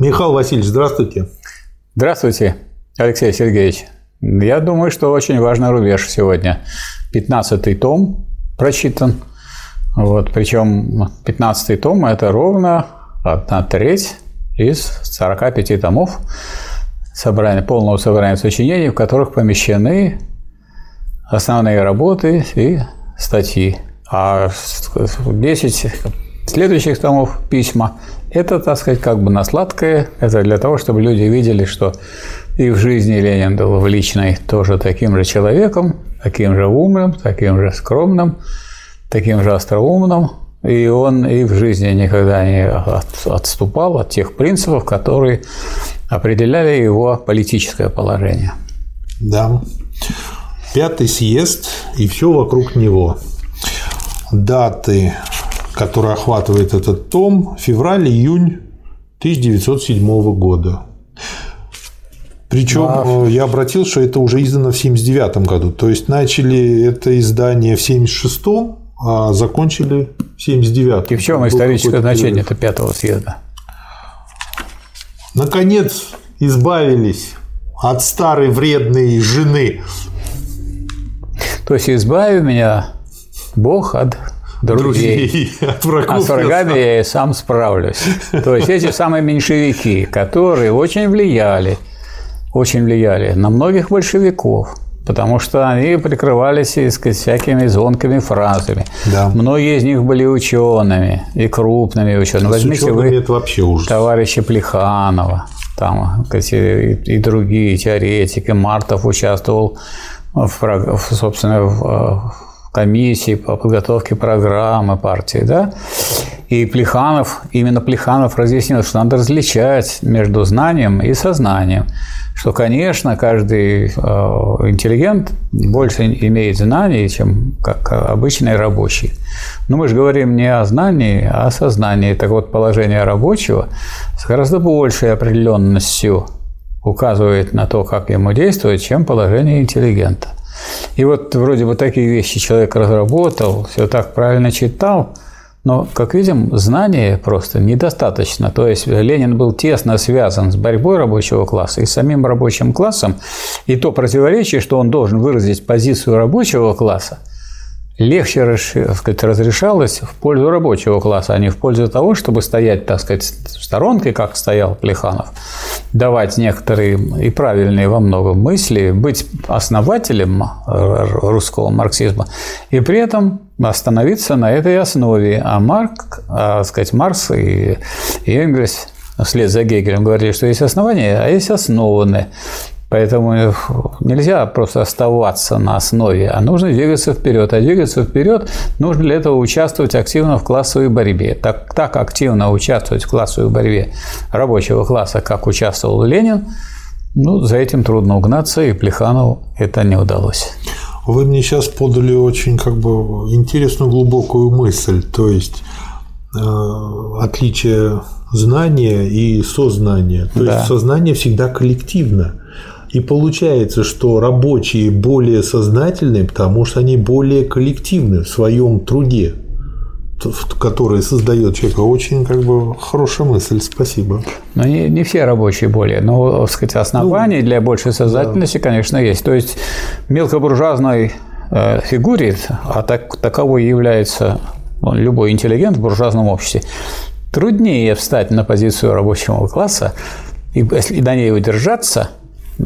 Михаил Васильевич, здравствуйте. Здравствуйте, Алексей Сергеевич. Я думаю, что очень важный рубеж сегодня. 15-й том прочитан. Вот, причем 15-й том – это ровно одна треть из 45 томов собрания, полного собрания сочинений, в которых помещены основные работы и статьи. А 10 следующих томов письма – это, так сказать, как бы на сладкое. Это для того, чтобы люди видели, что и в жизни Ленин был в личной тоже таким же человеком, таким же умным, таким же скромным, таким же остроумным. И он и в жизни никогда не отступал от тех принципов, которые определяли его политическое положение. Да. Пятый съезд и все вокруг него. Даты, которые охватывает этот том, февраль-июнь 1907 года. Причем да. Э, я обратил, что это уже издано в 79 году. То есть начали это издание в 76 а закончили в 79 И в чем историческое значение это пятого съезда? Наконец избавились от старой вредной жены. То есть избави меня Бог от друзей. друзей от врагов а с врагами я и сам справлюсь. То есть эти самые меньшевики, которые очень влияли очень влияли на многих большевиков, потому что они прикрывались сказать, всякими звонкими фразами. Да. Многие из них были учеными и крупными учеными. А Возьмите вы это вообще ужас. товарища Плеханова, там, и, и другие теоретики. Мартов участвовал в, собственно, в комиссии по подготовке программы партии, да, и Плеханов, именно Плеханов разъяснил, что надо различать между знанием и сознанием что, конечно, каждый э, интеллигент больше имеет знаний, чем как обычный рабочий. Но мы же говорим не о знании, а о сознании. Так вот, положение рабочего с гораздо большей определенностью указывает на то, как ему действовать, чем положение интеллигента. И вот вроде бы такие вещи человек разработал, все так правильно читал – но, как видим, знания просто недостаточно. То есть Ленин был тесно связан с борьбой рабочего класса и с самим рабочим классом. И то противоречие, что он должен выразить позицию рабочего класса, легче сказать, разрешалось в пользу рабочего класса, а не в пользу того, чтобы стоять, так сказать, в сторонке, как стоял Плеханов, давать некоторые и правильные во многом мысли, быть основателем русского марксизма и при этом остановиться на этой основе. А Марк, а, сказать, Марс и, и Энгельс вслед за Гегелем говорили, что есть основания, а есть основаны. Поэтому нельзя просто оставаться на основе, а нужно двигаться вперед. А двигаться вперед нужно для этого участвовать активно в классовой борьбе. Так, так активно участвовать в классовой борьбе рабочего класса, как участвовал Ленин, ну, за этим трудно угнаться, и Плеханову это не удалось. Вы мне сейчас подали очень как бы интересную глубокую мысль, то есть э, отличие знания и сознания. То да. есть сознание всегда коллективно. И получается, что рабочие более сознательные, потому что они более коллективны в своем труде, который создает человека. Очень как бы хорошая мысль, спасибо. Но не, не все рабочие более, но сказать, основания ну, для большей сознательности, да. конечно, есть. То есть мелкобуржуазной э, фигуре, а так, таковой является любой интеллигент в буржуазном обществе, труднее встать на позицию рабочего класса и, и до ней удержаться –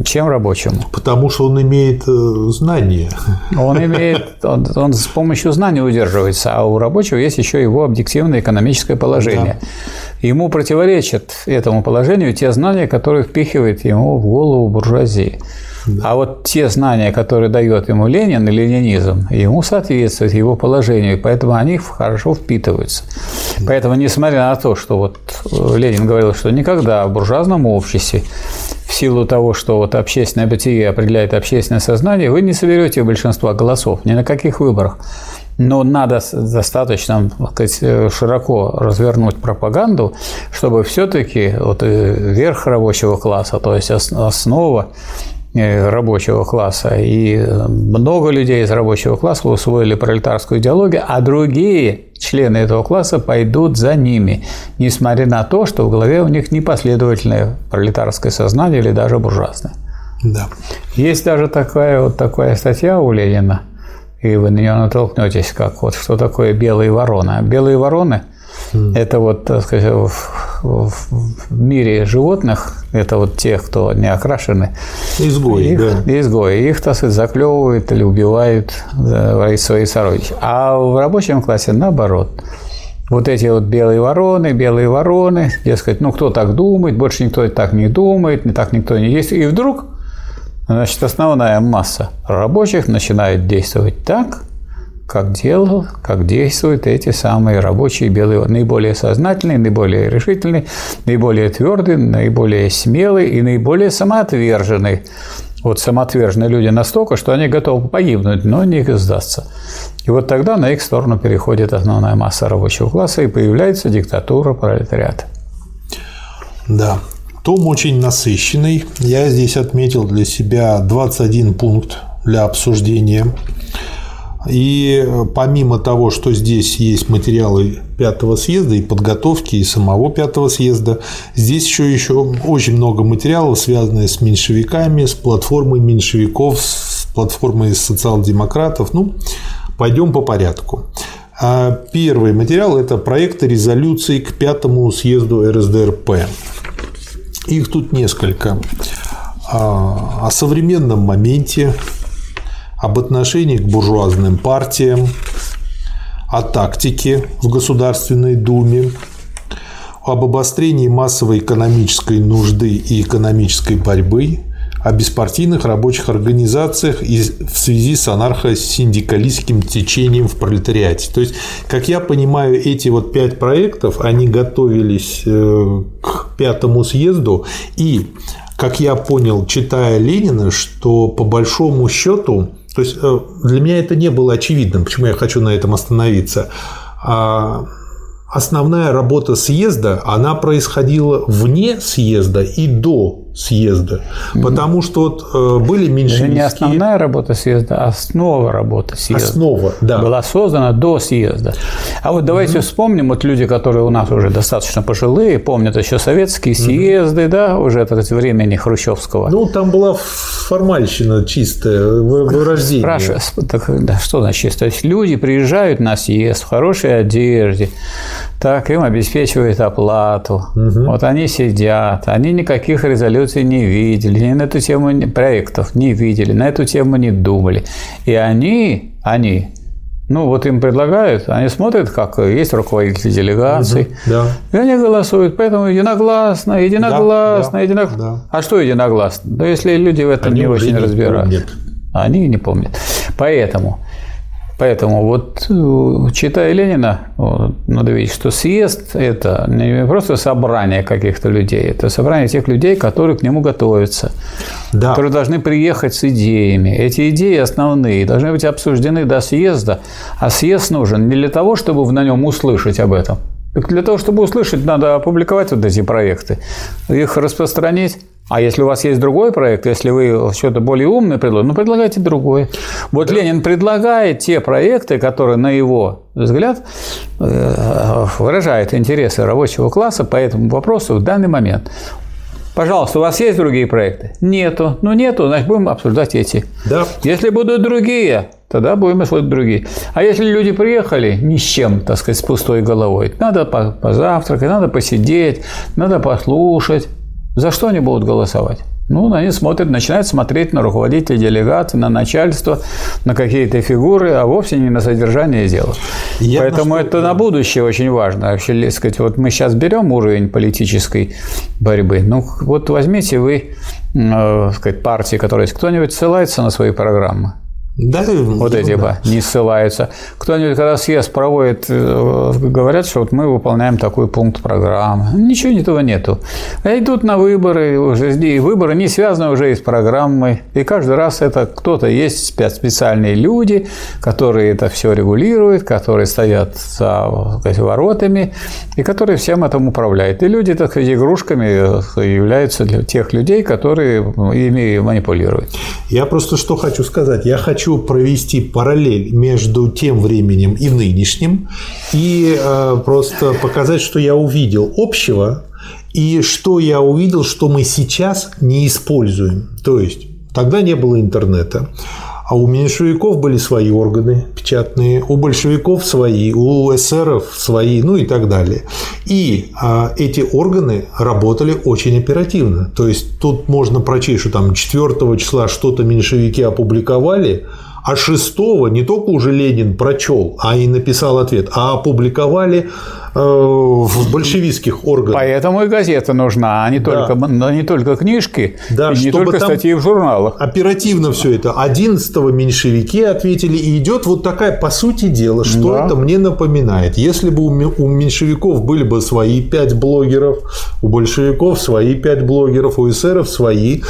чем рабочему? Потому что он имеет э, знания. Он имеет, он, он с помощью знаний удерживается, а у рабочего есть еще его объективное экономическое положение. Да. Ему противоречат этому положению те знания, которые впихивает ему в голову буржуазии. Да. А вот те знания, которые дает ему Ленин и ленинизм, ему соответствуют его положению, поэтому они хорошо впитываются. Да. Поэтому, несмотря на то, что вот э, Ленин говорил, что никогда в буржуазном обществе силу того, что вот общественное бытие определяет общественное сознание, вы не соберете большинства голосов ни на каких выборах. Но надо достаточно сказать, широко развернуть пропаганду, чтобы все-таки вот верх рабочего класса, то есть основа э, рабочего класса, и много людей из рабочего класса усвоили пролетарскую идеологию, а другие члены этого класса пойдут за ними, несмотря на то, что в голове у них непоследовательное пролетарское сознание или даже буржуазное. Да. Есть даже такая вот такая статья у Ленина, и вы на нее натолкнетесь, как вот что такое белые вороны. Белые вороны mm. это вот, так сказать, в, в мире животных, это вот те, кто не окрашены. Изгои, их, да. Изгои. Их, так сказать, заклевывают или убивают свои сородичи. А в рабочем классе наоборот вот эти вот белые вороны, белые вороны, дескать, ну кто так думает, больше никто так не думает, не так никто не есть. И вдруг Значит, основная масса рабочих начинает действовать так, как делал, как действуют эти самые рабочие белые, наиболее сознательные, наиболее решительные, наиболее твердые, наиболее смелые и наиболее самоотверженные. Вот самоотверженные люди настолько, что они готовы погибнуть, но не сдаться. И вот тогда на их сторону переходит основная масса рабочего класса и появляется диктатура пролетариата. Да, том очень насыщенный. Я здесь отметил для себя 21 пункт для обсуждения. И помимо того, что здесь есть материалы пятого съезда и подготовки и самого пятого съезда, здесь еще, еще очень много материалов, связанных с меньшевиками, с платформой меньшевиков, с платформой социал-демократов. Ну, пойдем по порядку. А первый материал – это проекты резолюции к пятому съезду РСДРП. Их тут несколько. А, о современном моменте, об отношении к буржуазным партиям, о тактике в Государственной Думе, об обострении массовой экономической нужды и экономической борьбы, о беспартийных рабочих организациях в связи с анархосиндикалистским течением в пролетариате. То есть, как я понимаю, эти вот пять проектов, они готовились э, к пятому съезду, и, как я понял, читая Ленина, что по большому счету, то есть э, для меня это не было очевидным, почему я хочу на этом остановиться, а основная работа съезда, она происходила вне съезда и до съезда. Потому что вот э, были меньшевистские... Это не основная работа съезда, а основа работы съезда. Основа, да. Была создана до съезда. А вот давайте mm вспомним, вот люди, которые у нас уже достаточно пожилые, помнят еще советские съезды, mm да, уже это времени Хрущевского. Ну, там была формальщина чистая, вырождение. Спрашиваю, так, да, что значит чисто? То есть люди приезжают на съезд в хорошей одежде, так, им обеспечивают оплату. Угу. Вот они сидят, они никаких резолюций не видели, ни на эту тему проектов не видели, на эту тему не думали. И они, они, ну вот им предлагают, они смотрят, как есть руководители делегаций, угу, да. и они голосуют, поэтому единогласно, единогласно, да, единогласно. Да. А что единогласно? Да если люди в этом они не очень разбираются. Помнят. Они не помнят. Поэтому Поэтому вот э, читая Ленина, надо видеть, что съезд – это не просто собрание каких-то людей, это собрание тех людей, которые к нему готовятся, да. которые должны приехать с идеями. Эти идеи основные должны быть обсуждены до съезда, а съезд нужен не для того, чтобы на нем услышать об этом. Для того, чтобы услышать, надо опубликовать вот эти проекты, их распространить, а если у вас есть другой проект, если вы что-то более умное предлагаете, ну предлагайте другой. Вот да. Ленин предлагает те проекты, которые, на его взгляд, э, выражают интересы рабочего класса по этому вопросу в данный момент. Пожалуйста, у вас есть другие проекты? Нету. Ну, нету, значит, будем обсуждать эти. Да. Если будут другие, тогда будем обсуждать другие. А если люди приехали ни с чем, так сказать, с пустой головой, надо позавтракать, надо посидеть, надо послушать, за что они будут голосовать? Ну, они смотрят, начинают смотреть на руководителей делегации, на начальство, на какие-то фигуры, а вовсе не на содержание дела. Я Поэтому это на будущее очень важно. Вообще, сказать, вот мы сейчас берем уровень политической борьбы. Ну, вот возьмите вы, э, сказать, партии, которые есть, кто-нибудь ссылается на свои программы? Да, вот эти да. не ссылаются. Кто-нибудь, когда съезд проводит, э, говорят, что вот мы выполняем такой пункт программы. Ничего этого нету. А идут на выборы, уже, и выборы не связаны уже и с программой. И каждый раз это кто-то есть специальные люди, которые это все регулируют, которые стоят за сказать, воротами и которые всем этим управляют. И люди, так сказать, игрушками являются для тех людей, которые ими манипулируют. Я просто что хочу сказать. Я хочу хочу провести параллель между тем временем и нынешним и э, просто показать, что я увидел общего и что я увидел, что мы сейчас не используем. То есть тогда не было интернета. А у меньшевиков были свои органы печатные, у большевиков свои, у эсеров свои, ну и так далее. И а, эти органы работали очень оперативно. То есть тут можно прочесть, что там 4 числа что-то меньшевики опубликовали, а 6 не только уже Ленин прочел, а и написал ответ, а опубликовали э, в большевистских органах. Поэтому и газета нужна, а не только, да. не только книжки, да, и не только статьи в журналах. Оперативно все это. 11 меньшевики ответили, и идет вот такая, по сути дела, что да. это мне напоминает. Если бы у меньшевиков были бы свои пять блогеров, у большевиков свои пять блогеров, у эсеров свои,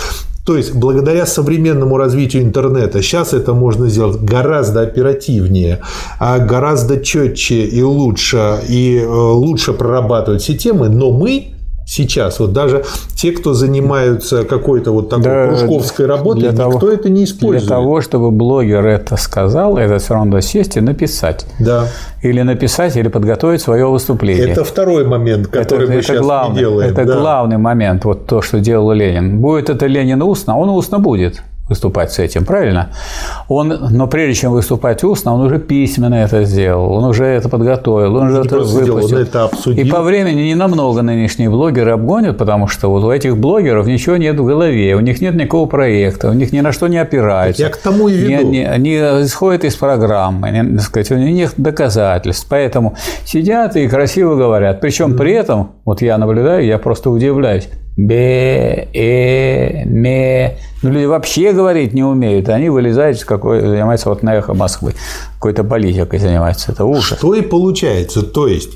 то есть, благодаря современному развитию интернета, сейчас это можно сделать гораздо оперативнее, а гораздо четче и лучше, и э, лучше прорабатывать все темы, но мы сейчас. Вот даже те, кто занимаются какой-то вот такой да, кружковской работой, никто того, это не использует. Для того, чтобы блогер это сказал, это все равно сесть и написать. Да. Или написать, или подготовить свое выступление. Это второй момент, который это, мы это сейчас главный, не делаем. Это да. главный момент, вот то, что делал Ленин. Будет это Ленин устно, он устно будет выступать с этим, правильно? Он, но прежде чем выступать устно, он уже письменно это сделал, он уже это подготовил, он уже это выпустил. это обсудил. И по времени не намного нынешние блогеры обгонят, потому что вот у этих блогеров ничего нет в голове, у них нет никакого проекта, у них ни на что не опираются. Я к тому и веду. Они, они исходят из программы, так сказать, у них доказательств. Поэтому сидят и красиво говорят. Причем mm-hmm. при этом, вот я наблюдаю, я просто удивляюсь бе, э, ме. Ну, люди вообще говорить не умеют. Они вылезают, какой, занимаются вот на эхо Москвы. Какой-то политикой занимаются. Это ужас. Что и получается. То есть,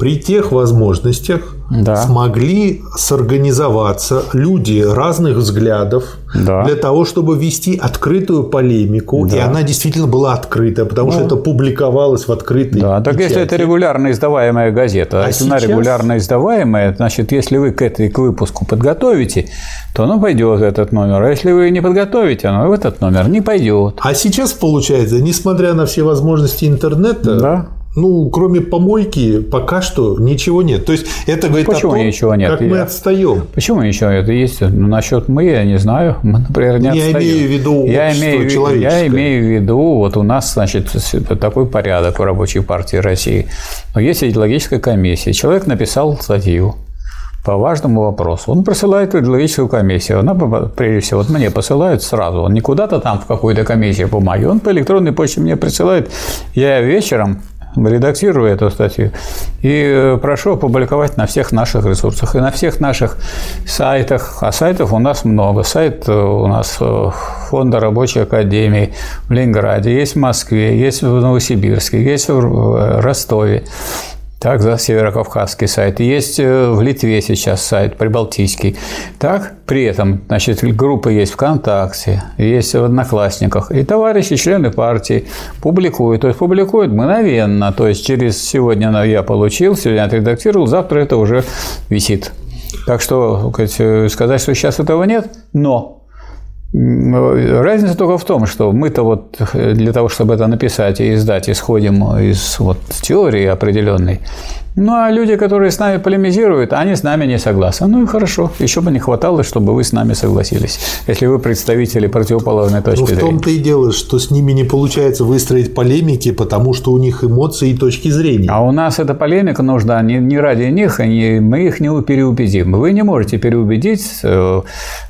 при тех возможностях да. смогли сорганизоваться люди разных взглядов да. для того, чтобы вести открытую полемику. Да. И она действительно была открытая, потому ну, что это публиковалось в открытой Да, так печати. если это регулярно издаваемая газета, а если сейчас... она регулярно издаваемая, значит, если вы к этой к выпуску подготовите, то оно пойдет в этот номер. А если вы не подготовите, оно в этот номер не пойдет. А сейчас получается, несмотря на все возможности интернета, да ну, кроме помойки, пока что ничего нет. То есть это говорит Почему о том, ничего нет? как я... мы отстаем. Почему ничего нет? Есть. Ну, насчет мы, я не знаю. Мы, например, не Я отстаем. имею в виду я имею, я имею в виду, вот у нас, значит, такой порядок в рабочей партии России. Но есть идеологическая комиссия. Человек написал статью по важному вопросу. Он присылает в идеологическую комиссию. Она, прежде всего, вот мне посылают сразу. Он не куда-то там в какую-то комиссию бумаги. Он по электронной почте мне присылает. Я вечером редактирую эту статью и э, прошу опубликовать на всех наших ресурсах и на всех наших сайтах. А сайтов у нас много. Сайт э, у нас э, Фонда рабочей академии в Ленинграде, есть в Москве, есть в Новосибирске, есть в Ростове. Так, за Северокавказский сайт. Есть э, в Литве сейчас сайт прибалтийский. Так, при этом, значит, группа есть ВКонтакте, есть в Одноклассниках. И товарищи, члены партии публикуют. То есть, публикуют мгновенно. То есть, через сегодня я получил, сегодня отредактировал, завтра это уже висит. Так что сказать, что сейчас этого нет, но Разница только в том, что мы-то вот для того, чтобы это написать и издать, исходим из вот теории определенной, ну, а люди, которые с нами полемизируют, они с нами не согласны. Ну и хорошо. Еще бы не хватало, чтобы вы с нами согласились, если вы представители противоположной точки ну, зрения. в том-то и дело, что с ними не получается выстроить полемики, потому что у них эмоции и точки зрения. А у нас эта полемика нужна не, не ради них, и мы их не переубедим. Вы не можете переубедить э,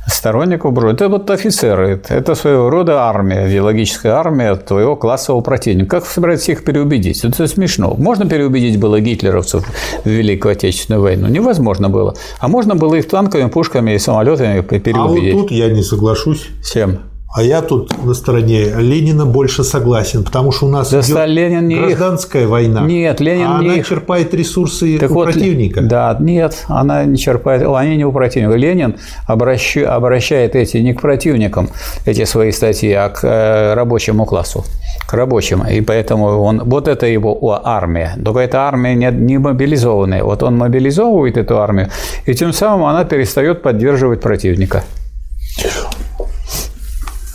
сторонников Бруна. Это вот офицеры, это своего рода армия, идеологическая армия твоего классового противника. Как собираетесь их переубедить? Это смешно. Можно переубедить было гитлеровцев в Великую Отечественную войну. Невозможно было. А можно было и танковыми пушками, и самолетами переубедить. А вот тут я не соглашусь. С чем? А я тут на стороне Ленина больше согласен, потому что у нас да, идет Ленин не гражданская их... война. Нет, Ленин а не она их... черпает ресурсы так у вот, противника. Да, нет, она не черпает, они не у противника. Ленин обращ... обращает эти не к противникам, эти свои статьи, а к э, рабочему классу, к рабочим. И поэтому он, вот это его армия. Только эта армия не, не мобилизованная. Вот он мобилизовывает эту армию, и тем самым она перестает поддерживать противника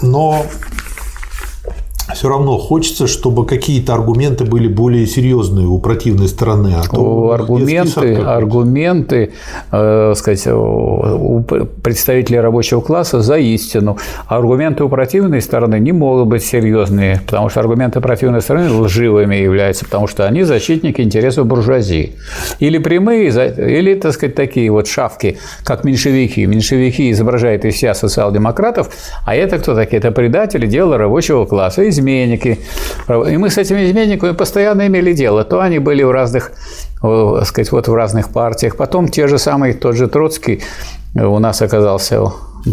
но все равно хочется, чтобы какие-то аргументы были более серьезные у противной стороны. А то аргументы, аргументы э, сказать, у представителей рабочего класса за истину. А аргументы у противной стороны не могут быть серьезные, потому что аргументы противной стороны лживыми являются, потому что они защитники интересов буржуазии. Или прямые, или, так сказать, такие вот шавки, как меньшевики. Меньшевики изображают из себя социал-демократов, а это кто такие? Это предатели дела рабочего класса изменники. И мы с этими изменниками постоянно имели дело. То они были в разных, сказать, вот в разных партиях, потом те же самые, тот же Троцкий у нас оказался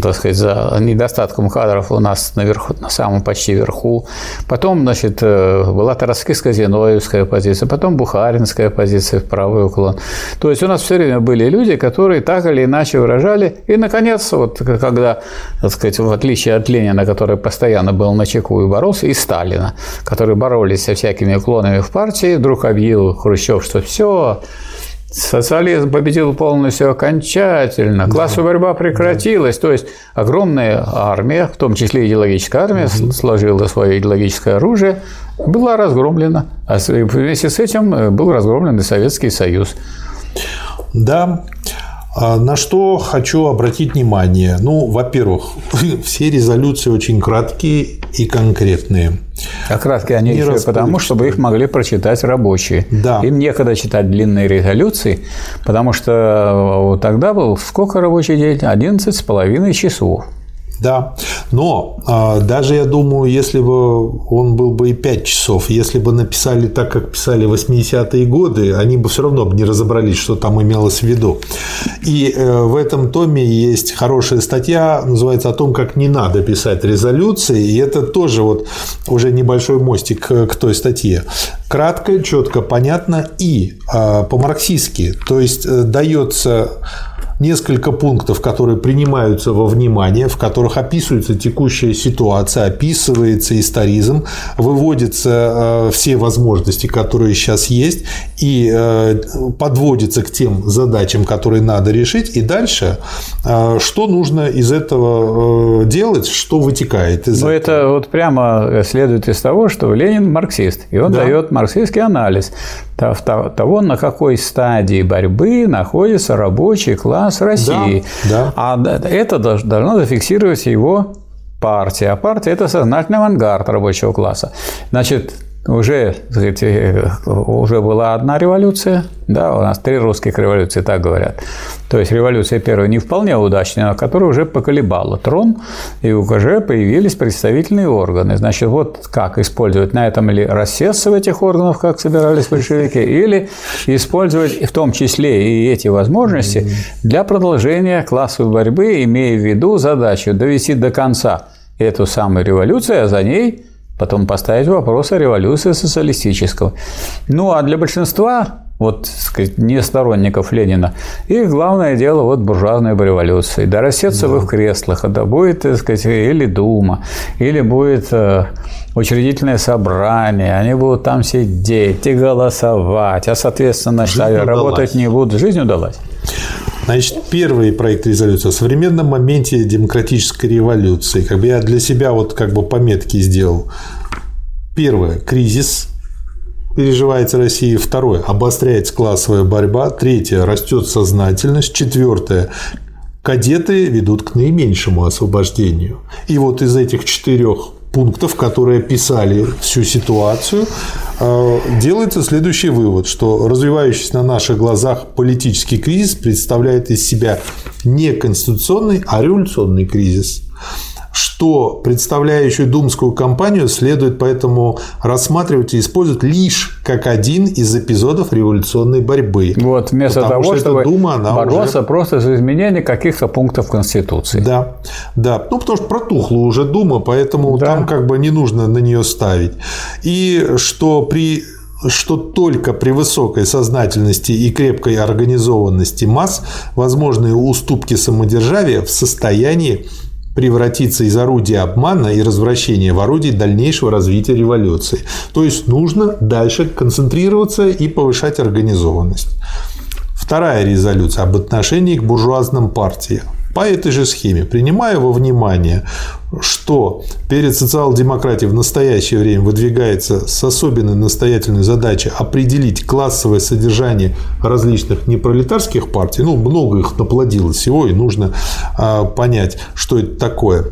так сказать, за недостатком кадров у нас наверху, на самом почти верху. Потом, значит, э, была Тараскиско-Зиновьевская позиция, потом Бухаринская позиция в правый уклон. То есть у нас все время были люди, которые так или иначе выражали. И, наконец, вот когда, так сказать, в отличие от Ленина, который постоянно был на чеку и боролся, и Сталина, которые боролись со всякими уклонами в партии, вдруг объявил Хрущев, что все, Социализм победил полностью окончательно, классовая борьба прекратилась, то есть огромная армия, в том числе идеологическая армия, угу. сложила свое идеологическое оружие, была разгромлена, а вместе с этим э, был разгромлен и Советский Союз. Да, а на что хочу обратить внимание? Ну, во-первых, все резолюции очень краткие и конкретные. А краткие они не еще потому, чтобы их могли прочитать рабочие. Да. Им некогда читать длинные резолюции, потому что тогда был сколько рабочий день? 11 с половиной часов. Да, но а, даже я думаю, если бы он был бы и 5 часов, если бы написали так, как писали 80-е годы, они бы все равно бы не разобрались, что там имелось в виду. И э, в этом томе есть хорошая статья, называется «О том, как не надо писать резолюции», и это тоже вот уже небольшой мостик к той статье. Кратко, четко, понятно и а, по-марксистски, то есть э, дается несколько пунктов, которые принимаются во внимание, в которых описывается текущая ситуация, описывается историзм, выводятся э, все возможности, которые сейчас есть, и э, подводится к тем задачам, которые надо решить, и дальше э, что нужно из этого делать, что вытекает из ну, этого. это вот прямо следует из того, что Ленин марксист, и он да. дает марксистский анализ того, на какой стадии борьбы находится рабочий класс России. Да, да. А это должно зафиксировать его партия. А партия – это сознательный авангард рабочего класса. Значит, уже, сказать, э, уже была одна революция, да, у нас три русских революции, так говорят. То есть революция первая не вполне удачная, но которая уже поколебала трон, и уже появились представительные органы. Значит, вот как использовать на этом или рассесться в этих органах, как собирались большевики, или использовать в том числе и эти возможности для продолжения классовой борьбы, имея в виду задачу довести до конца эту самую революцию, а за ней потом поставить вопрос о революции социалистического. Ну, а для большинства вот, сказать, не сторонников Ленина. Их главное дело вот буржуазная революция. Да рассеться да. в их креслах, это будет, так сказать, или Дума, или будет э, учредительное собрание, они будут там сидеть и голосовать, а, соответственно, Жизнь работать удалась. не будут. Жизнь удалась. Значит, первый проект резолюции о современном моменте демократической революции. Как бы я для себя вот как бы пометки сделал. Первое – кризис, переживается Россия. Второе – обостряется классовая борьба. Третье – растет сознательность. Четвертое – кадеты ведут к наименьшему освобождению. И вот из этих четырех пунктов, которые описали всю ситуацию, э, делается следующий вывод, что развивающийся на наших глазах политический кризис представляет из себя не конституционный, а революционный кризис что представляющую думскую кампанию следует поэтому рассматривать и использовать лишь как один из эпизодов революционной борьбы. Вот, вместо Потому того, что чтобы Дума, она бороться уже... просто за изменение каких-то пунктов Конституции. Да, да. Ну, потому что протухла уже Дума, поэтому да. там как бы не нужно на нее ставить. И что при что только при высокой сознательности и крепкой организованности масс возможные уступки самодержавия в состоянии превратиться из орудия обмана и развращения в орудие дальнейшего развития революции. То есть нужно дальше концентрироваться и повышать организованность. Вторая резолюция об отношении к буржуазным партиям. По этой же схеме, принимая во внимание, что перед социал-демократией в настоящее время выдвигается с особенной настоятельной задачей определить классовое содержание различных непролетарских партий, ну, много их наплодилось всего, и нужно а, понять, что это такое.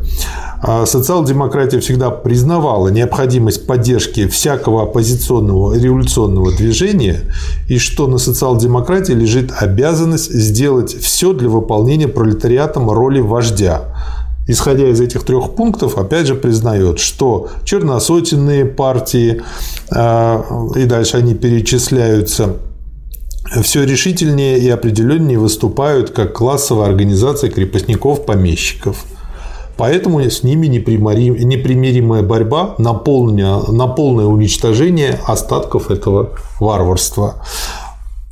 А социал-демократия всегда признавала необходимость поддержки всякого оппозиционного революционного движения и что на социал-демократии лежит обязанность сделать все для выполнения пролетариатом роли вождя. Исходя из этих трех пунктов, опять же признает, что черносотенные партии, а, и дальше они перечисляются, все решительнее и определеннее выступают как классовая организация крепостников-помещиков – Поэтому с ними непримиримая борьба на полное, на полное уничтожение остатков этого варварства.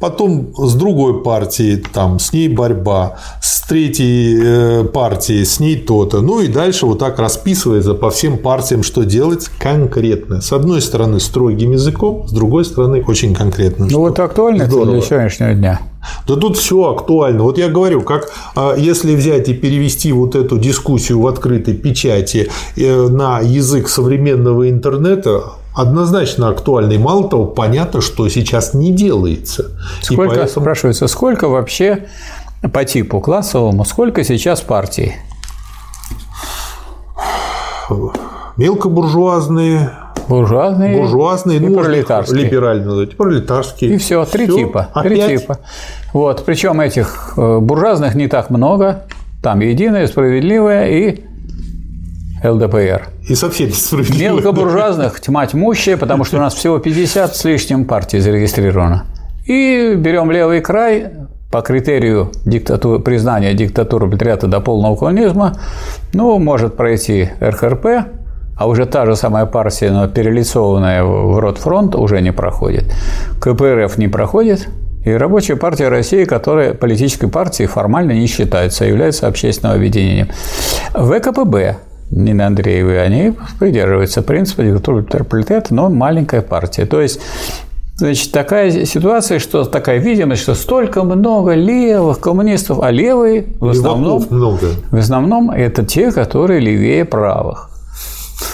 Потом с другой партией там с ней борьба, с третьей э, партией с ней то-то. Ну и дальше вот так расписывается по всем партиям, что делать конкретно. С одной стороны строгим языком, с другой стороны очень конкретно. Ну вот актуально Здорово. для сегодняшнего дня. Да тут все актуально. Вот я говорю, как а, если взять и перевести вот эту дискуссию в открытой печати э, на язык современного интернета, однозначно актуальный. Мало того, понятно, что сейчас не делается. Сколько, поэтому... спрашивается, сколько вообще по типу классовому, сколько сейчас партий? Мелкобуржуазные, Буржуазные, буржуазные и ну, пролетарские. Либеральные, пролетарские. И все, три все. типа. Опять? Три типа. Вот. Причем этих э, буржуазных не так много. Там единое, справедливое и ЛДПР. И совсем несправедливо. Мелкобуржуазных тьма тьмущая, потому что у нас всего 50 с лишним партий зарегистрировано. И берем левый край по критерию диктатуры, признания диктатуры пролетариата до полного колонизма, ну, может пройти РХРП, а уже та же самая партия, но перелицованная в Ротфронт, уже не проходит. КПРФ не проходит, и Рабочая партия России, которая политической партией формально не считается, а является общественным объединением. ВКПБ Нины Андреевой, они придерживаются принципа диктатуры пролетариата, но маленькая партия. То есть Значит, такая ситуация, что такая видимость, что столько много левых коммунистов, а левые в основном, много. в основном это те, которые левее правых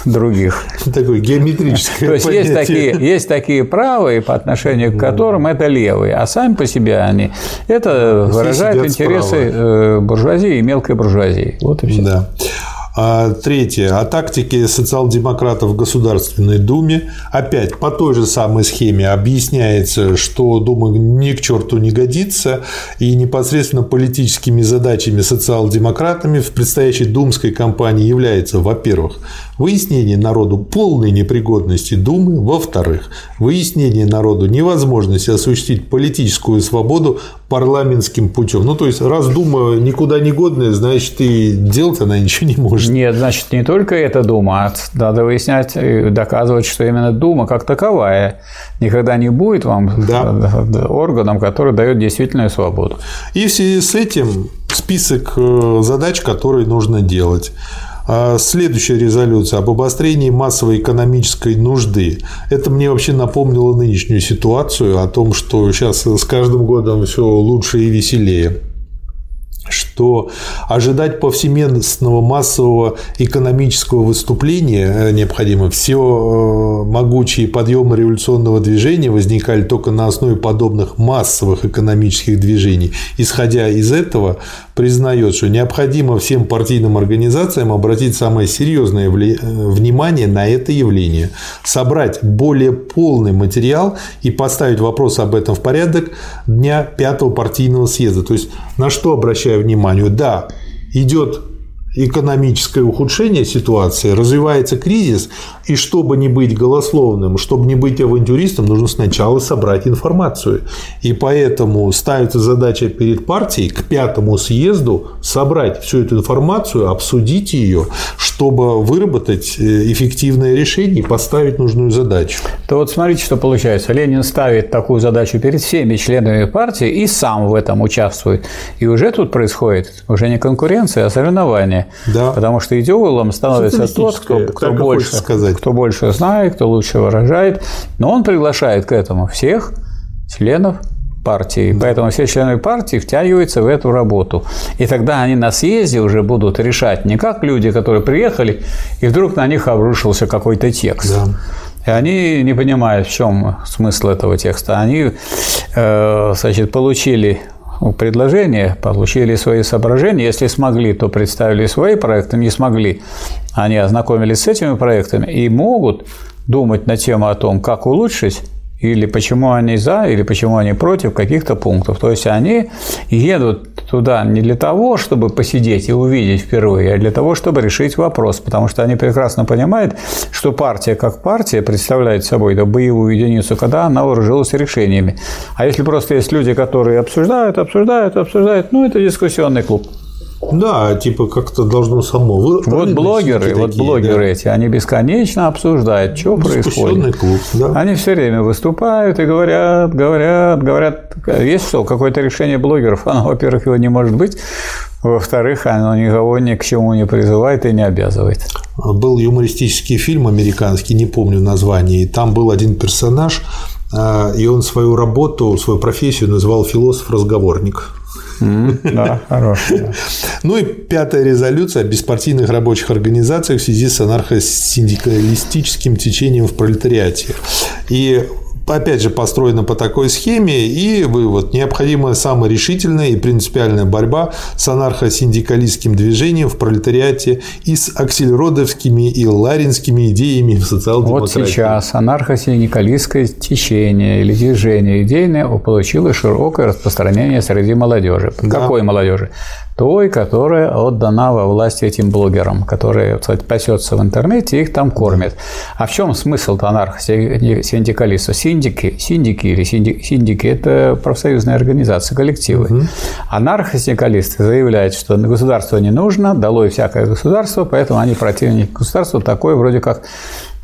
других. Такое геометрическое То есть есть такие, есть такие правые, по отношению к которым это левые, а сами по себе они это выражают интересы. Э, буржуазии и мелкой буржуазии. Вот и все. Да. А третье. О тактике социал-демократов в Государственной Думе. Опять по той же самой схеме объясняется, что Дума ни к черту не годится, и непосредственно политическими задачами социал-демократами в предстоящей думской кампании является, во-первых, выяснение народу полной непригодности Думы, во-вторых, выяснение народу невозможности осуществить политическую свободу парламентским путем. Ну, то есть, раз Дума никуда не годная, значит, и делать она ничего не может. Нет, значит, не только эта Дума, а надо выяснять и доказывать, что именно Дума как таковая никогда не будет вам да. органом, который дает действительную свободу. И в связи с этим список э, задач, которые нужно делать. А следующая резолюция об обострении массовой экономической нужды. Это мне вообще напомнило нынешнюю ситуацию о том, что сейчас с каждым годом все лучше и веселее что ожидать повсеместного массового экономического выступления э, необходимо. Все э, могучие подъемы революционного движения возникали только на основе подобных массовых экономических движений. Исходя из этого, признает, что необходимо всем партийным организациям обратить самое серьезное э, внимание на это явление, собрать более полный материал и поставить вопрос об этом в порядок дня пятого партийного съезда. То есть на что обращаю внимание? Да, идет экономическое ухудшение ситуации, развивается кризис, и чтобы не быть голословным, чтобы не быть авантюристом, нужно сначала собрать информацию. И поэтому ставится задача перед партией к пятому съезду собрать всю эту информацию, обсудить ее, чтобы выработать э, эффективное решение и поставить нужную задачу. То вот смотрите, что получается. Ленин ставит такую задачу перед всеми членами партии и сам в этом участвует. И уже тут происходит уже не конкуренция, а соревнование. Да. Потому что идеологом становится тот, кто, кто, больше, сказать. Кто больше знает, кто лучше выражает. Но он приглашает к этому всех членов партии. Да. Поэтому все члены партии втягиваются в эту работу. И тогда они на съезде уже будут решать не как люди, которые приехали, и вдруг на них обрушился какой-то текст. Да. И они не понимают, в чем смысл этого текста. Они, э, значит, получили предложения, получили свои соображения. Если смогли, то представили свои проекты, не смогли. Они ознакомились с этими проектами и могут думать на тему о том, как улучшить или почему они за, или почему они против каких-то пунктов. То есть они едут туда не для того, чтобы посидеть и увидеть впервые, а для того, чтобы решить вопрос, потому что они прекрасно понимают, что партия как партия представляет собой да, боевую единицу, когда она вооружилась решениями. А если просто есть люди, которые обсуждают, обсуждают, обсуждают, ну, это дискуссионный клуб. Да, типа как-то должно само. Вы, вот блогеры, такие, вот блогеры да. эти, они бесконечно обсуждают, что происходит. клуб, да. Они все время выступают и говорят, говорят, говорят. Есть что, какое-то решение блогеров, оно, во-первых, его не может быть, во-вторых, оно никого ни к чему не призывает и не обязывает. Был юмористический фильм американский, не помню название, и там был один персонаж, а, и он свою работу, свою профессию называл философ-разговорник. Да, хорошая. Ну и пятая резолюция о беспартийных рабочих организациях в связи с анархосиндикалистическим течением в пролетариате. И опять же, построена по такой схеме, и вывод. Необходима самая решительная и принципиальная борьба с анархосиндикалистским движением в пролетариате и с аксельродовскими и ларинскими идеями в социал-демократии. Вот сейчас анархосиндикалистское течение или движение идейное получило широкое распространение среди молодежи. Да. Какой молодежи? Той, которая отдана во власть этим блогерам, которые кстати, пасется в интернете, их там кормят. А в чем смысл-то анархосиндикалистов? Синдики, синдики или синдики – это профсоюзные организации, коллективы. Угу. Анархосиндикалисты заявляют, что государство не нужно, долой всякое государство, поэтому они противники государства, такое вроде как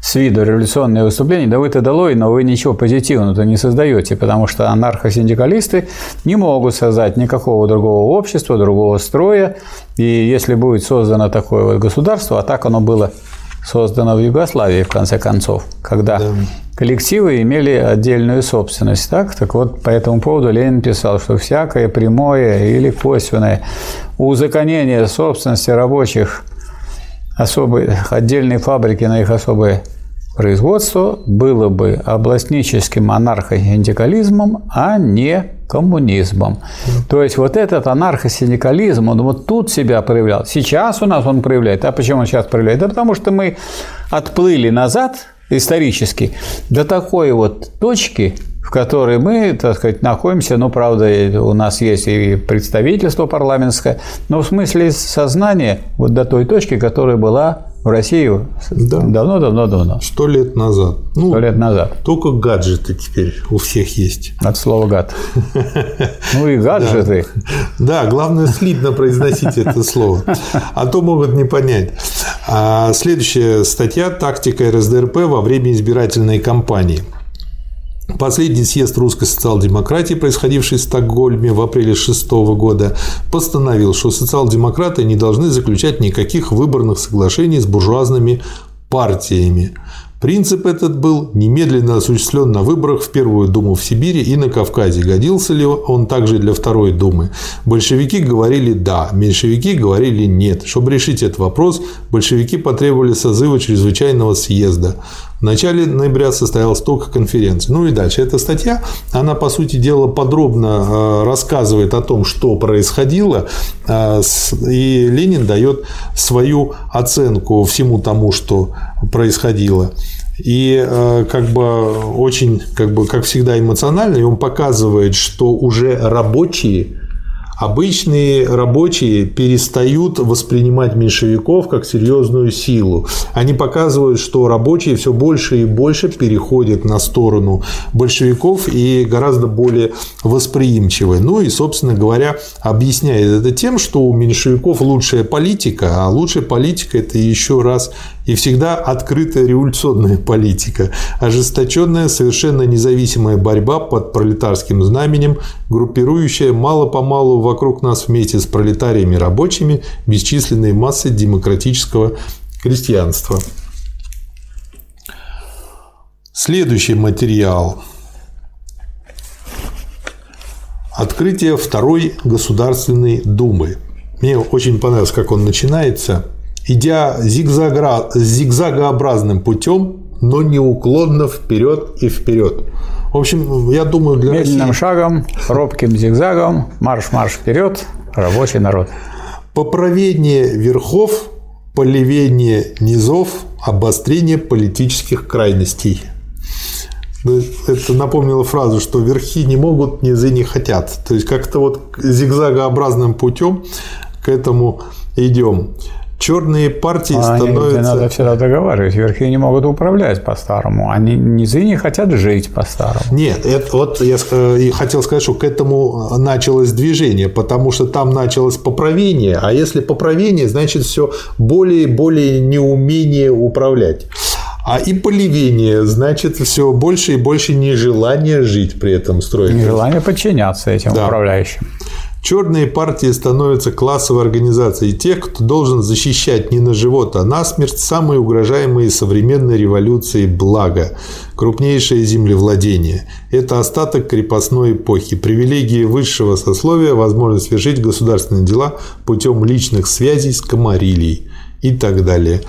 с виду революционное выступление, да вы-то долой, но вы ничего позитивного-то не создаете, потому что анархосиндикалисты не могут создать никакого другого общества, другого строя, и если будет создано такое вот государство, а так оно было создано в Югославии, в конце концов, когда да. коллективы имели отдельную собственность. Так? так вот, по этому поводу Ленин писал, что всякое прямое или косвенное узаконение собственности рабочих особые отдельные фабрики на их особое производство было бы областническим анархосиндикализмом, а не коммунизмом. То есть вот этот анархосиндикализм, он вот тут себя проявлял. Сейчас у нас он проявляет. А почему он сейчас проявляет? Да потому что мы отплыли назад исторически до такой вот точки, которой мы, так сказать, находимся. Ну, правда, у нас есть и представительство парламентское, но в смысле сознания вот до той точки, которая была в России давно-давно-давно. Сто лет назад. Ну, Сто лет назад. Только гаджеты теперь у всех есть. От слова гад. Ну и гаджеты. Да, главное слитно произносить это слово, а то могут не понять. А следующая статья «Тактика РСДРП во время избирательной кампании». Последний съезд русской социал-демократии, происходивший в Стокгольме в апреле 2006 года, постановил, что социал-демократы не должны заключать никаких выборных соглашений с буржуазными партиями. Принцип этот был немедленно осуществлен на выборах в Первую Думу в Сибири и на Кавказе. Годился ли он также для Второй Думы? Большевики говорили «да», меньшевики говорили «нет». Чтобы решить этот вопрос, большевики потребовали созыва чрезвычайного съезда. В начале ноября состоялась только конференция. Ну и дальше. Эта статья, она, по сути дела, подробно э, рассказывает о том, что происходило, э, и Ленин дает свою оценку всему тому, что происходило. И э, как бы очень, как бы, как всегда, эмоционально, и он показывает, что уже рабочие обычные рабочие перестают воспринимать меньшевиков как серьезную силу. Они показывают, что рабочие все больше и больше переходят на сторону большевиков и гораздо более восприимчивы. Ну и, собственно говоря, объясняет это тем, что у меньшевиков лучшая политика, а лучшая политика – это еще раз и всегда открытая революционная политика, ожесточенная, совершенно независимая борьба под пролетарским знаменем, группирующая мало-помалу вокруг нас вместе с пролетариями рабочими бесчисленные массы демократического крестьянства. Следующий материал. Открытие Второй Государственной Думы. Мне очень понравилось, как он начинается – идя зигзагообразным путем, но неуклонно вперед и вперед. В общем, я думаю, для Медленным России... шагом, робким зигзагом, марш-марш вперед, рабочий народ. Поправение верхов, полевение низов, обострение политических крайностей. Ну, это напомнило фразу, что верхи не могут, низы не хотят. То есть как-то вот зигзагообразным путем к этому идем черные партии а становятся... Они, надо всегда договаривать. Верхи не могут управлять по-старому. Они низы не хотят жить по-старому. Нет, это, вот я хотел сказать, что к этому началось движение, потому что там началось поправение, а если поправение, значит все более и более неумение управлять. А и поливение, значит, все больше и больше нежелание жить при этом строить. Нежелание подчиняться этим да. управляющим. Черные партии становятся классовой организацией тех, кто должен защищать не на живот, а на смерть самые угрожаемые современной революции блага – крупнейшее землевладение. Это остаток крепостной эпохи, привилегии высшего сословия, возможность совершить государственные дела путем личных связей с Комарилией и так далее.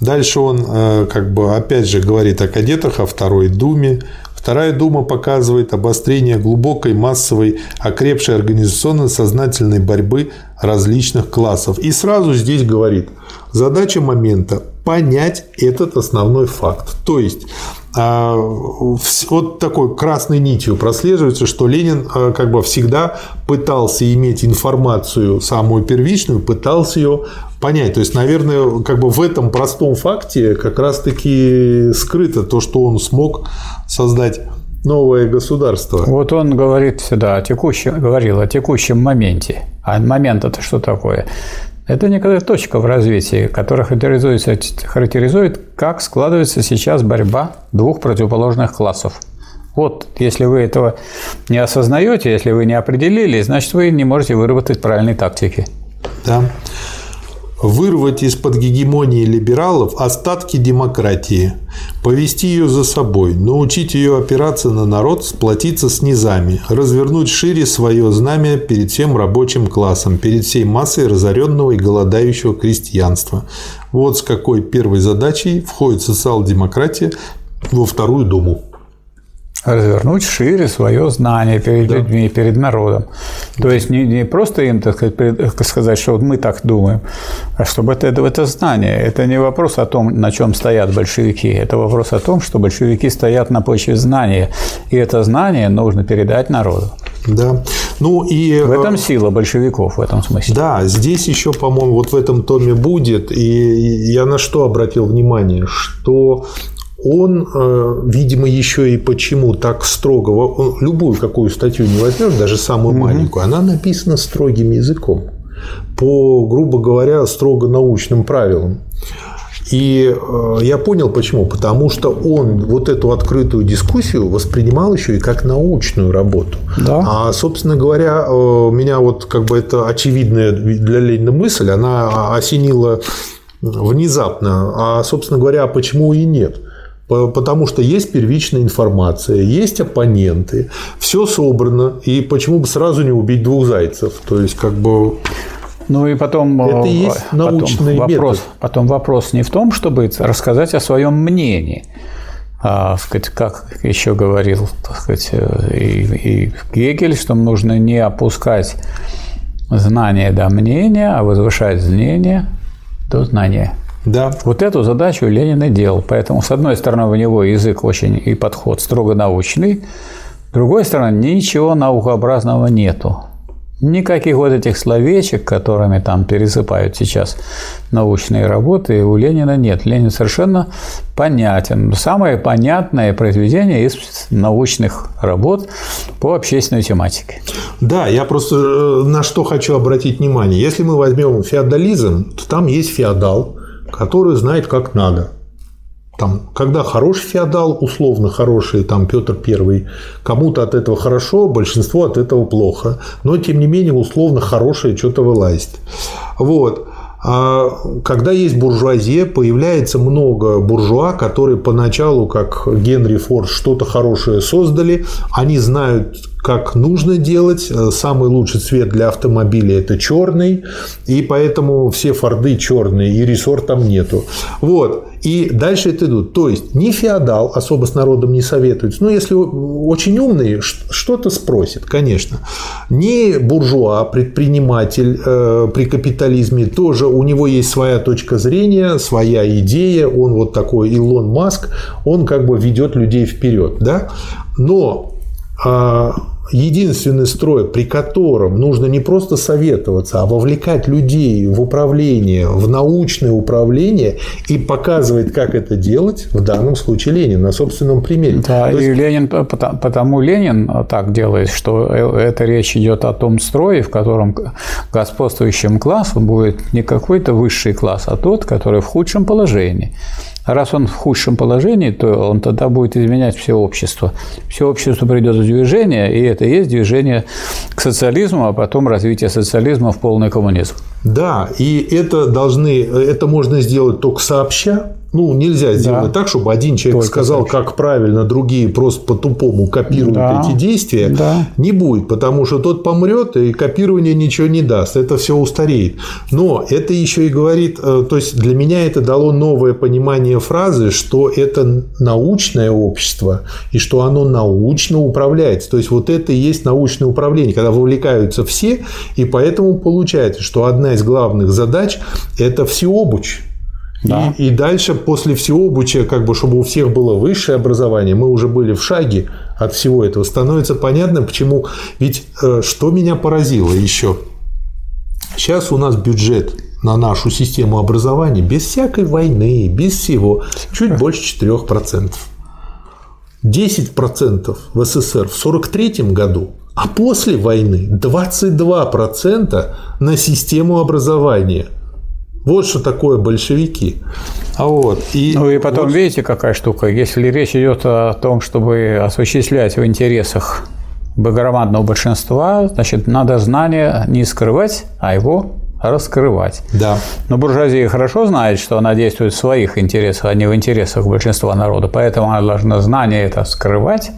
Дальше он э, как бы опять же говорит о кадетах, о Второй Думе, Вторая дума показывает обострение глубокой, массовой, окрепшей организационно-сознательной борьбы различных классов. И сразу здесь говорит, задача момента – понять этот основной факт. То есть, а, вот такой красной нитью прослеживается, что Ленин а, как бы всегда пытался иметь информацию самую первичную, пытался ее понять. То есть, наверное, как бы в этом простом факте как раз-таки скрыто то, что он смог создать новое государство. Вот он говорит всегда о текущем, говорил о текущем моменте. А момент это что такое? Это некая точка в развитии, которая характеризуется, характеризует, как складывается сейчас борьба двух противоположных классов. Вот, если вы этого не осознаете, если вы не определили, значит, вы не можете выработать правильной тактики. Да вырвать из-под гегемонии либералов остатки демократии, повести ее за собой, научить ее опираться на народ, сплотиться с низами, развернуть шире свое знамя перед всем рабочим классом, перед всей массой разоренного и голодающего крестьянства. Вот с какой первой задачей входит социал-демократия во Вторую Думу развернуть шире свое знание перед да. людьми, перед народом. То есть не, не просто им так сказать, сказать, что вот мы так думаем, а чтобы это, это, это знание. Это не вопрос о том, на чем стоят большевики. Это вопрос о том, что большевики стоят на почве знания. И это знание нужно передать народу. Да. Ну и в этом э, сила большевиков в этом смысле. Да, здесь еще, по-моему, вот в этом томе будет. И я на что обратил внимание, что он, э, видимо, еще и почему так строго, он, любую какую статью не возьмешь, даже самую угу. маленькую, она написана строгим языком, по, грубо говоря, строго научным правилам. И э, я понял почему. Потому что он вот эту открытую дискуссию воспринимал еще и как научную работу. Да. А, собственно говоря, э, меня вот как бы это очевидная для Ленина мысль, она осенила внезапно. А, собственно говоря, почему и нет? Потому что есть первичная информация, есть оппоненты, все собрано, и почему бы сразу не убить двух зайцев? То есть, как бы ну и потом, это и есть научный потом вопрос, метод. Потом вопрос не в том, чтобы рассказать о своем мнении, а, сказать, как еще говорил сказать, и, и Гегель, что нужно не опускать знание до мнения, а возвышать знание до знания. Да. Вот эту задачу Ленин и делал. Поэтому, с одной стороны, у него язык очень и подход строго научный, с другой стороны, ничего наукообразного нету. Никаких вот этих словечек, которыми там пересыпают сейчас научные работы, у Ленина нет. Ленин совершенно понятен. Самое понятное произведение из научных работ по общественной тематике. Да, я просто э, на что хочу обратить внимание. Если мы возьмем феодализм, то там есть феодал, который знает, как надо. Там, когда хороший феодал, условно хороший, там Петр Первый, кому-то от этого хорошо, большинство от этого плохо, но тем не менее условно хорошее что-то вылазит. Вот. А когда есть буржуазия, появляется много буржуа, которые поначалу, как Генри Форд, что-то хорошее создали, они знают, как нужно делать. Самый лучший цвет для автомобиля – это черный, и поэтому все Форды черные, и рессор там нету. Вот. И дальше это идут. То есть, не феодал особо с народом не советуется. Но если очень умный, что-то спросит, конечно. Не буржуа, предприниматель э, при капитализме, тоже у него есть своя точка зрения, своя идея. Он вот такой Илон Маск, он как бы ведет людей вперед. Да? Но э, единственный строй, при котором нужно не просто советоваться, а вовлекать людей в управление, в научное управление и показывать, как это делать, в данном случае Ленин на собственном примере. Да, То и есть... Ленин, потому Ленин так делает, что э, эта речь идет о том строе, в котором господствующим классом будет не какой-то высший класс, а тот, который в худшем положении. Раз он в худшем положении, то он тогда будет изменять все общество. Все общество придет в движение, и это и есть движение к социализму, а потом развитие социализма в полный коммунизм. Да, и это должны, это можно сделать только сообща, ну, нельзя сделать да. так, чтобы один человек Только сказал, так. как правильно, другие просто по-тупому копируют да. эти действия. Да. Не будет, потому что тот помрет, и копирование ничего не даст. Это все устареет. Но это еще и говорит, э, то есть для меня это дало новое понимание фразы, что это научное общество, и что оно научно управляется. То есть вот это и есть научное управление, когда вовлекаются все, и поэтому получается, что одна из главных задач – это всеобуч. Да. И, и дальше, после всего обучения, как бы, чтобы у всех было высшее образование, мы уже были в шаге от всего этого, становится понятно, почему. Ведь э, что меня поразило еще? Сейчас у нас бюджет на нашу систему образования без всякой войны, без всего, чуть больше 4%. 10% в СССР в 1943 году, а после войны 22% на систему образования – вот что такое большевики. А вот, и ну и потом, вот... видите, какая штука. Если речь идет о том, чтобы осуществлять в интересах громадного большинства, значит, надо знание не скрывать, а его раскрывать. Да. Но буржуазия хорошо знает, что она действует в своих интересах, а не в интересах большинства народа. Поэтому она должна знание это скрывать,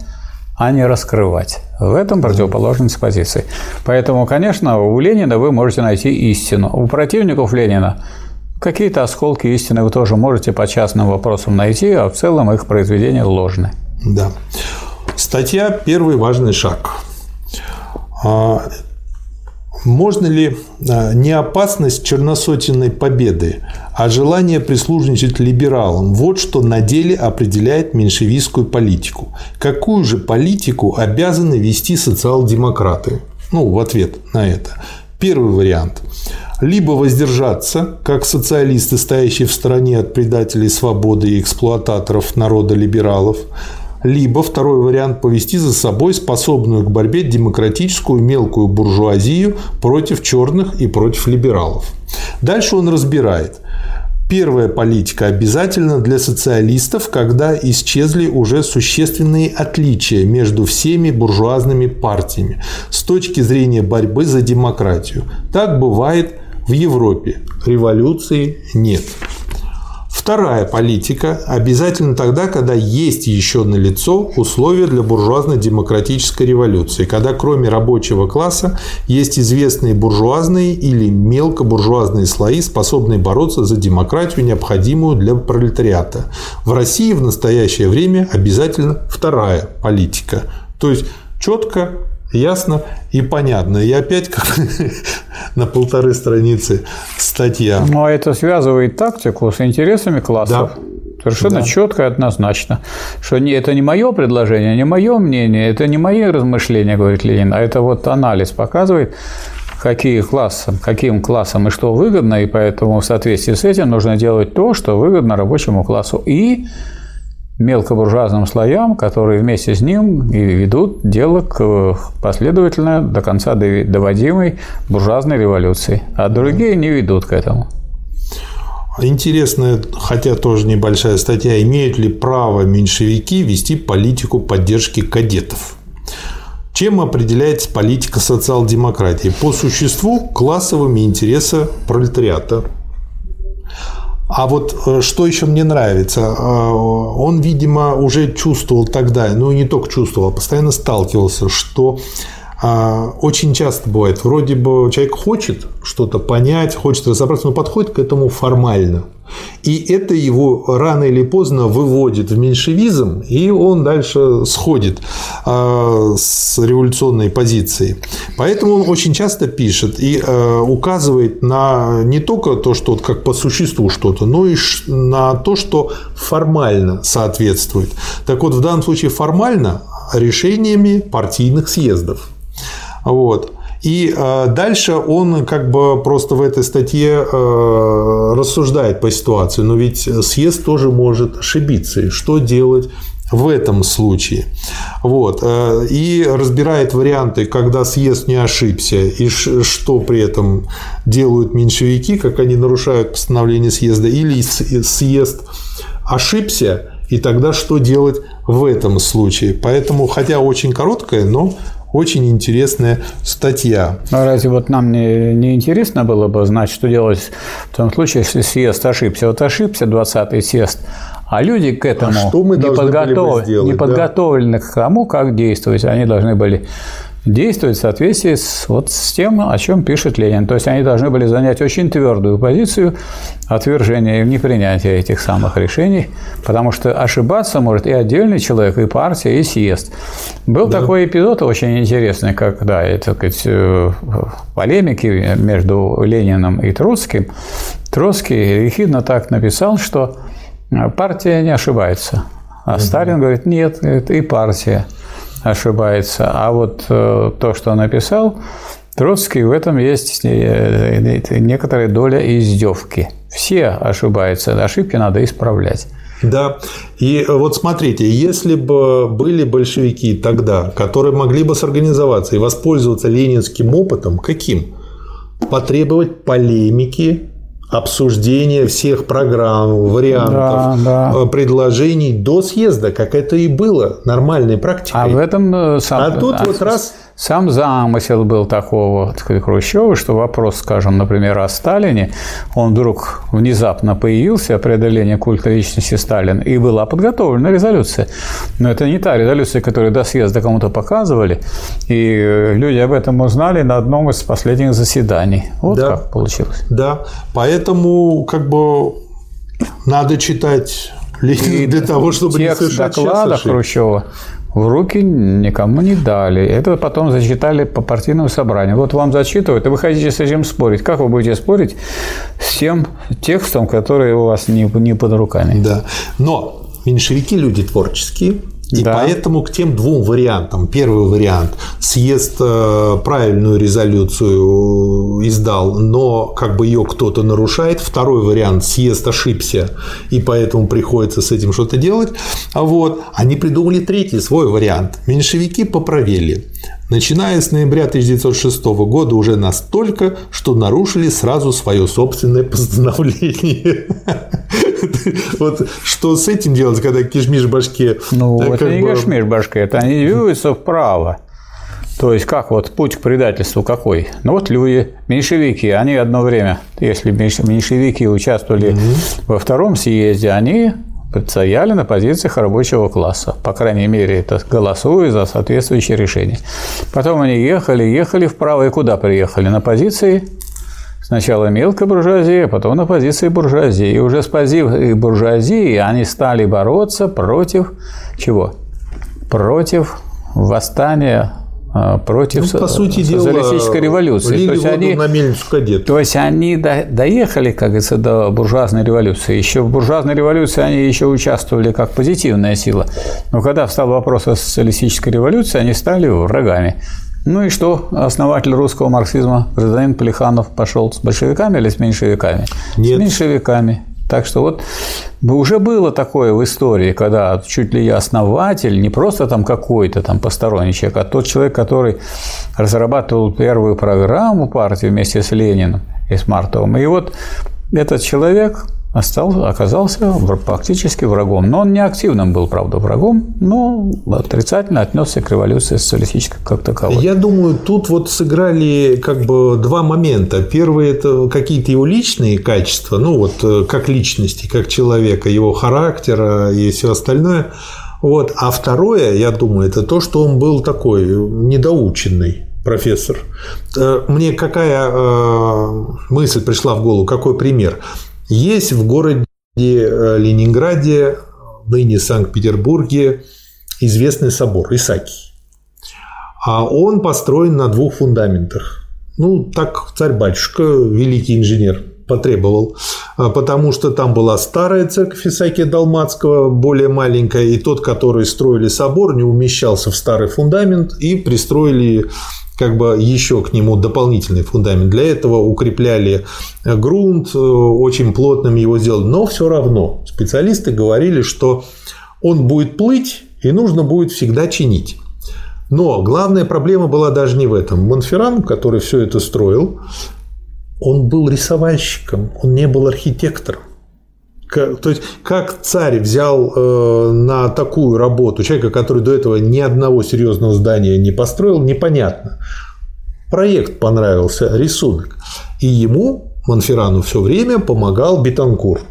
а не раскрывать. В этом противоположность позиции. Поэтому, конечно, у Ленина вы можете найти истину. У противников Ленина какие-то осколки истины вы тоже можете по частным вопросам найти, а в целом их произведения ложны. Да. Статья «Первый важный шаг». А, можно ли а, не опасность черносотенной победы, а желание прислужничать либералам – вот что на деле определяет меньшевистскую политику. Какую же политику обязаны вести социал-демократы? Ну, в ответ на это. Первый вариант либо воздержаться, как социалисты, стоящие в стороне от предателей свободы и эксплуататоров народа либералов, либо второй вариант – повести за собой способную к борьбе демократическую мелкую буржуазию против черных и против либералов. Дальше он разбирает. Первая политика обязательна для социалистов, когда исчезли уже существенные отличия между всеми буржуазными партиями с точки зрения борьбы за демократию. Так бывает в Европе. Революции нет. Вторая политика обязательно тогда, когда есть еще на лицо условия для буржуазно-демократической революции, когда кроме рабочего класса есть известные буржуазные или мелкобуржуазные слои, способные бороться за демократию, необходимую для пролетариата. В России в настоящее время обязательно вторая политика. То есть четко ясно и понятно. И опять как на полторы страницы статья. Но это связывает тактику с интересами классов. Да. Совершенно да. четко и однозначно, что не, это не мое предложение, не мое мнение, это не мои размышления, говорит Ленин, а это вот анализ показывает, какие классы, каким классам и что выгодно, и поэтому в соответствии с этим нужно делать то, что выгодно рабочему классу и мелкобуржуазным слоям, которые вместе с ним и ведут дело к последовательно до конца доводимой буржуазной революции, а другие не ведут к этому. Интересная, хотя тоже небольшая статья, имеют ли право меньшевики вести политику поддержки кадетов? Чем определяется политика социал-демократии? По существу классовыми интересы пролетариата. А вот э, что еще мне нравится, э, он, видимо, уже чувствовал тогда, ну не только чувствовал, а постоянно сталкивался, что а, очень часто бывает, вроде бы человек хочет что-то понять, хочет разобраться, но подходит к этому формально. И это его рано или поздно выводит в меньшевизм, и он дальше сходит а, с революционной позиции. Поэтому он очень часто пишет и а, указывает на не только то, что вот как по существу что-то, но и на то, что формально соответствует. Так вот, в данном случае формально решениями партийных съездов. Вот. И э, дальше он как бы просто в этой статье э, рассуждает по ситуации. Но ведь съезд тоже может ошибиться. И что делать в этом случае. Вот. Э, и разбирает варианты, когда съезд не ошибся, и что при этом делают меньшевики, как они нарушают постановление съезда, или съезд ошибся, и тогда что делать в этом случае. Поэтому, хотя очень короткая, но очень интересная статья. А разве вот нам не, не интересно было бы знать, что делать в том случае, если съезд ошибся? Вот ошибся 20-й съезд, а люди к этому а что мы не, подготов... сделать, не подготовлены да? к тому, как действовать. Они должны были действовать в соответствии с, вот с тем, о чем пишет Ленин. То есть они должны были занять очень твердую позицию отвержения и непринятия этих самых решений, потому что ошибаться может и отдельный человек, и партия, и съезд. Был да. такой эпизод очень интересный, как да, это, сказать, э, полемики между Лениным и Троцким. Троцкий ехидно так написал, что партия не ошибается. А Сталин говорит, нет, это и партия ошибается. А вот э, то, что он написал, Троцкий, в этом есть э, некоторая доля издевки. Все ошибаются, ошибки надо исправлять. Да, и вот смотрите, если бы были большевики тогда, которые могли бы сорганизоваться и воспользоваться ленинским опытом, каким? Потребовать полемики обсуждение всех программ, вариантов, да, да. Э, предложений до съезда, как это и было нормальной практикой. А в этом э, сам, а тут а, вот раз сам замысел был такого сказать, Хрущева, что вопрос, скажем, например, о Сталине, он вдруг внезапно появился, преодоление культа личности Сталина, и была подготовлена резолюция. Но это не та резолюция, которую до съезда кому-то показывали, и люди об этом узнали на одном из последних заседаний. Вот да, как получилось. Да, поэтому как бы надо читать для того, чтобы не совершать доклада Хрущева в руки никому не дали. Это потом зачитали по партийному собранию. Вот вам зачитывают, и вы хотите с этим спорить. Как вы будете спорить с тем текстом, который у вас не, не под руками? Да. Но меньшевики люди творческие, и да. поэтому к тем двум вариантам. Первый вариант – съезд э, правильную резолюцию издал, но как бы ее кто-то нарушает. Второй вариант – съезд ошибся, и поэтому приходится с этим что-то делать. А вот они придумали третий свой вариант. Меньшевики поправили. Начиная с ноября 1906 года уже настолько, что нарушили сразу свое собственное постановление. Вот что с этим делать, когда кишмиш башке? Ну, это не кишмиш башке, это они двигаются вправо. То есть, как вот путь к предательству какой? Ну, вот люди, меньшевики, они одно время, если меньшевики участвовали во втором съезде, они стояли на позициях рабочего класса. По крайней мере, это голосуя за соответствующее решение. Потом они ехали, ехали вправо и куда приехали? На позиции Сначала мелкой буржуазии, а потом на позиции буржуазии. И уже с позиции буржуазии они стали бороться против чего? Против восстания а, против ну, по сути социалистической дела, революции. То есть, они, на кадет. то есть они доехали, как говорится, до буржуазной революции. Еще в буржуазной революции они еще участвовали как позитивная сила. Но когда встал вопрос о социалистической революции, они стали врагами. Ну и что? Основатель русского марксизма, гражданин Плеханов, пошел с большевиками или с меньшевиками? Нет. С меньшевиками. Так что вот уже было такое в истории, когда чуть ли я основатель, не просто там какой-то там посторонний человек, а тот человек, который разрабатывал первую программу партии вместе с Лениным и с Мартовым. И вот этот человек остался, оказался практически врагом. Но он не активным был, правда, врагом, но отрицательно отнесся к революции социалистической как таковой. Я думаю, тут вот сыграли как бы два момента. Первый – это какие-то его личные качества, ну вот э, как личности, как человека, его характера и все остальное. Вот. А второе, я думаю, это то, что он был такой недоученный профессор. Э, мне какая э, мысль пришла в голову, какой пример? Есть в городе э, Ленинграде, ныне Санкт-Петербурге, известный собор Исаакий. А он построен на двух фундаментах. Ну, так царь-батюшка, великий инженер, потребовал, а, потому что там была старая церковь Исаакия Далмацкого, более маленькая, и тот, который строили собор, не умещался в старый фундамент, и пристроили как бы еще к нему дополнительный фундамент. Для этого укрепляли грунт, э, очень плотным его сделали. Но все равно специалисты говорили, что он будет плыть и нужно будет всегда чинить. Но главная проблема была даже не в этом. Монферран, который все это строил, он был рисовальщиком, он не был архитектором. То есть, как царь взял э, на такую работу человека, который до этого ни одного серьезного здания не построил, непонятно. Проект понравился, рисунок. И ему, Монферану, все время помогал Бетанкур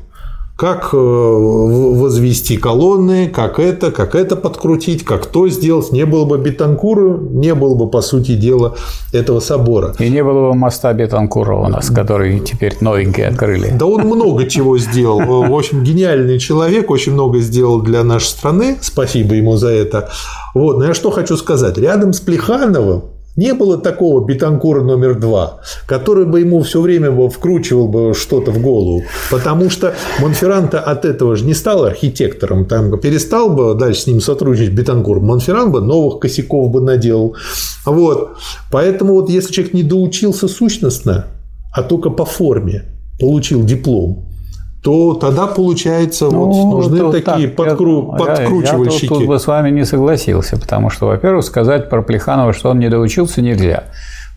как э, возвести колонны, как это, как это подкрутить, как то сделать. Не было бы Бетанкура, не было бы, по сути дела, этого собора. И не было бы моста Бетанкура у нас, который теперь новенький открыли. Да он много чего сделал. В общем, гениальный человек, очень много сделал для нашей страны. Спасибо ему за это. Вот. Но я что хочу сказать. Рядом с Плехановым не было такого Бетанкура номер два, который бы ему все время вкручивал бы что-то в голову. Потому что Монферранта от этого же не стал архитектором. Там перестал бы дальше с ним сотрудничать Бетанкур. Монферран бы новых косяков бы наделал. Вот. Поэтому вот если человек не доучился сущностно, а только по форме получил диплом, то тогда получается ну, вот нужны такие так, подкру... я, подкручивальщики. Я, я тут, тут бы с вами не согласился, потому что, во-первых, сказать про Плеханова, что он не доучился, нельзя.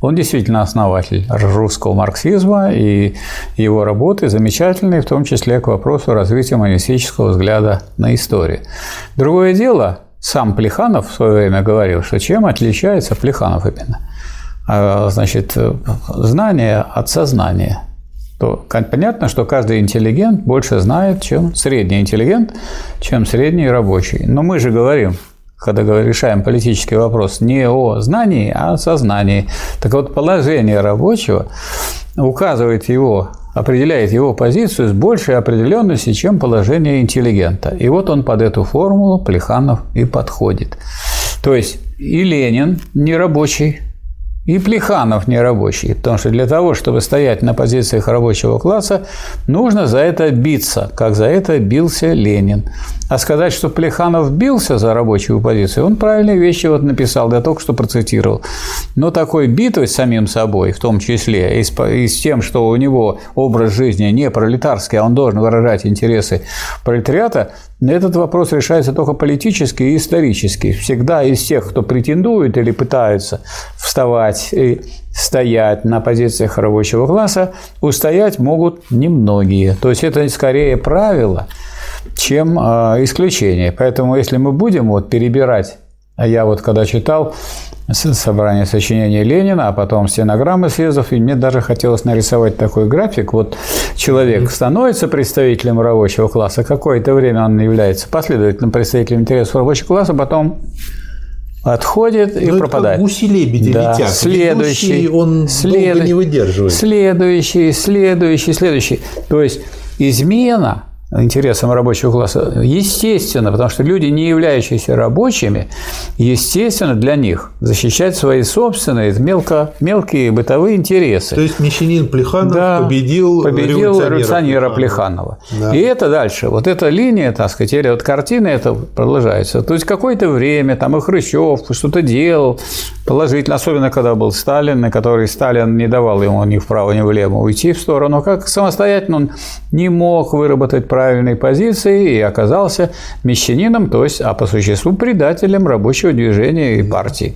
Он действительно основатель русского марксизма, и его работы замечательные, в том числе к вопросу развития монистического взгляда на историю. Другое дело, сам Плеханов в свое время говорил, что чем отличается Плеханов именно? А, значит, знание от сознания – то понятно, что каждый интеллигент больше знает, чем средний интеллигент, чем средний рабочий. Но мы же говорим, когда решаем политический вопрос, не о знании, а о сознании. Так вот, положение рабочего указывает его, определяет его позицию с большей определенностью, чем положение интеллигента. И вот он под эту формулу Плеханов и подходит. То есть и Ленин не рабочий, и Плеханов не рабочий, потому что для того, чтобы стоять на позициях рабочего класса, нужно за это биться, как за это бился Ленин. А сказать, что Плеханов бился за рабочую позицию, он правильные вещи вот написал, я только что процитировал. Но такой битвой с самим собой, в том числе, и с, и с тем, что у него образ жизни не пролетарский, а он должен выражать интересы пролетариата, этот вопрос решается только политически и исторически. Всегда из тех, кто претендует или пытается вставать и стоять на позициях рабочего класса, устоять могут немногие. То есть это скорее правило – чем а, исключение. Поэтому если мы будем вот перебирать, а я вот когда читал собрание сочинений Ленина, а потом стенограммы съездов, и мне даже хотелось нарисовать такой график. Вот человек становится представителем рабочего класса, какое-то время он является последовательным представителем интересов рабочего класса, потом отходит и Но ну, пропадает. Это гуси-лебеди да. летят. Следующий, он след... долго не выдерживает. Следующий, следующий, следующий. То есть измена интересам рабочего класса? Естественно, потому что люди, не являющиеся рабочими, естественно, для них защищать свои собственные мелко, мелкие бытовые интересы. То есть мещанин Плеханов да, победил, победил революционера Плеханова. Да. И это дальше. Вот эта линия, так сказать, или вот картина это продолжается. То есть какое-то время там и Хрущев что-то делал положительно, особенно когда был Сталин, на который Сталин не давал ему ни вправо, ни влево уйти в сторону. Как самостоятельно он не мог выработать правильной позиции и оказался мещанином, то есть, а по существу предателем рабочего движения и партии.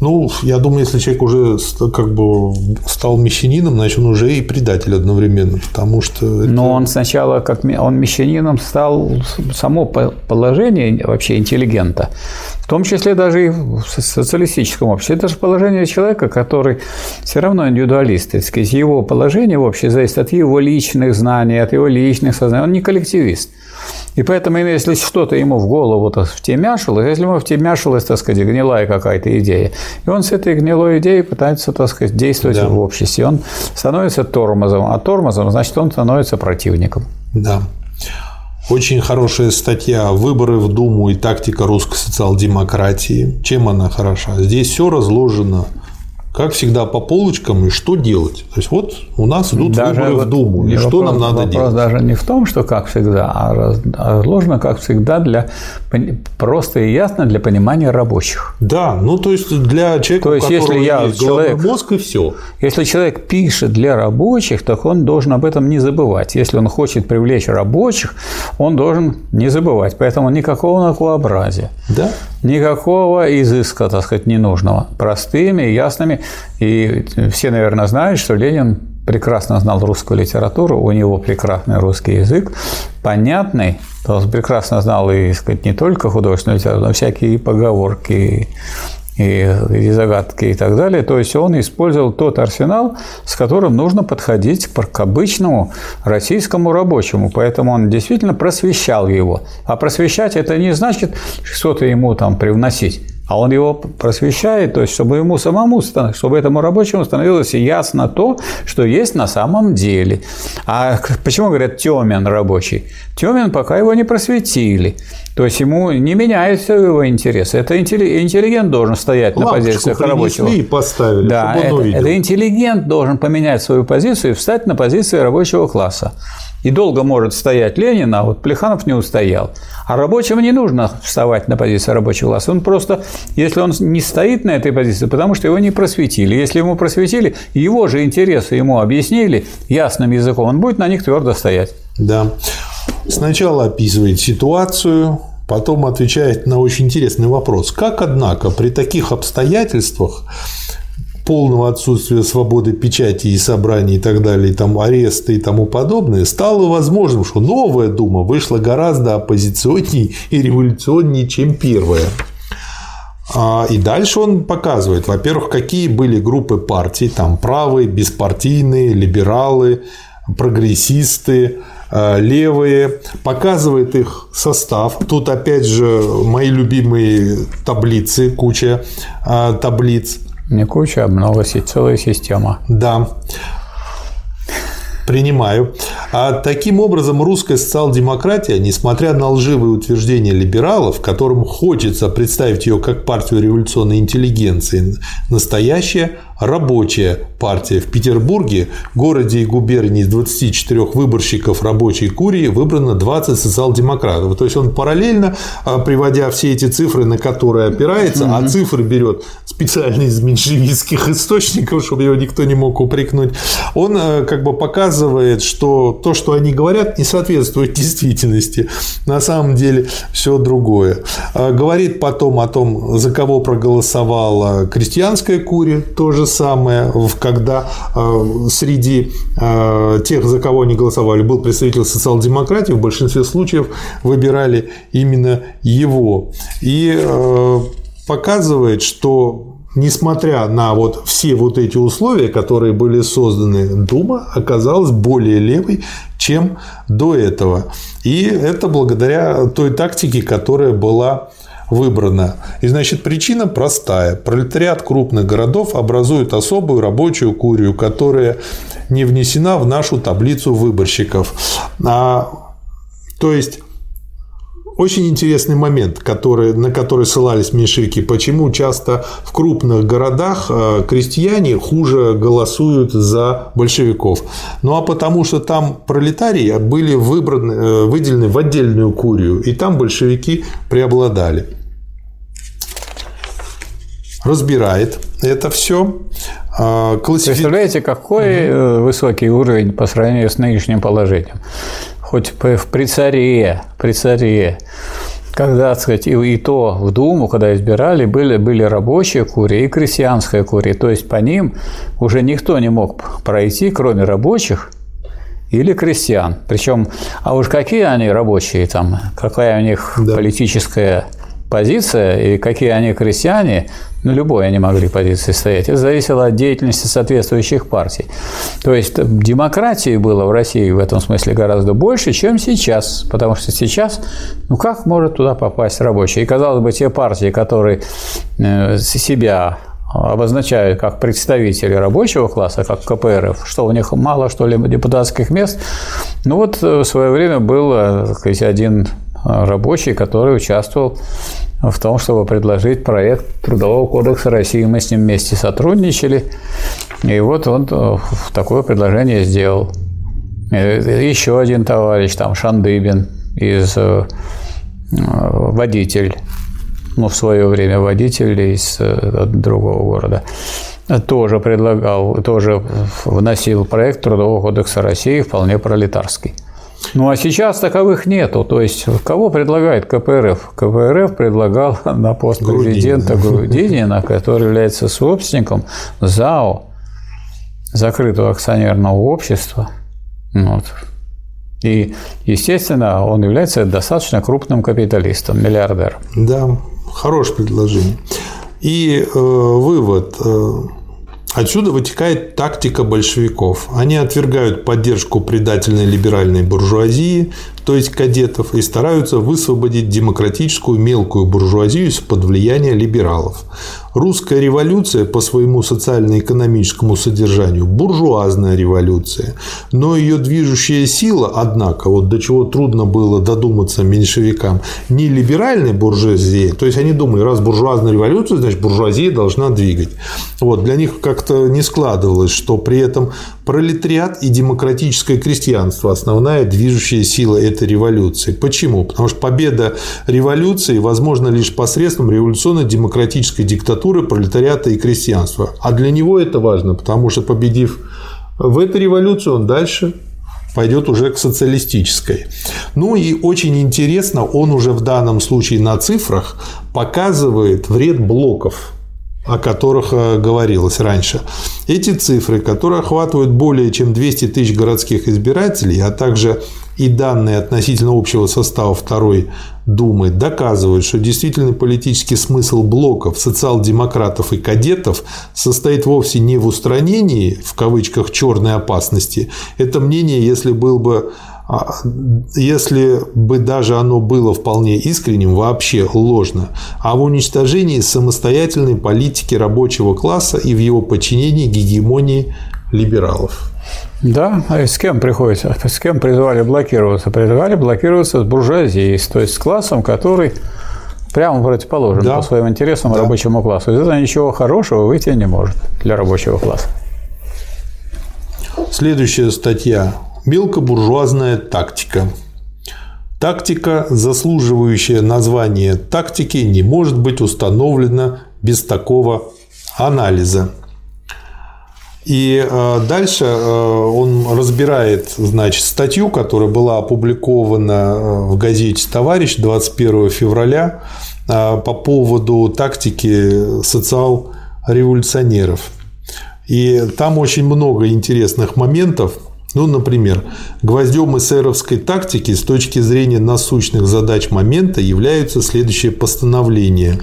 Ну, я думаю, если человек уже как бы стал мещанином, значит, он уже и предатель одновременно, потому что... Это... Но он сначала, как он мещанином стал само положение вообще интеллигента, в том числе даже и в социалистическом обществе. Это же положение человека, который все равно индивидуалист. Сказать, его положение в обществе зависит от его личных знаний, от его личных сознаний. Он не коллективист. И поэтому, если что-то ему в голову -то втемяшилось, если ему втемяшилась, так сказать, гнилая какая-то идея, и он с этой гнилой идеей пытается, так сказать, действовать да. в обществе, он становится тормозом, а тормозом, значит, он становится противником. Да. Очень хорошая статья «Выборы в Думу и тактика русской социал-демократии». Чем она хороша? Здесь все разложено как всегда, по полочкам и что делать. То есть вот у нас идут даже выборы вот в Думу, и что нам надо вопрос делать. Вопрос даже не в том, что как всегда, а, а разложено как всегда для просто и ясно для понимания рабочих. Да, ну то есть для человека, то есть, если я есть человек, мозг и все. Если человек пишет для рабочих, то он должен об этом не забывать. Если он хочет привлечь рабочих, он должен не забывать. Поэтому никакого накообразия. Да. Никакого изыска, так сказать, ненужного. Простыми, ясными. И все, наверное, знают, что Ленин прекрасно знал русскую литературу, у него прекрасный русский язык, понятный, он прекрасно знал и, сказать, не только художественную литературу, но всякие поговорки, и, и загадки и так далее. То есть он использовал тот арсенал, с которым нужно подходить к обычному российскому рабочему. Поэтому он действительно просвещал его. А просвещать это не значит что-то ему там привносить а он его просвещает, то есть чтобы ему самому, чтобы этому рабочему становилось ясно то, что есть на самом деле. А почему говорят темен рабочий? Темен, пока его не просветили. То есть ему не меняется его интерес. Это интеллигент должен стоять Лампочку на позициях рабочего. и поставили, да, это, это интеллигент должен поменять свою позицию и встать на позиции рабочего класса. И долго может стоять Ленин, а вот Плеханов не устоял. А рабочему не нужно вставать на позицию рабочего класса. Он просто, если он не стоит на этой позиции, потому что его не просветили. Если ему просветили, его же интересы ему объяснили ясным языком, он будет на них твердо стоять. Да. Сначала описывает ситуацию, потом отвечает на очень интересный вопрос. Как, однако, при таких обстоятельствах полного отсутствия свободы печати и собраний и так далее, и там аресты и тому подобное, стало возможным, что новая Дума вышла гораздо оппозиционнее и революционнее, чем первая. А, и дальше он показывает, во-первых, какие были группы партий, там правые, беспартийные, либералы, прогрессисты, левые, показывает их состав. Тут опять же мои любимые таблицы, куча а, таблиц. Не куча, а много, целая система. Да. Принимаю. А таким образом русская социал-демократия, несмотря на лживые утверждения либералов, которым хочется представить ее как партию революционной интеллигенции, настоящая рабочая партия. В Петербурге, городе и губернии из 24 выборщиков рабочей курии выбрано 20 социал-демократов. То есть он параллельно, а, приводя все эти цифры, на которые опирается, mm-hmm. а цифры берет специально из меньшевистских источников, чтобы его никто не мог упрекнуть, он э, как бы показывает, что то, что они говорят, не соответствует действительности. На самом деле все другое. А, говорит потом о том, за кого проголосовала крестьянская курия, тоже самое, когда э, среди э, тех, за кого они голосовали, был представитель социал-демократии, в большинстве случаев выбирали именно его. И э, показывает, что несмотря на вот все вот эти условия, которые были созданы, Дума оказалась более левой, чем до этого. И это благодаря той тактике, которая была выбрана. И, значит, причина простая. Пролетариат крупных городов образует особую рабочую курию, которая не внесена в нашу таблицу выборщиков. А, то есть очень интересный момент, который, на который ссылались меньшевики. Почему часто в крупных городах э, крестьяне хуже голосуют за большевиков? Ну а потому что там пролетарии были выбраны, э, выделены в отдельную курию, и там большевики преобладали. Разбирает это все. А, классифи... Представляете, какой угу. высокий уровень по сравнению с нынешним положением? Хоть при царе, при царе, когда, так сказать, и, и то в Думу, когда избирали, были, были рабочие курии и крестьянская курия. То есть по ним уже никто не мог пройти, кроме рабочих или крестьян. Причем, а уж какие они рабочие там, какая у них да. политическая позиция и какие они крестьяне, ну, любой они могли позиции стоять. Это зависело от деятельности соответствующих партий. То есть демократии было в России в этом смысле гораздо больше, чем сейчас. Потому что сейчас, ну как может туда попасть рабочий? И, казалось бы, те партии, которые э, себя обозначают как представители рабочего класса, как КПРФ, что у них мало, что ли, депутатских мест. Ну вот в свое время был так сказать, один рабочий, который участвовал в том, чтобы предложить проект Трудового кодекса России. Мы с ним вместе сотрудничали, и вот он э, такое предложение сделал. Еще один товарищ, там Шандыбин из э, водитель, ну, в свое время водитель из э, другого города, тоже предлагал, тоже вносил проект Трудового кодекса России, вполне пролетарский. Ну а сейчас таковых нету. То есть кого предлагает КПРФ? КПРФ предлагал на пост президента Грудинина, который является собственником ЗАО, закрытого акционерного общества. Вот. И, естественно, он является достаточно крупным капиталистом, миллиардером. Да, хорошее предложение. И э, вывод. Э, Отсюда вытекает тактика большевиков. Они отвергают поддержку предательной либеральной буржуазии, то есть кадетов, и стараются высвободить демократическую мелкую буржуазию из-под влияния либералов. Русская революция по своему социально-экономическому содержанию – буржуазная революция. Но ее движущая сила, однако, вот до чего трудно было додуматься меньшевикам, не либеральной буржуазии, то есть они думали, раз буржуазная революция, значит буржуазия должна двигать. Вот, для них как-то не складывалось, что при этом пролетариат и демократическое крестьянство – основная движущая сила этой революции. Почему? Потому что победа революции возможна лишь посредством революционно-демократической диктатуры пролетариата и крестьянства. А для него это важно, потому что победив в этой революции, он дальше пойдет уже к социалистической. Ну и очень интересно, он уже в данном случае на цифрах показывает вред блоков о которых э, говорилось раньше. Эти цифры, которые охватывают более чем 200 тысяч городских избирателей, а также и данные относительно общего состава Второй Думы доказывают, что действительный политический смысл блоков социал-демократов и кадетов состоит вовсе не в устранении, в кавычках, черной опасности. Это мнение, если был бы а, если бы даже оно было вполне искренним, вообще ложно, а в уничтожении самостоятельной политики рабочего класса и в его подчинении гегемонии либералов. Да, а с кем приходится? С кем призывали блокироваться? Призывали блокироваться с буржуазией, то есть с классом, который прямо противоположен да. по своим интересам да. рабочему классу. Из этого ничего хорошего выйти не может для рабочего класса. Следующая статья Мелкобуржуазная тактика. Тактика, заслуживающая названия тактики, не может быть установлена без такого анализа. И э, дальше э, он разбирает значит, статью, которая была опубликована э, в газете «Товарищ» 21 февраля по поводу тактики социал-революционеров. И там очень много интересных моментов – ну, например, гвоздем эсеровской тактики с точки зрения насущных задач момента являются следующие постановления.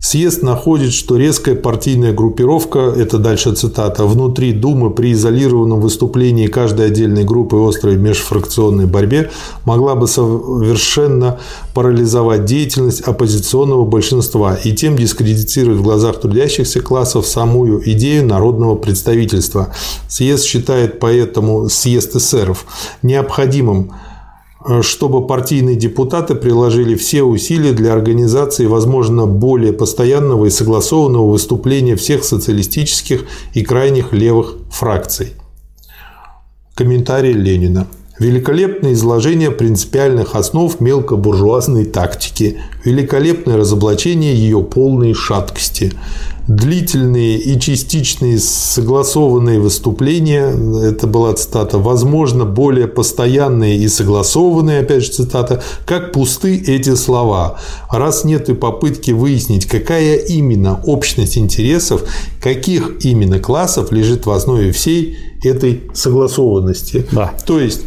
Съезд находит, что резкая партийная группировка, это дальше цитата, внутри Думы при изолированном выступлении каждой отдельной группы острой межфракционной борьбе могла бы совершенно парализовать деятельность оппозиционного большинства и тем дискредитировать в глазах трудящихся классов самую идею народного представительства. Съезд считает поэтому съезд эсеров необходимым чтобы партийные депутаты приложили все усилия для организации, возможно, более постоянного и согласованного выступления всех социалистических и крайних левых фракций. Комментарий Ленина. Великолепное изложение принципиальных основ мелкобуржуазной тактики, великолепное разоблачение ее полной шаткости, длительные и частичные согласованные выступления, это была цитата, возможно, более постоянные и согласованные, опять же цитата, как пусты эти слова. Раз нет и попытки выяснить, какая именно общность интересов, каких именно классов лежит в основе всей этой согласованности. Да. То есть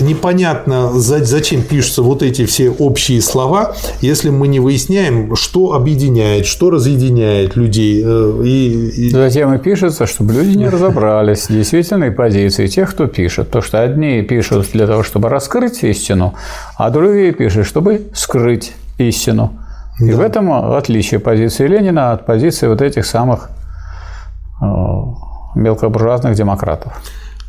непонятно, зачем пишутся вот эти все общие слова, если мы не выясняем, что объединяет, что разъединяет людей. Э, и, и... Затем и пишется, чтобы люди не разобрались в действительной позиции тех, кто пишет. То, что одни пишут для того, чтобы раскрыть истину, а другие пишут, чтобы скрыть истину. И да. в этом отличие позиции Ленина от позиции вот этих самых э, мелкобуржуазных демократов.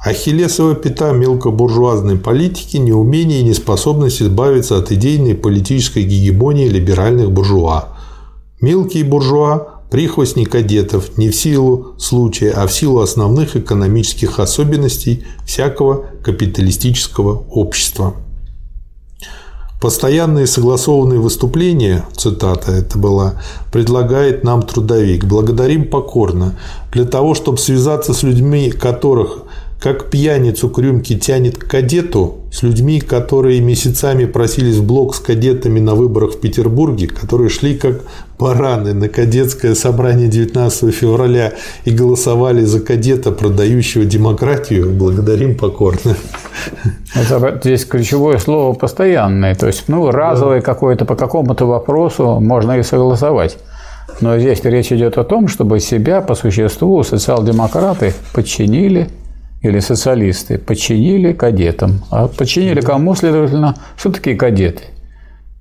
Ахиллесова пята мелкобуржуазной политики – неумение и неспособность избавиться от идейной политической гегемонии либеральных буржуа. Мелкие буржуа – прихвостни кадетов не в силу случая, а в силу основных экономических особенностей всякого капиталистического общества. Постоянные согласованные выступления, цитата это была, предлагает нам трудовик. Благодарим покорно. Для того, чтобы связаться с людьми, которых как пьяницу к рюмке тянет к кадету, с людьми, которые месяцами просились в блок с кадетами на выборах в Петербурге, которые шли как бараны на кадетское собрание 19 февраля и голосовали за кадета, продающего демократию, благодарим покорно. Это, здесь ключевое слово «постоянное», то есть ну, разовое да. какое-то по какому-то вопросу можно и согласовать. Но здесь речь идет о том, чтобы себя по существу социал-демократы подчинили или социалисты подчинили кадетам. А подчинили кому, следовательно, что такие кадеты?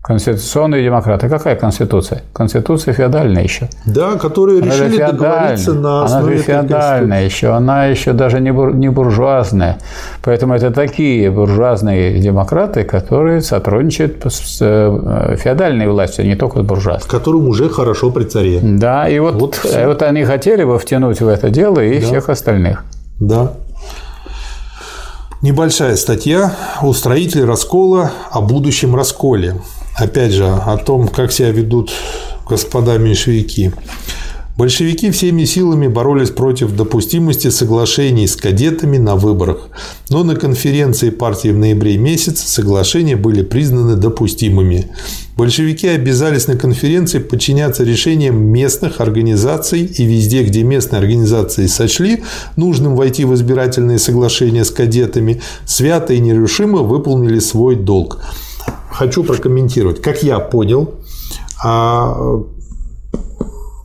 Конституционные демократы. Какая конституция? Конституция феодальная еще. Да, которые она решили договориться на основе Она же феодальная еще, она еще даже не, бур, не буржуазная. Поэтому это такие буржуазные демократы, которые сотрудничают с э, феодальной властью, а не только с буржуазной. Которым уже хорошо при царе. Да, и вот, вот, вот они хотели бы втянуть в это дело и да. всех остальных. Да. Небольшая статья «Устроители раскола о будущем расколе». Опять же, о том, как себя ведут господа меньшевики. Большевики всеми силами боролись против допустимости соглашений с кадетами на выборах, но на конференции партии в ноябре месяце соглашения были признаны допустимыми. Большевики обязались на конференции подчиняться решениям местных организаций и везде, где местные организации сочли нужным войти в избирательные соглашения с кадетами, свято и нерушимо выполнили свой долг. Хочу прокомментировать. Как я понял, а,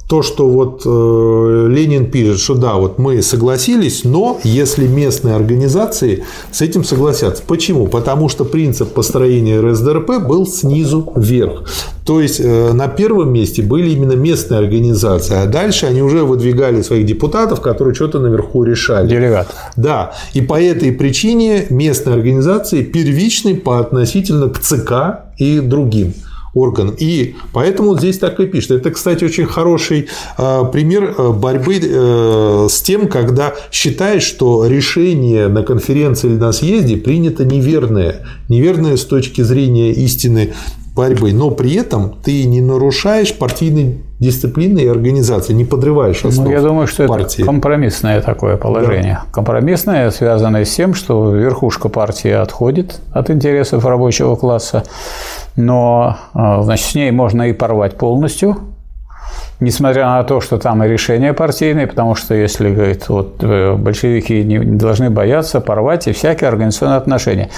то, что вот э, Ленин пишет, что да, вот мы согласились, но если местные организации с этим согласятся. Почему? Потому что принцип построения РСДРП был снизу вверх. То есть э, на первом месте были именно местные организации, а дальше они уже выдвигали своих депутатов, которые что-то наверху решали. Делегат. Да. И по этой причине местные организации первичны по относительно к ЦК и другим орган. И поэтому здесь так и пишет. Это, кстати, очень хороший а, пример а, борьбы э, с тем, когда считаешь, что решение на конференции или на съезде принято неверное. Неверное с точки зрения истины борьбы, но при этом ты не нарушаешь партийной дисциплины и организации, не подрываешь основ ну, Я думаю, что партии. это компромиссное такое положение. Да. Компромиссное, связанное с тем, что верхушка партии отходит от интересов рабочего класса, но а, значит, с ней можно и порвать полностью, несмотря на то, что там и решения партийные, потому что если, говорит, вот э, большевики не должны бояться порвать и всякие организационные отношения.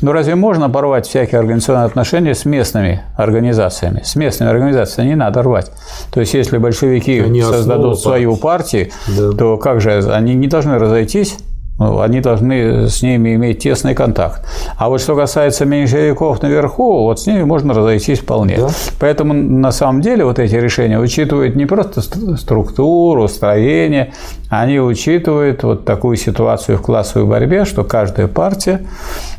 Но разве можно порвать всякие организационные отношения с местными организациями? С местными организациями не надо рвать. То есть, если большевики они создадут свою партию, да. то как же они не должны разойтись они должны с ними иметь тесный контакт. А вот что касается меньшевиков наверху, вот с ними можно разойтись вполне. Да. Поэтому на самом деле вот эти решения учитывают не просто структуру, строение, они учитывают вот такую ситуацию в классовой борьбе, что каждая партия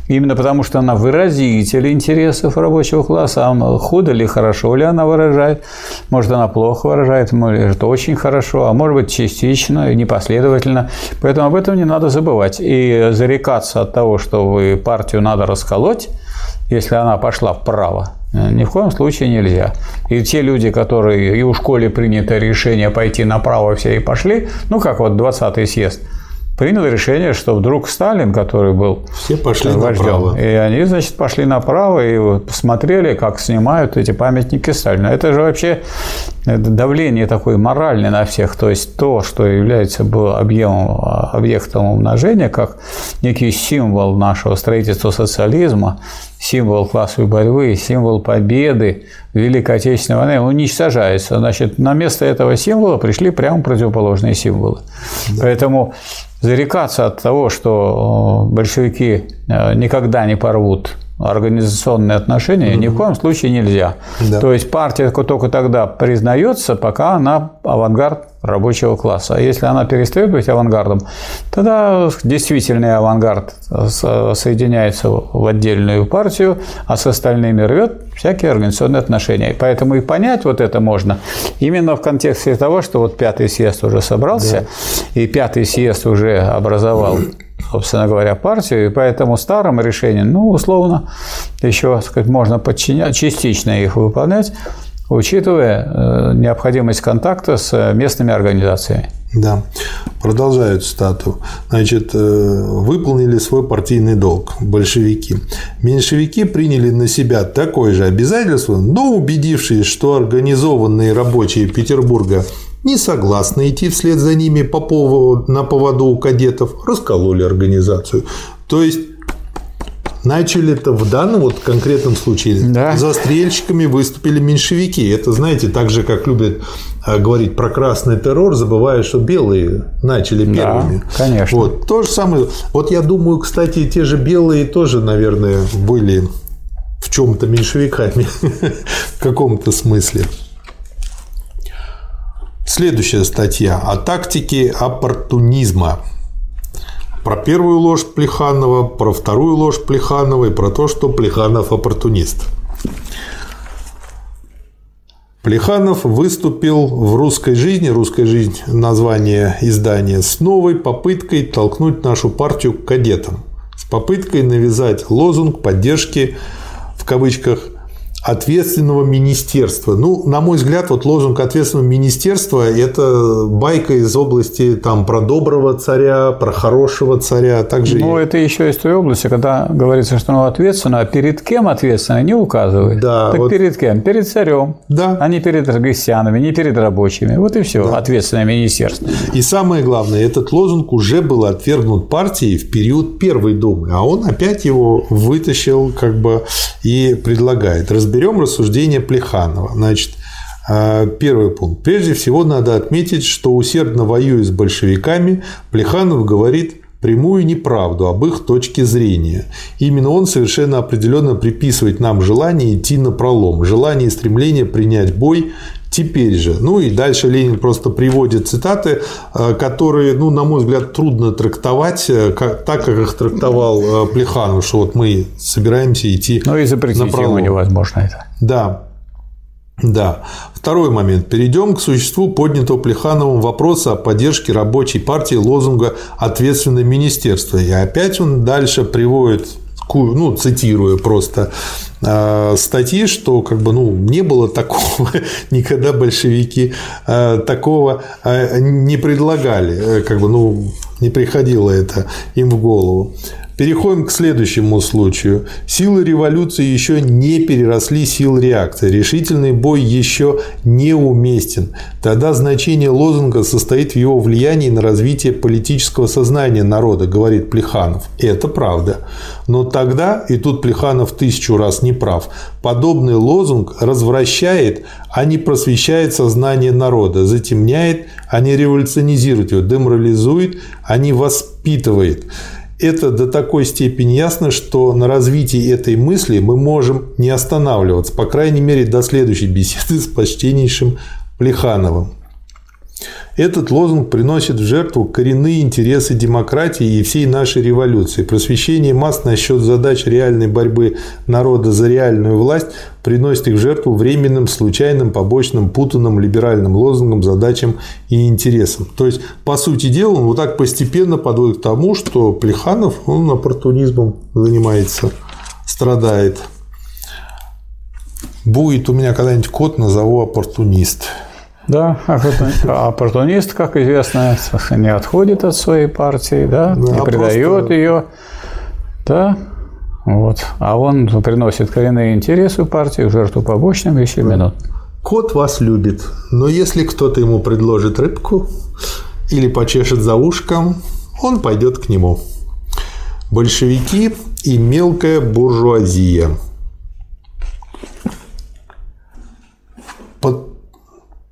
Именно потому, что она выразитель интересов рабочего класса, а худо ли, хорошо ли она выражает, может, она плохо выражает, может, очень хорошо, а может быть, частично, непоследовательно. Поэтому об этом не надо забывать. И зарекаться от того, что вы партию надо расколоть, если она пошла вправо, ни в коем случае нельзя. И те люди, которые и у школе принято решение пойти направо, все и пошли, ну, как вот 20-й съезд – принял решение, что вдруг Сталин, который был Все пошли вождем, направо. и они, значит, пошли направо и посмотрели, как снимают эти памятники Сталина. Это же вообще давление такое моральное на всех, то есть то, что является объемом, объектом умножения, как некий символ нашего строительства социализма, символ классовой борьбы, символ победы Великой Отечественной войны уничтожается. Значит, на место этого символа пришли прямо противоположные символы. Да. Поэтому зарекаться от того, что э, большевики э, никогда не порвут организационные отношения, угу. ни в коем случае нельзя. Да. То есть партия только тогда признается, пока она авангард рабочего класса. А если она перестает быть авангардом, тогда действительный авангард соединяется в отдельную партию, а с остальными рвет всякие организационные отношения. Поэтому и понять вот это можно именно в контексте того, что вот пятый съезд уже собрался, да. и пятый съезд уже образовал собственно говоря, партию, и поэтому старым решениям, ну, условно, еще, так сказать, можно подчинять, частично их выполнять, учитывая э, необходимость контакта с местными организациями. Да. Продолжаю цитату. Значит, э, выполнили свой партийный долг большевики. Меньшевики приняли на себя такое же обязательство, но убедившись, что организованные рабочие Петербурга не согласны идти вслед за ними по поводу, на поводу у кадетов, раскололи организацию. То есть начали это в данном вот конкретном случае. Да. Застрельщиками выступили меньшевики. Это, знаете, так же, как любят а, говорить про красный террор, забывая, что белые начали первыми. Да, конечно. Вот. То же самое. Вот я думаю, кстати, те же белые тоже, наверное, были в чем-то меньшевиками в каком-то смысле. Следующая статья о тактике оппортунизма. Про первую ложь Плеханова, про вторую ложь Плеханова и про то, что Плеханов оппортунист. Плеханов выступил в «Русской жизни», «Русская жизнь» – название издания, с новой попыткой толкнуть нашу партию к кадетам, с попыткой навязать лозунг поддержки в кавычках ответственного министерства. Ну, на мой взгляд, вот лозунг ответственного министерства – это байка из области там, про доброго царя, про хорошего царя. Также ну, это еще из той области, когда говорится, что оно ответственно, а перед кем ответственно не указывает. Да, так вот... перед кем? Перед царем, да. а не перед крестьянами, не перед рабочими. Вот и все, да. ответственное министерство. И самое главное, этот лозунг уже был отвергнут партией в период Первой Думы, а он опять его вытащил как бы и предлагает разберем рассуждение Плеханова. Значит, э, Первый пункт. Прежде всего, надо отметить, что усердно воюя с большевиками, Плеханов говорит прямую неправду об их точке зрения. Именно он совершенно определенно приписывает нам желание идти на пролом, желание и стремление принять бой теперь же. Ну и дальше Ленин просто приводит цитаты, э, которые, ну, на мой взгляд, трудно трактовать э, как, так, как их трактовал э, Плеханов, что вот мы собираемся идти Ну и запретить на ему невозможно это. Да. Да. Второй момент. Перейдем к существу поднятого Плехановым вопроса о поддержке рабочей партии лозунга «Ответственное министерство». И опять он дальше приводит ну, цитируя просто а, статьи, что как бы, ну, не было такого, никогда большевики а, такого а, не предлагали, как бы, ну, не приходило это им в голову. Переходим к следующему случаю. Силы революции еще не переросли силы реакции. Решительный бой еще не уместен. Тогда значение лозунга состоит в его влиянии на развитие политического сознания народа, говорит Плеханов. Это правда. Но тогда, и тут Плеханов тысячу раз не прав, подобный лозунг развращает, а не просвещает сознание народа, затемняет, а не революционизирует его, деморализует, а не воспитывает это до такой степени ясно, что на развитии этой мысли мы можем не останавливаться, по крайней мере, до следующей беседы с почтеннейшим Плехановым. Этот лозунг приносит в жертву коренные интересы демократии и всей нашей революции. Просвещение масс насчет задач реальной борьбы народа за реальную власть приносит их в жертву временным, случайным, побочным, путанным либеральным лозунгам, задачам и интересам. То есть, по сути дела, он вот так постепенно подводит к тому, что Плеханов он оппортунизмом занимается, страдает. Будет у меня когда-нибудь код, назову оппортунист. Да, оппортунист, как известно, не отходит от своей партии, да, да не предает просто... ее, да, вот. А он приносит коренные интересы партии в жертву побочным еще минут. Кот вас любит, но если кто-то ему предложит рыбку или почешет за ушком, он пойдет к нему. Большевики и мелкая буржуазия –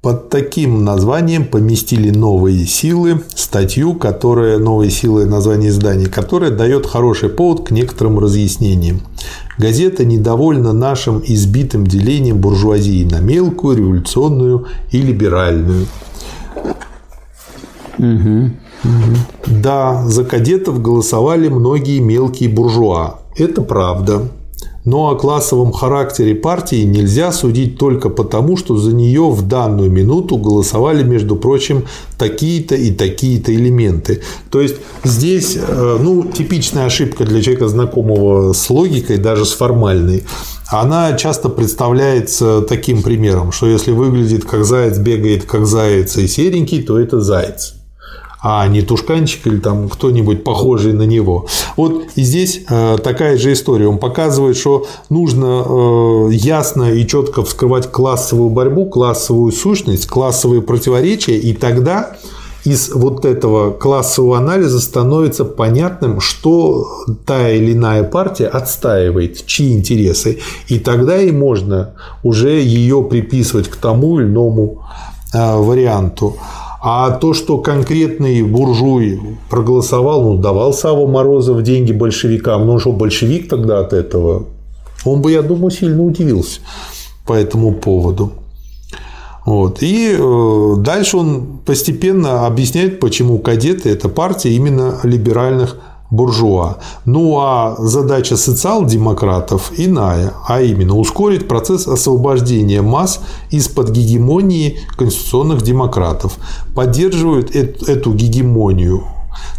Под таким названием поместили «Новые силы» статью, которая «Новые силы» – название издания, которая дает хороший повод к некоторым разъяснениям. Газета недовольна нашим избитым делением буржуазии на мелкую, революционную и либеральную. Угу, угу. Да, за кадетов голосовали многие мелкие буржуа. Это правда. Но о классовом характере партии нельзя судить только потому, что за нее в данную минуту голосовали, между прочим, такие-то и такие-то элементы. То есть здесь э, ну, типичная ошибка для человека, знакомого с логикой, даже с формальной. Она часто представляется таким примером, что если выглядит как заяц, бегает как заяц и серенький, то это заяц а не Тушканчик или там кто-нибудь похожий на него. Вот и здесь э, такая же история. Он показывает, что нужно э, ясно и четко вскрывать классовую борьбу, классовую сущность, классовые противоречия, и тогда из вот этого классового анализа становится понятным, что та или иная партия отстаивает, чьи интересы. И тогда и можно уже ее приписывать к тому или иному э, варианту. А то, что конкретный буржуй проголосовал, ну, давал Савва Морозов деньги большевикам, ну, что большевик тогда от этого, он бы, я думаю, сильно удивился по этому поводу. Вот. И э, дальше он постепенно объясняет, почему кадеты – это партия именно либеральных буржуа. Ну а задача социал-демократов иная, а именно ускорить процесс освобождения масс из-под гегемонии конституционных демократов. Поддерживают эту гегемонию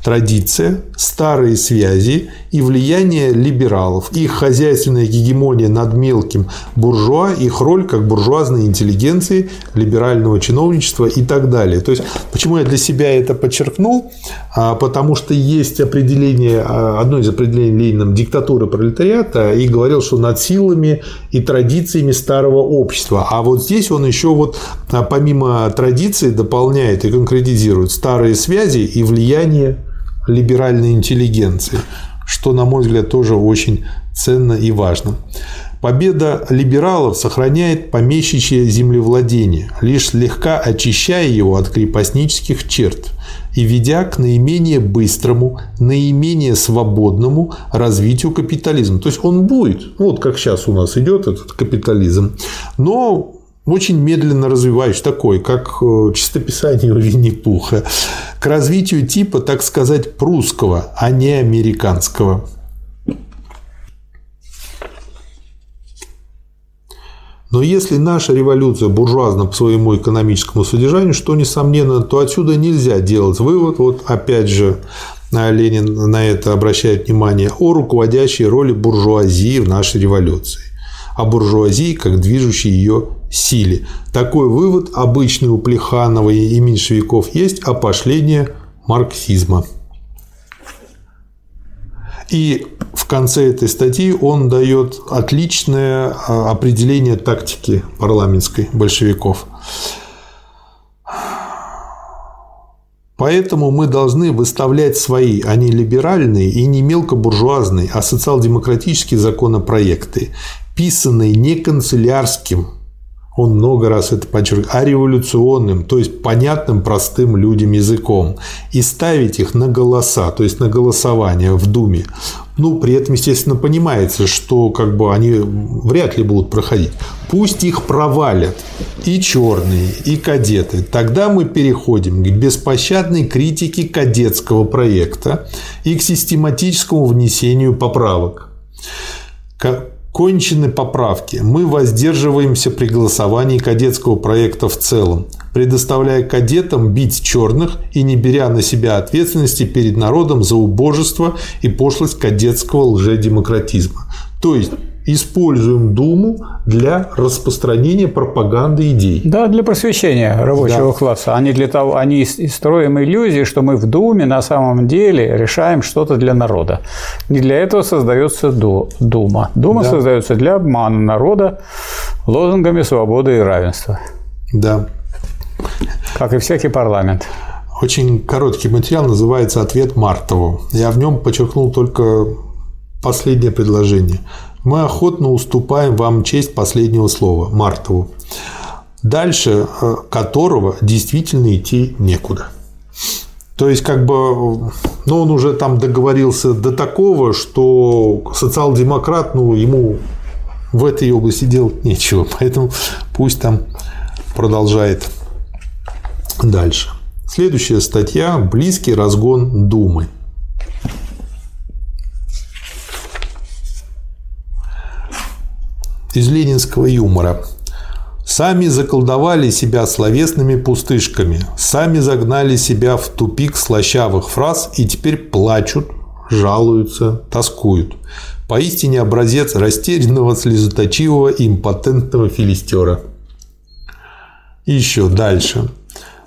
традиция, старые связи и влияние либералов, их хозяйственная гегемония над мелким буржуа, их роль как буржуазной интеллигенции, либерального чиновничества и так далее. То есть, почему я для себя это подчеркнул? А, потому что есть определение, а, одно из определений Лениным диктатуры пролетариата и говорил, что над силами и традициями старого общества. А вот здесь он еще вот а, помимо традиций дополняет и конкретизирует старые связи и влияние либеральной интеллигенции, что, на мой взгляд, тоже очень ценно и важно. Победа либералов сохраняет помещичье землевладение, лишь слегка очищая его от крепостнических черт и ведя к наименее быстрому, наименее свободному развитию капитализма. То есть он будет, вот как сейчас у нас идет этот капитализм, но очень медленно развивающий, такой, как э, чистописание Винни-Пуха, к развитию типа, так сказать, прусского, а не американского. Но если наша революция буржуазна по своему экономическому содержанию, что несомненно, то отсюда нельзя делать вывод, вот опять же Ленин на это обращает внимание, о руководящей роли буржуазии в нашей революции. О буржуазии как движущей ее силе. Такой вывод обычный у Плеханова и меньшевиков есть опошление марксизма. И в конце этой статьи он дает отличное а, определение тактики парламентской большевиков. Поэтому мы должны выставлять свои, а не либеральные и не мелкобуржуазные, а социал-демократические законопроекты, писанные не канцелярским, он много раз это подчеркивает, а революционным, то есть понятным простым людям языком, и ставить их на голоса, то есть на голосование в Думе. Ну, при этом, естественно, понимается, что как бы они вряд ли будут проходить. Пусть их провалят и черные, и кадеты. Тогда мы переходим к беспощадной критике кадетского проекта и к систематическому внесению поправок кончены поправки. Мы воздерживаемся при голосовании кадетского проекта в целом, предоставляя кадетам бить черных и не беря на себя ответственности перед народом за убожество и пошлость кадетского лжедемократизма. То есть используем Думу для распространения пропаганды идей. Да, для просвещения рабочего да. класса. Они для того, они строим иллюзии, что мы в Думе на самом деле решаем что-то для народа. Не для этого создается Дума. Дума да. создается для обмана народа лозунгами свободы и равенства. Да. Как и всякий парламент. Очень короткий материал называется «Ответ Мартову». Я в нем подчеркнул только последнее предложение. Мы охотно уступаем вам честь последнего слова, Мартову, дальше э, которого действительно идти некуда. То есть, как бы, ну, он уже там договорился до такого, что социал-демократ, ну, ему в этой области делать нечего. Поэтому пусть там продолжает дальше. Следующая статья – близкий разгон Думы. Из ленинского юмора. Сами заколдовали себя словесными пустышками, сами загнали себя в тупик слащавых фраз и теперь плачут, жалуются, тоскуют. Поистине образец растерянного, слезоточивого и импотентного филистера. Еще дальше.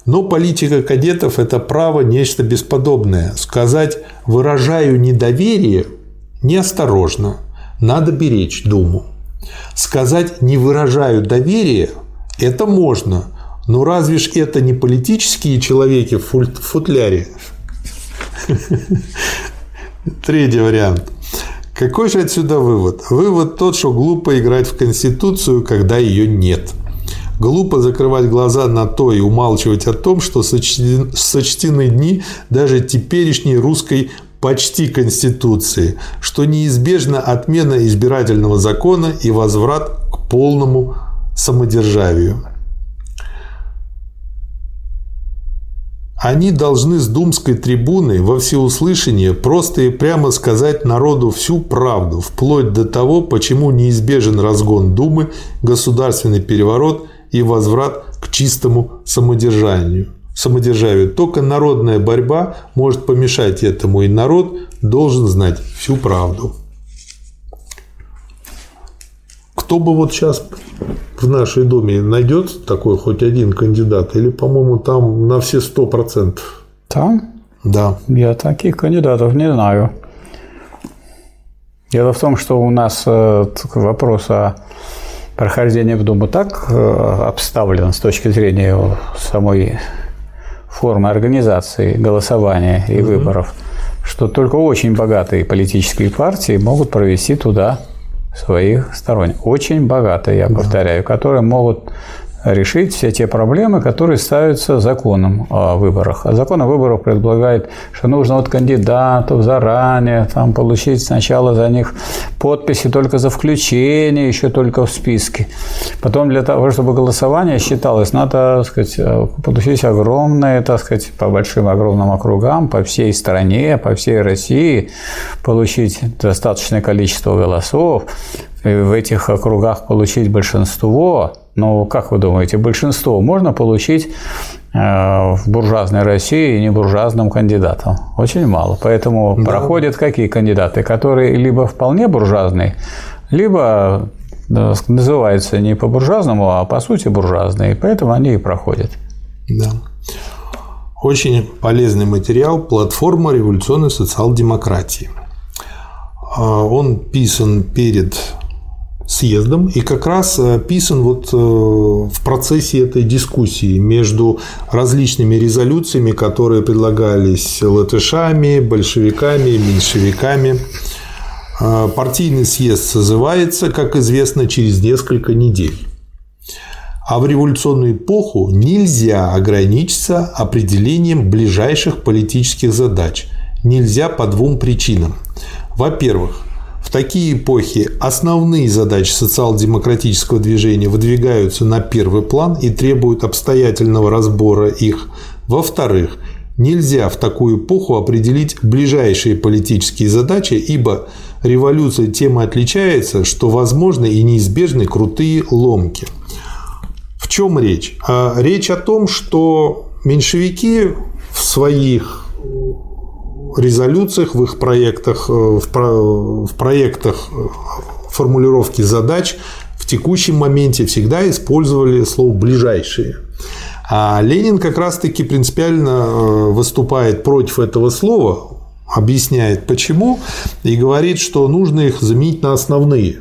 Но политика кадетов – это право нечто бесподобное. Сказать «выражаю недоверие» неосторожно. Надо беречь Думу. Сказать «не выражаю доверия» – это можно, но разве ж это не политические человеки в футляре? Третий вариант. Какой же отсюда вывод? Вывод тот, что глупо играть в Конституцию, когда ее нет. Глупо закрывать глаза на то и умалчивать о том, что сочтены дни даже теперешней русской почти Конституции, что неизбежна отмена избирательного закона и возврат к полному самодержавию. Они должны с думской трибуны во всеуслышание просто и прямо сказать народу всю правду, вплоть до того, почему неизбежен разгон Думы, государственный переворот и возврат к чистому самодержанию самодержавию. Только народная борьба может помешать этому, и народ должен знать всю правду. Кто бы вот сейчас в нашей Думе найдется такой хоть один кандидат, или, по-моему, там на все сто процентов? Там? Да. Я таких кандидатов не знаю. Дело в том, что у нас э, вопрос о прохождении в Думу так э, обставлен с точки зрения самой формы организации голосования и угу. выборов, что только очень богатые политические партии могут провести туда своих сторонников. Очень богатые, я повторяю, которые могут решить все те проблемы, которые ставятся законом о выборах. А закон о выборах предполагает, что нужно от кандидатов заранее там, получить сначала за них подписи только за включение, еще только в списке. Потом для того, чтобы голосование считалось, надо так сказать, получить огромное, так сказать, по большим огромным округам, по всей стране, по всей России, получить достаточное количество голосов, в этих округах получить большинство, но как вы думаете, большинство можно получить э, в буржуазной России и не буржуазным кандидатам? Очень мало. Поэтому да. проходят какие кандидаты, которые либо вполне буржуазные, либо называются не по буржуазному, а по сути буржуазные. Поэтому они и проходят. Да. Очень полезный материал «Платформа революционной социал-демократии». он писан перед съездом и как раз э, писан вот э, в процессе этой дискуссии между различными резолюциями, которые предлагались латышами, большевиками, меньшевиками. Э, партийный съезд созывается, как известно, через несколько недель. А в революционную эпоху нельзя ограничиться определением ближайших политических задач. Нельзя по двум причинам. Во-первых, в такие эпохи основные задачи социал-демократического движения выдвигаются на первый план и требуют обстоятельного разбора их. Во-вторых, нельзя в такую эпоху определить ближайшие политические задачи, ибо революция тем отличается, что возможны и неизбежны крутые ломки. В чем речь? А речь о том, что меньшевики в своих резолюциях, в их проектах, э, в, про, в проектах э, формулировки задач в текущем моменте всегда использовали слово «ближайшие». А Ленин как раз-таки принципиально э, выступает против этого слова, объясняет почему, и говорит, что нужно их заменить на основные.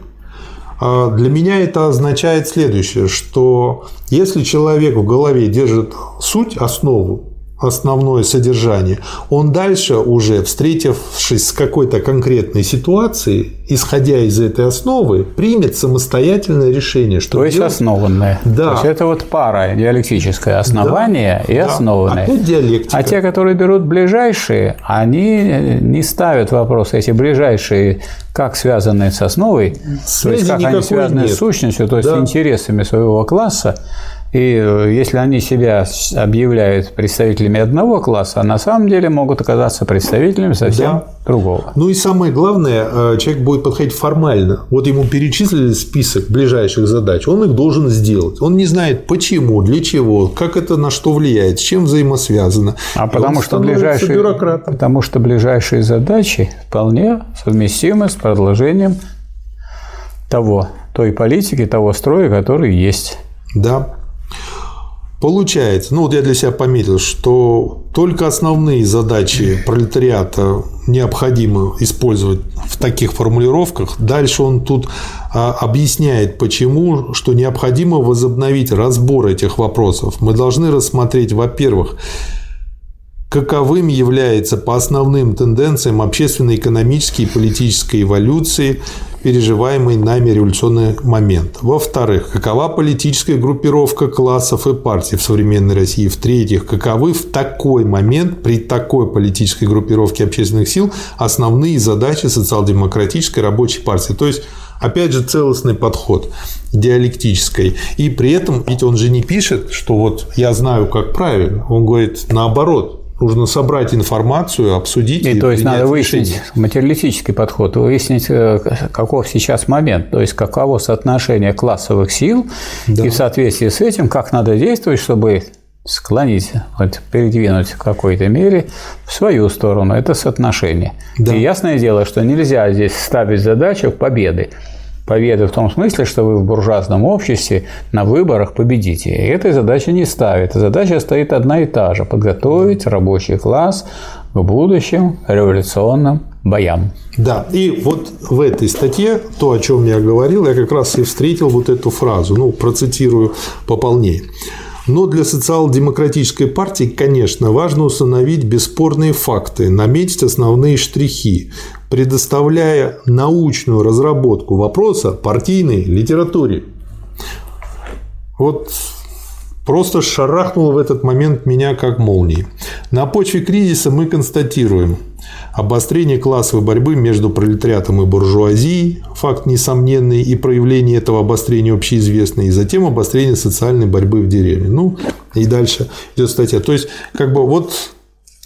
А для меня это означает следующее, что если человек в голове держит суть, основу, основное содержание, он дальше уже, встретившись с какой-то конкретной ситуацией, исходя из этой основы, примет самостоятельное решение. Что То есть делать... основанное. Да. То есть это вот пара диалектическое основание да. и да. основанное. Опять диалектика. А те, которые берут ближайшие, они не ставят вопрос, эти ближайшие как связаны с основой, Связи то есть как они связаны нет. с сущностью, то есть да. интересами своего класса, и э, если они себя объявляют представителями одного класса, а на самом деле могут оказаться представителями совсем да. другого. Ну и самое главное, э, человек будет подходить формально. Вот ему перечислили список ближайших задач, он их должен сделать. Он не знает почему, для чего, как это на что влияет, с чем взаимосвязано. А потому что, ближайшие, бюрократом. потому что ближайшие задачи вполне совместимы с продолжением того, той политики, того строя, который есть. Да. Получается, ну вот я для себя пометил, что только основные задачи пролетариата необходимо использовать в таких формулировках. Дальше он тут а, объясняет, почему, что необходимо возобновить разбор этих вопросов. Мы должны рассмотреть, во-первых, каковым является по основным тенденциям общественно-экономической и политической эволюции переживаемый нами революционный момент. Во-вторых, какова политическая группировка классов и партий в современной России. В-третьих, каковы в такой момент при такой политической группировке общественных сил основные задачи социал-демократической рабочей партии. То есть Опять же, целостный подход диалектической. И при этом, ведь он же не пишет, что вот я знаю, как правильно. Он говорит наоборот. Нужно собрать информацию, обсудить. И, и то есть надо выяснить решение. материалистический подход, выяснить, э, каков сейчас момент, то есть каково соотношение классовых сил, да. и в соответствии с этим, как надо действовать, чтобы склонить, вот, передвинуть в какой-то мере в свою сторону это соотношение. Да. И ясное дело, что нельзя здесь ставить задачу победы победы в том смысле, что вы в буржуазном обществе на выборах победите. И этой задачи не ставит. Задача стоит одна и та же – подготовить рабочий класс к будущим революционным боям. Да, и вот в этой статье, то, о чем я говорил, я как раз и встретил вот эту фразу, ну, процитирую пополнее. Но для социал-демократической партии, конечно, важно установить бесспорные факты, наметить основные штрихи, предоставляя научную разработку вопроса партийной литературе. Вот просто шарахнуло в этот момент меня как молнией. На почве кризиса мы констатируем обострение классовой борьбы между пролетариатом и буржуазией, факт несомненный, и проявление этого обострения общеизвестное, и затем обострение социальной борьбы в деревне. Ну, и дальше идет статья. То есть, как бы вот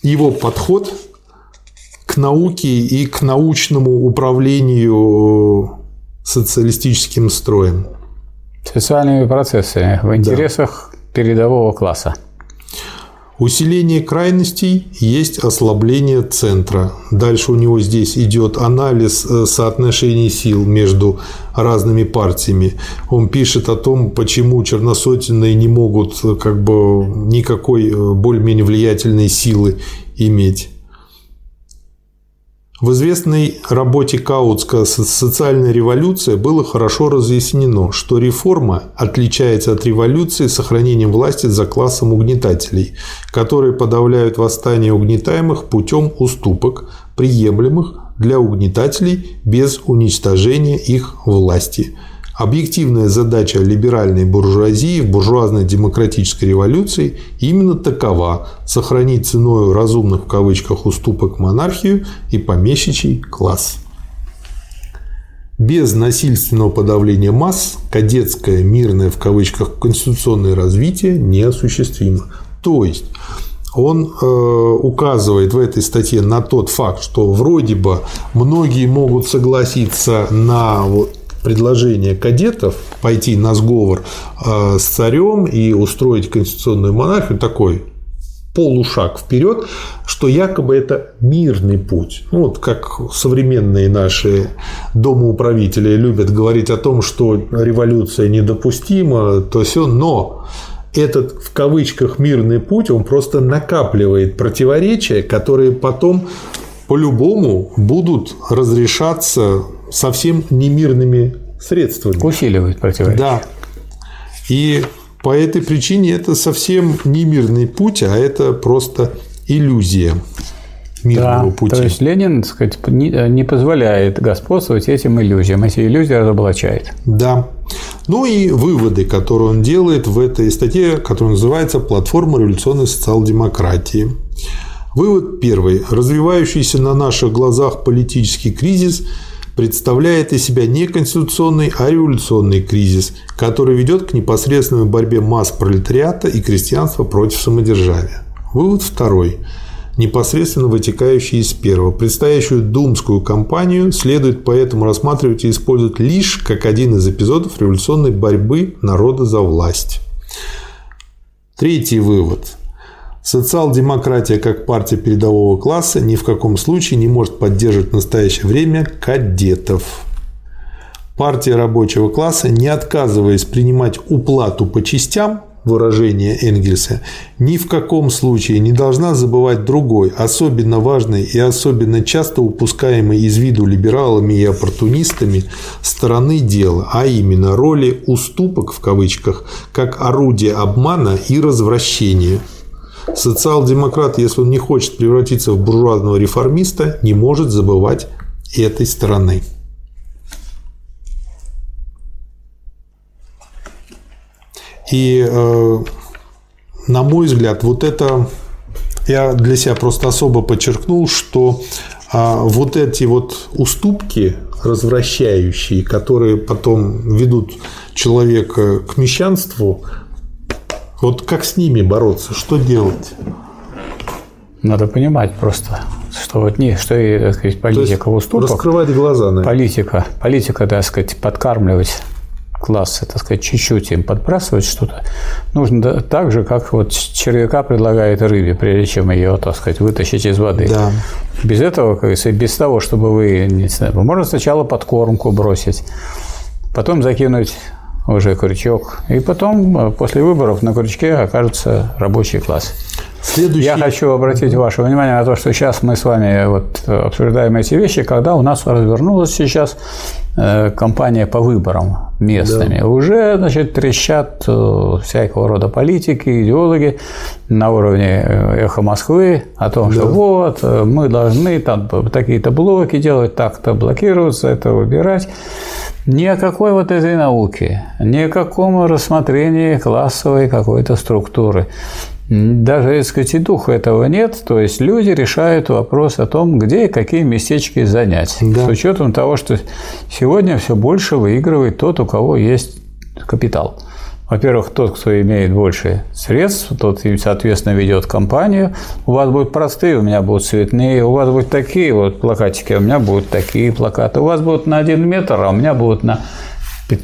его подход к науке и к научному управлению социалистическим строем. Социальными процессами в интересах да. передового класса. Усиление крайностей есть ослабление центра. Дальше у него здесь идет анализ э, соотношений сил между разными партиями. Он пишет о том, почему черносотенные не могут э, как бы никакой э, более-менее влиятельной силы иметь. В известной работе Каутска «Социальная революция» было хорошо разъяснено, что реформа отличается от революции сохранением власти за классом угнетателей, которые подавляют восстание угнетаемых путем уступок, приемлемых для угнетателей без уничтожения их власти – Объективная задача либеральной буржуазии в буржуазной демократической революции именно такова – сохранить ценой разумных в кавычках уступок монархию и помещичий класс. Без насильственного подавления масс кадетское мирное в кавычках конституционное развитие неосуществимо. То есть он э, указывает в этой статье на тот факт, что вроде бы многие могут согласиться на вот предложение кадетов пойти на сговор э, с царем и устроить конституционную монархию такой полушаг вперед, что якобы это мирный путь. Ну, вот как современные наши домоуправители любят говорить о том, что революция недопустима, то все, но этот в кавычках мирный путь, он просто накапливает противоречия, которые потом по-любому будут разрешаться совсем немирными средствами. Усиливает противоречие. Да. И по этой причине это совсем не мирный путь, а это просто иллюзия мирного да, пути. То есть Ленин так сказать, не позволяет господствовать этим иллюзиям. Эти иллюзии разоблачает. Да. Ну и выводы, которые он делает в этой статье, которая называется «Платформа революционной социал-демократии». Вывод первый. Развивающийся на наших глазах политический кризис представляет из себя не конституционный, а революционный кризис, который ведет к непосредственной борьбе масс пролетариата и крестьянства против самодержавия. Вывод второй непосредственно вытекающий из первого. Предстоящую думскую кампанию следует поэтому рассматривать и использовать лишь как один из эпизодов революционной борьбы народа за власть. Третий вывод. Социал-демократия как партия передового класса ни в каком случае не может поддерживать в настоящее время кадетов. Партия рабочего класса, не отказываясь принимать уплату по частям, выражение Энгельса, ни в каком случае не должна забывать другой, особенно важной и особенно часто упускаемой из виду либералами и оппортунистами стороны дела, а именно роли «уступок» в кавычках как орудие обмана и развращения – Социал-демократ, если он не хочет превратиться в буржуазного реформиста, не может забывать этой стороны. И, э, на мой взгляд, вот это я для себя просто особо подчеркнул, что а, вот эти вот уступки развращающие, которые потом ведут человека к мещанству, вот как с ними бороться? Что делать? Надо понимать просто, что вот не, что и, так сказать, политика в уступок. Раскрывать глаза, наверное. Политика, политика, так сказать, подкармливать классы, так сказать, чуть-чуть им подбрасывать что-то, нужно так же, как вот червяка предлагает рыбе, прежде чем ее, так сказать, вытащить из воды. Да. Без этого, как говорится, без того, чтобы вы, не знаю, можно сначала подкормку бросить, потом закинуть уже крючок. И потом, э, после выборов, на крючке окажется рабочий класс. Следующий... Я хочу обратить ваше внимание на то, что сейчас мы с вами вот обсуждаем эти вещи, когда у нас развернулась сейчас э, кампания по выборам местными. Да. Уже значит, трещат э, всякого рода политики, идеологи на уровне эхо Москвы о том, да. что вот мы должны там такие-то блоки делать, так-то блокироваться, это выбирать. Ни о какой вот этой науке, ни о каком рассмотрении классовой какой-то структуры. Даже, так сказать, и духа этого нет, то есть люди решают вопрос о том, где и какие местечки занять. Да. С учетом того, что сегодня все больше выигрывает тот, у кого есть капитал. Во-первых, тот, кто имеет больше средств, тот, соответственно, ведет компанию. У вас будут простые, у меня будут цветные. У вас будут такие вот плакатики, а у меня будут такие плакаты. У вас будут на один метр, а у меня будут на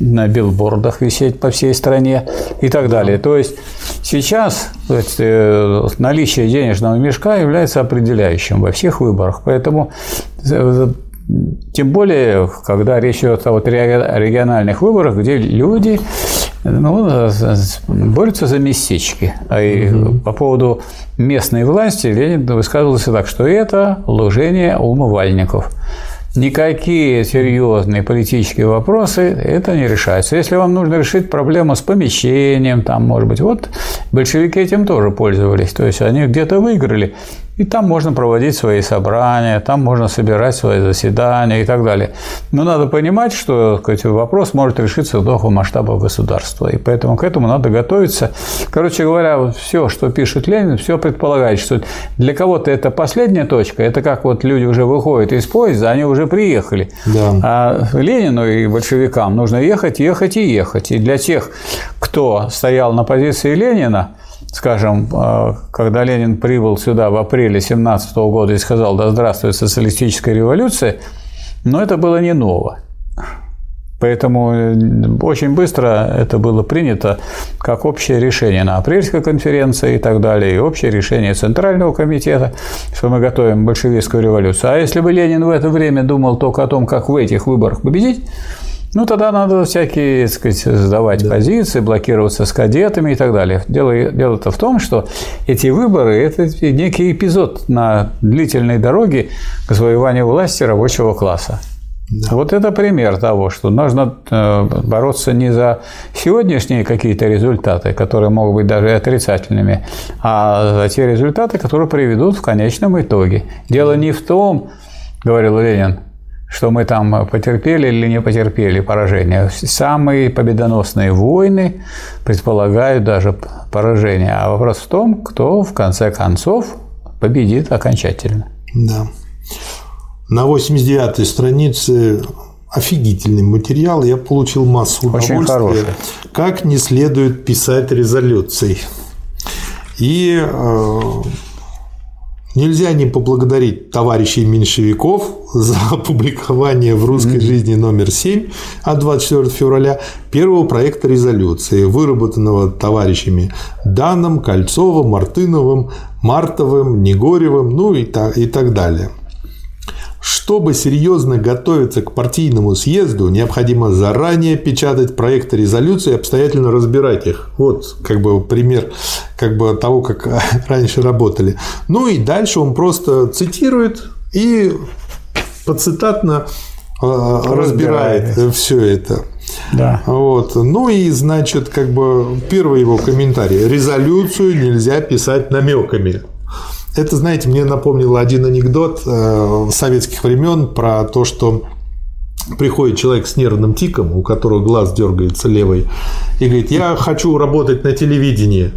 на билбордах висеть по всей стране и так далее. То есть сейчас э, наличие денежного мешка является определяющим во всех выборах. Поэтому э, тем более, когда речь идет о вот региональных выборах, где люди ну, борются за местечки. А и по поводу местной власти Ленин высказывался так, что это лужение умывальников никакие серьезные политические вопросы это не решаются. Если вам нужно решить проблему с помещением, там, может быть, вот большевики этим тоже пользовались. То есть они где-то выиграли, и там можно проводить свои собрания, там можно собирать свои заседания и так далее. Но надо понимать, что сказать, вопрос может решиться до масштаба государства. И поэтому к этому надо готовиться. Короче говоря, вот все, что пишет Ленин, все предполагает, что для кого-то это последняя точка. Это как вот люди уже выходят из поезда, они уже приехали. Да. А Ленину и большевикам нужно ехать, ехать и ехать. И для тех, кто стоял на позиции Ленина, скажем, а, когда Ленин прибыл сюда в апреле 17 года и сказал «Да здравствует социалистическая революция», но это было не ново. Поэтому э, очень быстро это было принято как общее решение на апрельской конференции и так далее, и общее решение Центрального комитета, что мы готовим большевистскую революцию. А если бы Ленин в это время думал только о том, как в этих выборах победить, ну, тогда надо всякие, так сказать, сдавать да. позиции, блокироваться с кадетами и так далее. Дело, дело-то в том, что эти выборы – это некий эпизод на длительной дороге к завоеванию власти рабочего класса. Да. Вот это пример того, что нужно э, бороться не за сегодняшние какие-то результаты, которые могут быть даже отрицательными, а за те результаты, которые приведут в конечном итоге. Дело не в том, говорил Ленин, что мы там потерпели или не потерпели поражение. Самые победоносные войны предполагают даже поражение. А вопрос в том, кто в конце концов победит окончательно. Да. На 89-й странице офигительный материал, я получил массу удовольствия. Очень хороший. Как не следует писать резолюции. И э, Нельзя не поблагодарить товарищей меньшевиков за опубликование в «Русской mm-hmm. жизни» номер 7 от 24 февраля первого проекта резолюции, выработанного товарищами Даном, Кольцовым, Мартыновым, Мартовым, Негоревым, ну и так, и так далее. Чтобы серьезно готовиться к партийному съезду, необходимо заранее печатать проекты резолюции и обстоятельно разбирать их. Вот как бы пример как бы того, как раньше работали. Ну и дальше он просто цитирует и поцитатно э, разбирает, разбирает все это. Да. Вот. Ну и, значит, как бы первый его комментарий. Резолюцию нельзя писать намеками. Это, знаете, мне напомнило один анекдот э, советских времен про то, что приходит человек с нервным тиком, у которого глаз дергается левый, и говорит, я хочу работать на телевидении.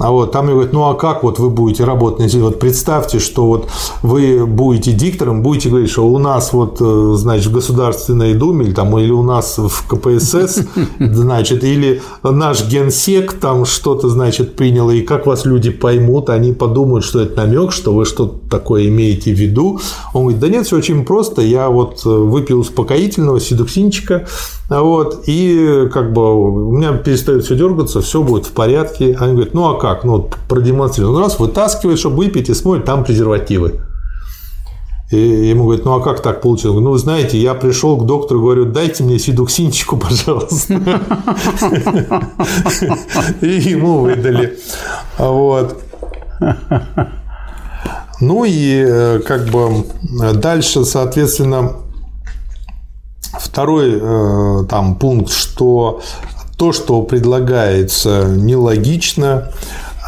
А вот там и говорят, ну а как вот вы будете работать? Вот представьте, что вот вы будете диктором, будете говорить, что у нас вот, э, значит, в Государственной Думе или, там, или у нас в КПСС, значит, или наш генсек там что-то, значит, принял, и как вас люди поймут, они подумают, что это намек, что вы что-то такое имеете в виду. Он говорит, да нет, все очень просто, я вот э, выпил успокоительного, седуксинчика, вот, и как бы у меня перестает все дергаться, все будет в порядке. Они говорят, ну а как? Ну, вот продемонстрировать. Он раз вытаскивает, чтобы выпить, и смотрит, там презервативы. И ему говорит, ну а как так получилось? Ну, знаете, я пришел к доктору, говорю, дайте мне сидуксинчику, пожалуйста. И ему выдали. Вот. Ну и э, как бы дальше, соответственно, Второй э, там пункт, что то, что предлагается, нелогично.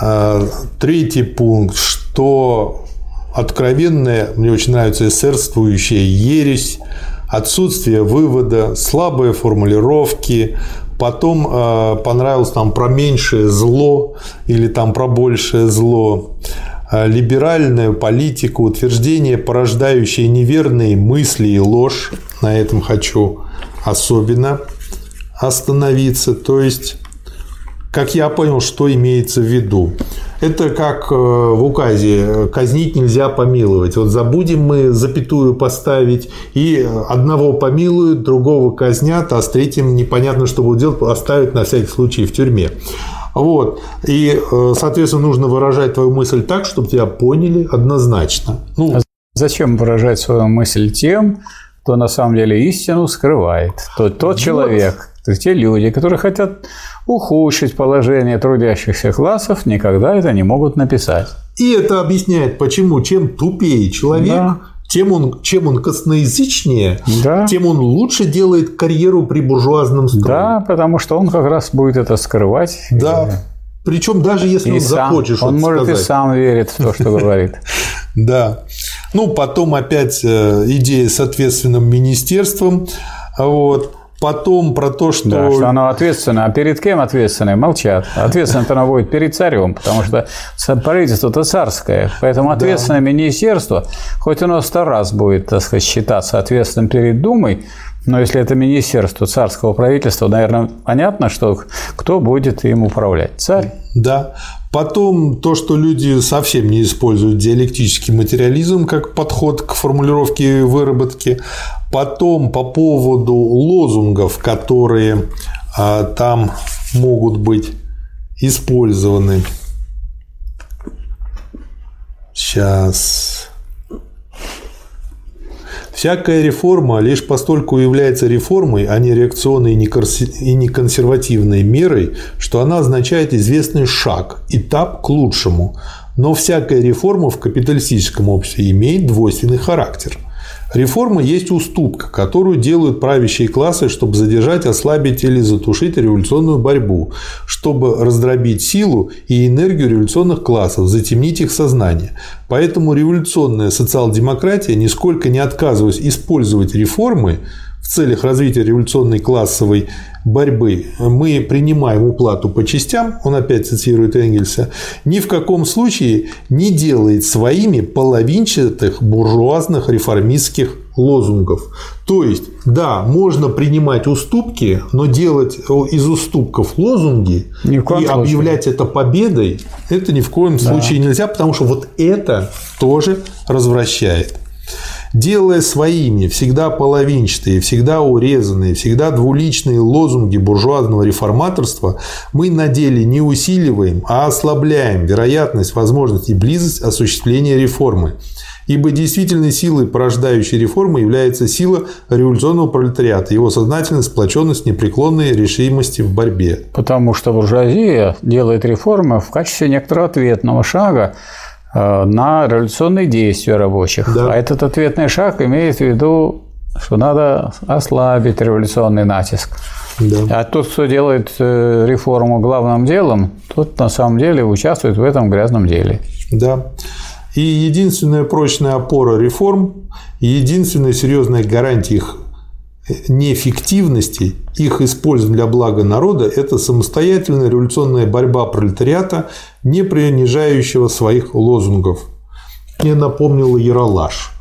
Э, третий пункт, что откровенная, мне очень нравится эсерствующая ересь, отсутствие вывода, слабые формулировки, Потом э, понравилось там про меньшее зло или там про большее зло. Э, либеральную политику, утверждение, порождающее неверные мысли и ложь. На этом хочу особенно остановиться. То есть, как я понял, что имеется в виду. Это как э, в указе «казнить нельзя помиловать». Вот забудем мы запятую поставить, и одного помилуют, другого казнят, а с третьим непонятно, что будут делать, оставят на всякий случай в тюрьме. Вот. И, э, соответственно, нужно выражать твою мысль так, чтобы тебя поняли однозначно. Ну, а зачем выражать свою мысль тем, то на самом деле истину скрывает. То тот вот. человек, то есть те люди, которые хотят ухудшить положение трудящихся классов, никогда это не могут написать. И это объясняет, почему чем тупее человек, да. Тем он, чем он косноязычнее, да. тем он лучше делает карьеру при буржуазном строе. Да, потому что он как раз будет это скрывать. Да. Причем даже если и он сам, захочет Он может сказать. и сам верит в то, что говорит. Да. Ну, потом опять э, идея с ответственным министерством. Вот. Потом про то, что... Да, что оно ответственно. А перед кем ответственное? Молчат. Ответственно-то оно будет перед царем, потому что правительство-то царское. Поэтому ответственное да. министерство, хоть оно сто раз будет, так сказать, считаться ответственным перед Думой, но если это министерство царского правительства, наверное, понятно, что кто будет им управлять? Царь. Да. Потом то, что люди совсем не используют диалектический материализм как подход к формулировке выработки. Потом по поводу лозунгов, которые а, там могут быть использованы. Сейчас. Всякая реформа лишь постольку является реформой, а не реакционной и не консервативной мерой, что она означает известный шаг, этап к лучшему. Но всякая реформа в капиталистическом обществе имеет двойственный характер – Реформа есть уступка, которую делают правящие классы, чтобы задержать, ослабить или затушить революционную борьбу, чтобы раздробить силу и энергию революционных классов, затемнить их сознание. Поэтому революционная социал-демократия, нисколько не отказываясь использовать реформы в целях развития революционной классовой борьбы мы принимаем уплату по частям, он опять цитирует Энгельса, ни в каком случае не делает своими половинчатых буржуазных реформистских лозунгов. То есть, да, можно принимать уступки, но делать из уступков лозунги и случае. объявлять это победой, это ни в коем да. случае нельзя, потому что вот это тоже развращает делая своими всегда половинчатые, всегда урезанные, всегда двуличные лозунги буржуазного реформаторства, мы на деле не усиливаем, а ослабляем вероятность, возможность и близость осуществления реформы. Ибо действительной силой, порождающей реформы, является сила революционного пролетариата, его сознательность, сплоченность, непреклонная решимости в борьбе. Потому что буржуазия делает реформы в качестве некоторого ответного шага на революционные действия рабочих. Да. А этот ответный шаг имеет в виду, что надо ослабить революционный натиск. Да. А тот, кто делает э, реформу главным делом, тот на самом деле участвует в этом грязном деле. Да. И единственная прочная опора реформ, единственная серьезная гарантия их неэффективности их использования для блага народа – это самостоятельная революционная борьба пролетариата, не принижающего своих лозунгов. Мне напомнило Яралаш.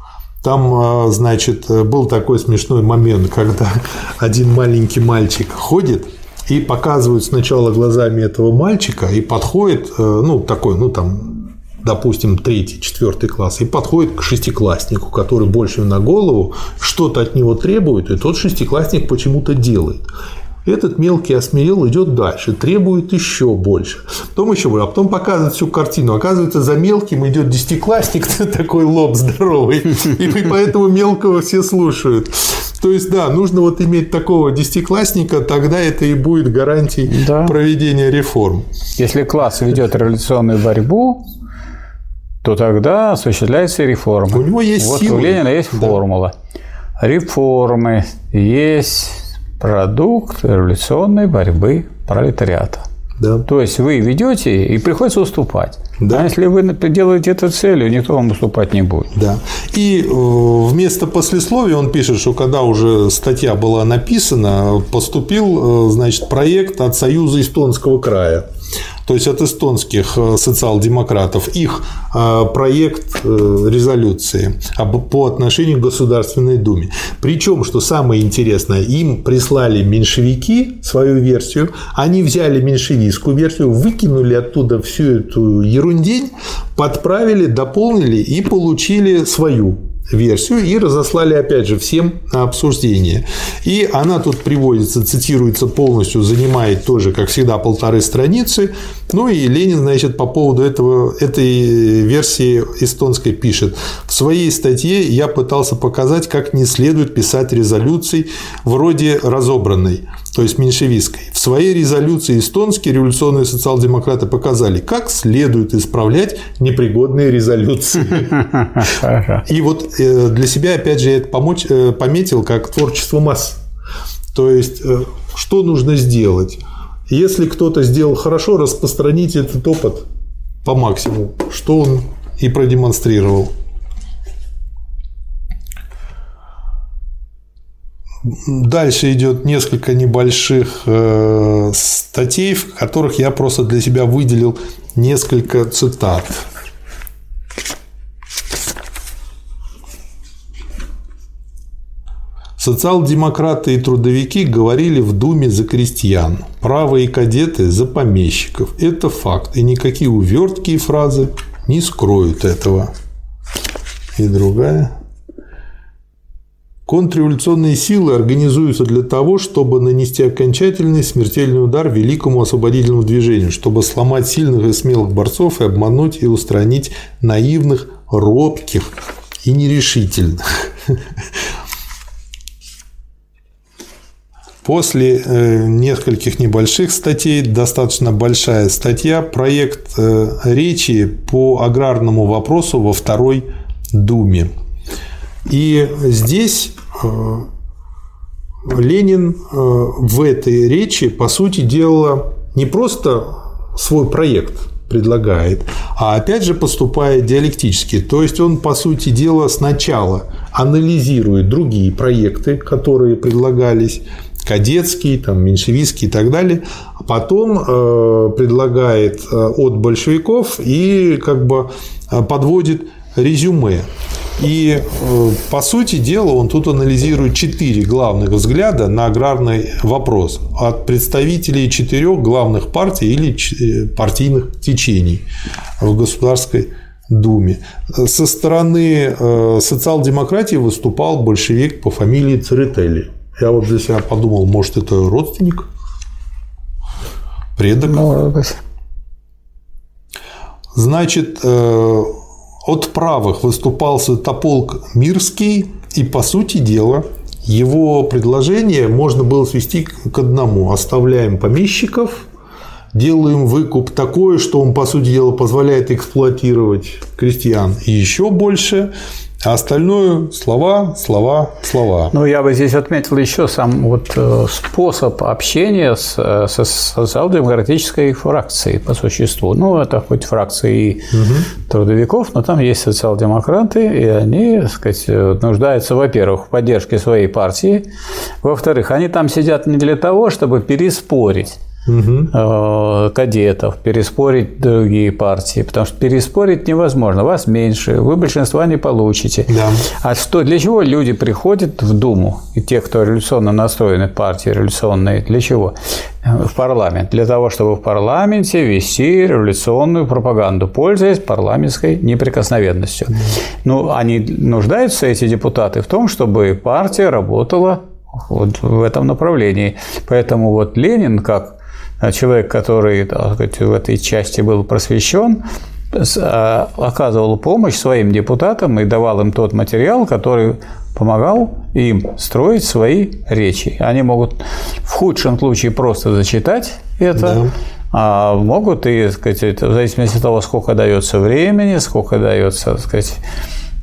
Там, а, значит, был такой смешной момент, когда один маленький мальчик ходит и показывают сначала глазами этого мальчика и подходит, э, ну, такой, ну, там, допустим, третий, четвертый класс, и подходит к шестикласснику, который больше на голову, что-то от него требует, и тот шестиклассник почему-то делает. Этот мелкий осмелел, идет дальше, требует еще больше. Потом еще больше, а потом показывает всю картину. Оказывается, за мелким идет десятиклассник, такой лоб здоровый, и поэтому мелкого все слушают. То есть, да, нужно вот иметь такого десятиклассника, тогда это и будет гарантией да. проведения реформ. Если класс ведет революционную борьбу, то тогда осуществляется реформа. У него есть вот силы. у Ленина есть да. формула. Реформы есть продукт революционной борьбы пролетариата. Да. То есть вы ведете и приходится уступать. Да. А если вы делаете это целью, никто вам уступать не будет. Да. И э, вместо послесловия он пишет, что когда уже статья была написана, поступил э, значит, проект от Союза Эстонского края то есть от эстонских э, социал-демократов, их э, проект э, резолюции по отношению к Государственной Думе. Причем, что самое интересное, им прислали меньшевики свою версию, они взяли меньшевистскую версию, выкинули оттуда всю эту ерундень, подправили, дополнили и получили свою версию и разослали опять же всем на обсуждение. И она тут приводится, цитируется полностью, занимает тоже, как всегда, полторы страницы. Ну и Ленин, значит, по поводу этого, этой версии эстонской пишет. В своей статье я пытался показать, как не следует писать резолюций вроде разобранной, то есть меньшевистской. В своей резолюции эстонские революционные социал-демократы показали, как следует исправлять непригодные резолюции. И вот э, для себя, опять же, я это помочь, э, пометил как творчество масс. То есть, э, что нужно сделать? Если кто-то сделал хорошо, распространите этот опыт по максимуму, что он и продемонстрировал. Дальше идет несколько небольших э, статей, в которых я просто для себя выделил несколько цитат. Социал-демократы и трудовики говорили в Думе за крестьян, правые кадеты за помещиков. Это факт, и никакие увертки и фразы не скроют этого. И другая. Контрреволюционные силы организуются для того, чтобы нанести окончательный смертельный удар великому освободительному движению, чтобы сломать сильных и смелых борцов и обмануть и устранить наивных, робких и нерешительных. После э, нескольких небольших статей, достаточно большая статья, проект э, речи по аграрному вопросу во Второй Думе. И здесь э, Ленин в этой речи, по сути дела, не просто свой проект предлагает, а опять же поступает диалектически. То есть он, по сути дела, сначала анализирует другие проекты, которые предлагались, кадетский, там, меньшевистский и так далее, а потом э, предлагает э, от большевиков и как бы э, подводит резюме. И, по сути дела, он тут анализирует четыре главных взгляда на аграрный вопрос от представителей четырех главных партий или партийных течений в Государственной Думе. Со стороны социал-демократии выступал большевик по фамилии Церетели. Я вот для себя подумал, может, это родственник? Предок? Быть. Значит, э, от правых выступал Святополк Мирский, и, по сути дела, его предложение можно было свести к одному. Оставляем помещиков, делаем выкуп такой, что он, по сути дела, позволяет эксплуатировать крестьян еще больше, а остальное – слова, слова, слова. Ну, я бы здесь отметил еще сам вот э, способ общения с, э, с социал-демократической фракцией по существу. Ну, это хоть фракции угу. трудовиков, но там есть социал-демократы, и они, так сказать, нуждаются, во-первых, в поддержке своей партии, во-вторых, они там сидят не для того, чтобы переспорить угу. кадетов, переспорить другие партии, потому что переспорить невозможно. Вас меньше, вы большинства не получите. Да. А что, для чего люди приходят в Думу, и те, кто революционно настроены, партии революционные, для чего? В парламент. Для того, чтобы в парламенте вести революционную пропаганду, пользуясь парламентской неприкосновенностью. Да. Ну, они нуждаются, эти депутаты, в том, чтобы партия работала вот в этом направлении. Поэтому вот Ленин, как человек, который так сказать, в этой части был просвещен, а, оказывал помощь своим депутатам и давал им тот материал, который помогал им строить свои речи. Они могут в худшем случае просто зачитать это, да. а могут и, так сказать, в зависимости от того, сколько дается времени, сколько дается, так сказать,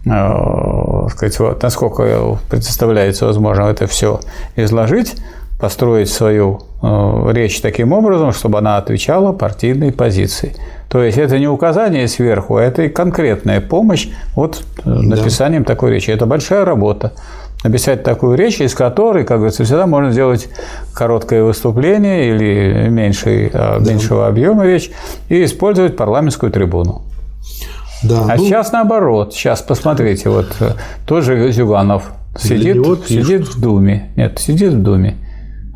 э, сказать, вот, насколько представляется возможно это все изложить, построить свою э, речь таким образом, чтобы она отвечала партийной позиции. То есть это не указание сверху, а это и конкретная помощь вот э, написанием да. такой речи. Это большая работа. Написать такую речь, из которой, как говорится, всегда можно сделать короткое выступление или меньший, да. меньшего объема речь и использовать парламентскую трибуну. Да, а ну, сейчас наоборот. Сейчас посмотрите, вот э, тоже Зюганов сидит, сидит в Думе. Нет, сидит в Думе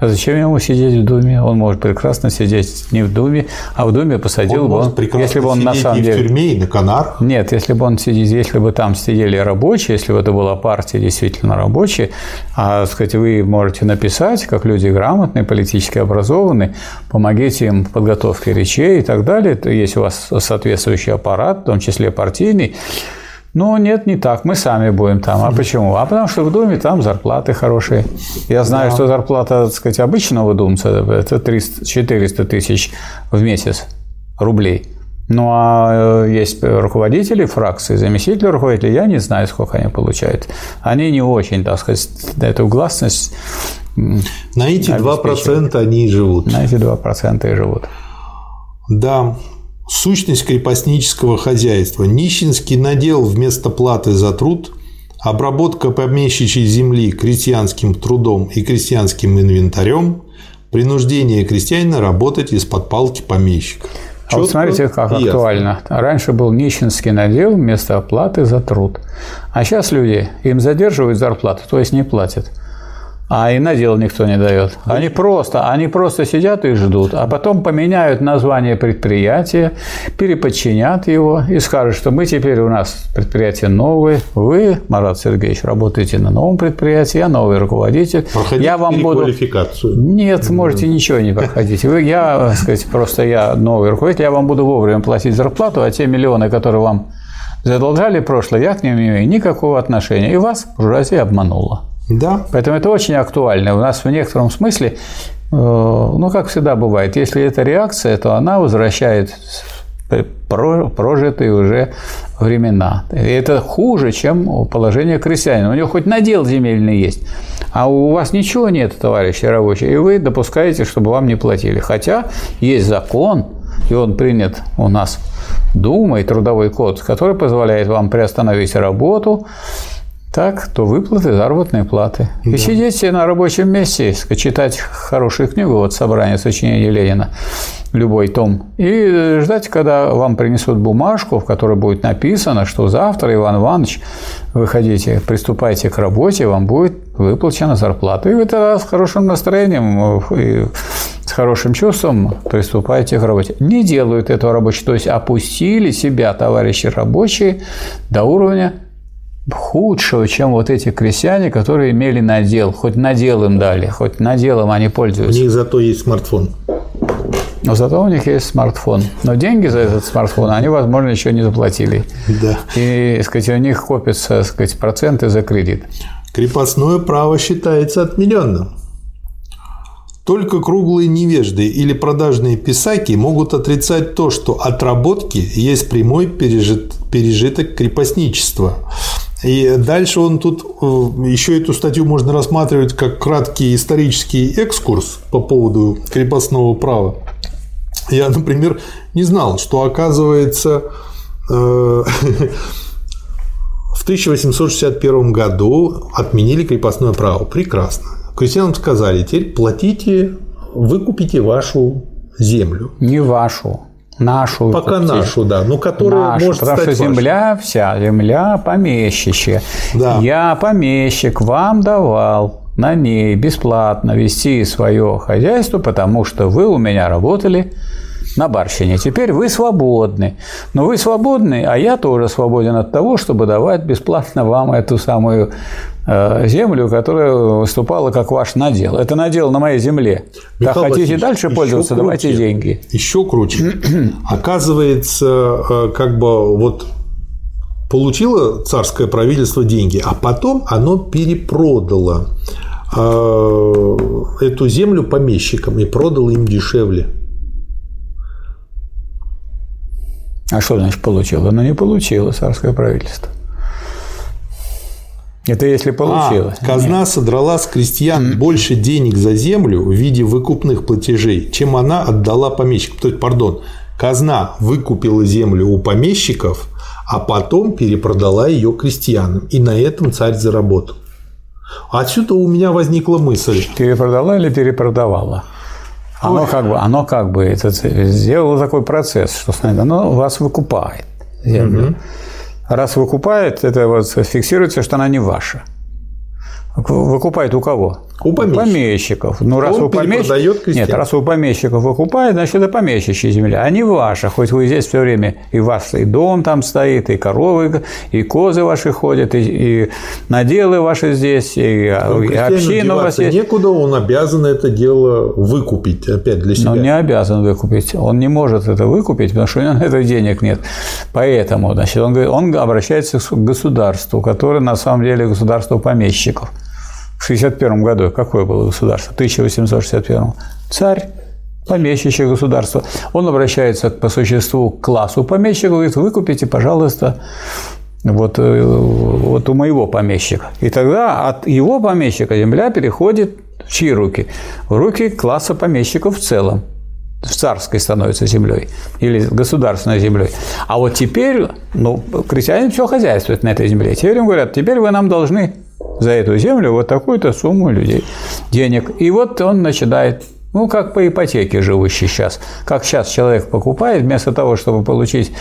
А зачем ему сидеть в Думе? Он может прекрасно сидеть не в Думе, а в Думе посадил он бы он, если бы он на самом и деле... в тюрьме, и на Канар. Нет, если бы он сидел, если бы там сидели рабочие, если бы это была партия действительно рабочая, а сказать, вы можете написать, как люди грамотные, политически образованные, помогите им в подготовке речей и так далее. Есть у вас соответствующий аппарат, в том числе партийный, ну, нет, не так. Мы сами будем там. А почему? А потому что в Думе там зарплаты хорошие. Я знаю, да. что зарплата, так сказать, обычного думца – это 300, 400 тысяч в месяц рублей. Ну, а э, есть руководители фракции, заместители руководителей, я не знаю, сколько они получают. Они не очень, так сказать, эту гласность На эти 2% они и живут. На эти 2% и живут. Да, Сущность крепостнического хозяйства. Нищенский надел вместо платы за труд, обработка помещичьей земли крестьянским трудом и крестьянским инвентарем, принуждение крестьянина работать из-под палки помещика. А вот смотрите, как актуально. Раньше был нищенский надел вместо оплаты за труд. А сейчас люди им задерживают зарплату, то есть не платят а и на дело никто не дает. Они просто, они просто сидят и ждут, а потом поменяют название предприятия, переподчинят его и скажут, что мы теперь у нас предприятие новое, вы, Марат Сергеевич, работаете на новом предприятии, я новый руководитель. Проходите я вам буду... Нет, можете ничего не проходить. Вы, я, сказать, просто я новый руководитель, я вам буду вовремя платить зарплату, а те миллионы, которые вам задолжали прошлое, я к ним не имею никакого отношения. И вас буржуазия обманула. Да. Поэтому это очень актуально. У нас в некотором смысле, э, ну, как всегда бывает, если это реакция, то она возвращает прожитые уже времена. И это хуже, чем положение крестьянина. У него хоть надел земельный есть, а у вас ничего нет, товарищи рабочие, и вы допускаете, чтобы вам не платили. Хотя есть закон, и он принят у нас Думой, трудовой код, который позволяет вам приостановить работу, так, то выплаты заработной платы. Да. И сидеть себе на рабочем месте, читать хорошую книгу, вот собрание сочинений Ленина, любой том, и ждать, когда вам принесут бумажку, в которой будет написано, что завтра, Иван Иванович, выходите, приступайте к работе, вам будет выплачена зарплата. И вы тогда с хорошим настроением и с хорошим чувством приступаете к работе. Не делают этого рабочие, то есть опустили себя, товарищи рабочие, до уровня худшего, чем вот эти крестьяне, которые имели надел. Хоть надел им дали, хоть наделом они пользуются. У них зато есть смартфон. Но зато у них есть смартфон. Но деньги за этот смартфон они, возможно, еще не заплатили. Да. И, сказать, у них копятся, сказать, проценты за кредит. Крепостное право считается отмененным. Только круглые невежды или продажные писаки могут отрицать то, что отработки есть прямой пережит, пережиток крепостничества. И дальше он тут э, еще эту статью можно рассматривать как краткий исторический экскурс по поводу крепостного права. Я, например, не знал, что оказывается э, в 1861 году отменили крепостное право. Прекрасно. Крестьянам сказали, теперь платите, выкупите вашу землю. Не вашу нашу. Пока купить. нашу, да, но которая нашу, может потому стать что земля вашей. вся, земля помещичья. Да. Я помещик вам давал на ней бесплатно вести свое хозяйство, потому что вы у меня работали на барщине. Теперь вы свободны. Но вы свободны, а я тоже свободен от того, чтобы давать бесплатно вам эту самую э, землю, которая выступала как ваш надел. Это надел на моей земле. Михаил как хотите дальше пользоваться, круче, давайте деньги. Еще круче. Оказывается, э, как бы вот получило царское правительство деньги, а потом оно перепродало э, эту землю помещикам и продало им дешевле. А что значит получило? Оно не получило царское правительство. Это если получилось. А, казна Нет. содрала с крестьян больше денег за землю в виде выкупных платежей, чем она отдала помещикам. То есть, пардон, казна выкупила землю у помещиков, а потом перепродала ее крестьянам. И на этом царь заработал. Отсюда у меня возникла мысль. Перепродала или перепродавала? Оно как бы, оно как бы это, сделало такой процесс, что оно вас выкупает землю. Угу. Раз выкупает, это вот фиксируется, что она не ваша. Выкупает у кого? У помещиков. помещиков. Ну, раз Он у помещиков... Нет, раз у помещиков выкупает, значит, это помещичья земля, а не ваша. Хоть вы здесь все время, и ваш и дом там стоит, и коровы, и козы ваши ходят, и, и наделы ваши здесь, и, Но и община у вас есть. Некуда, он обязан это дело выкупить опять для себя. Но не обязан выкупить. Он не может это выкупить, потому что у него на это денег нет. Поэтому, значит, он, он обращается к государству, которое на самом деле государство помещиков. В 61 году какое было государство? В 1861. Царь помещичье государство. Он обращается по существу к классу помещиков, говорит, выкупите, пожалуйста, вот, э, вот у моего помещика. И тогда от его помещика земля переходит в чьи руки? В руки класса помещиков в целом. Царской становится землей или государственной землей. А вот теперь, ну, крестьяне все хозяйствуют на этой земле. Теперь им говорят, теперь вы нам должны за эту землю вот такую-то сумму людей денег. И вот он начинает ну, как по ипотеке живущий сейчас. Как сейчас человек покупает, вместо того, чтобы получить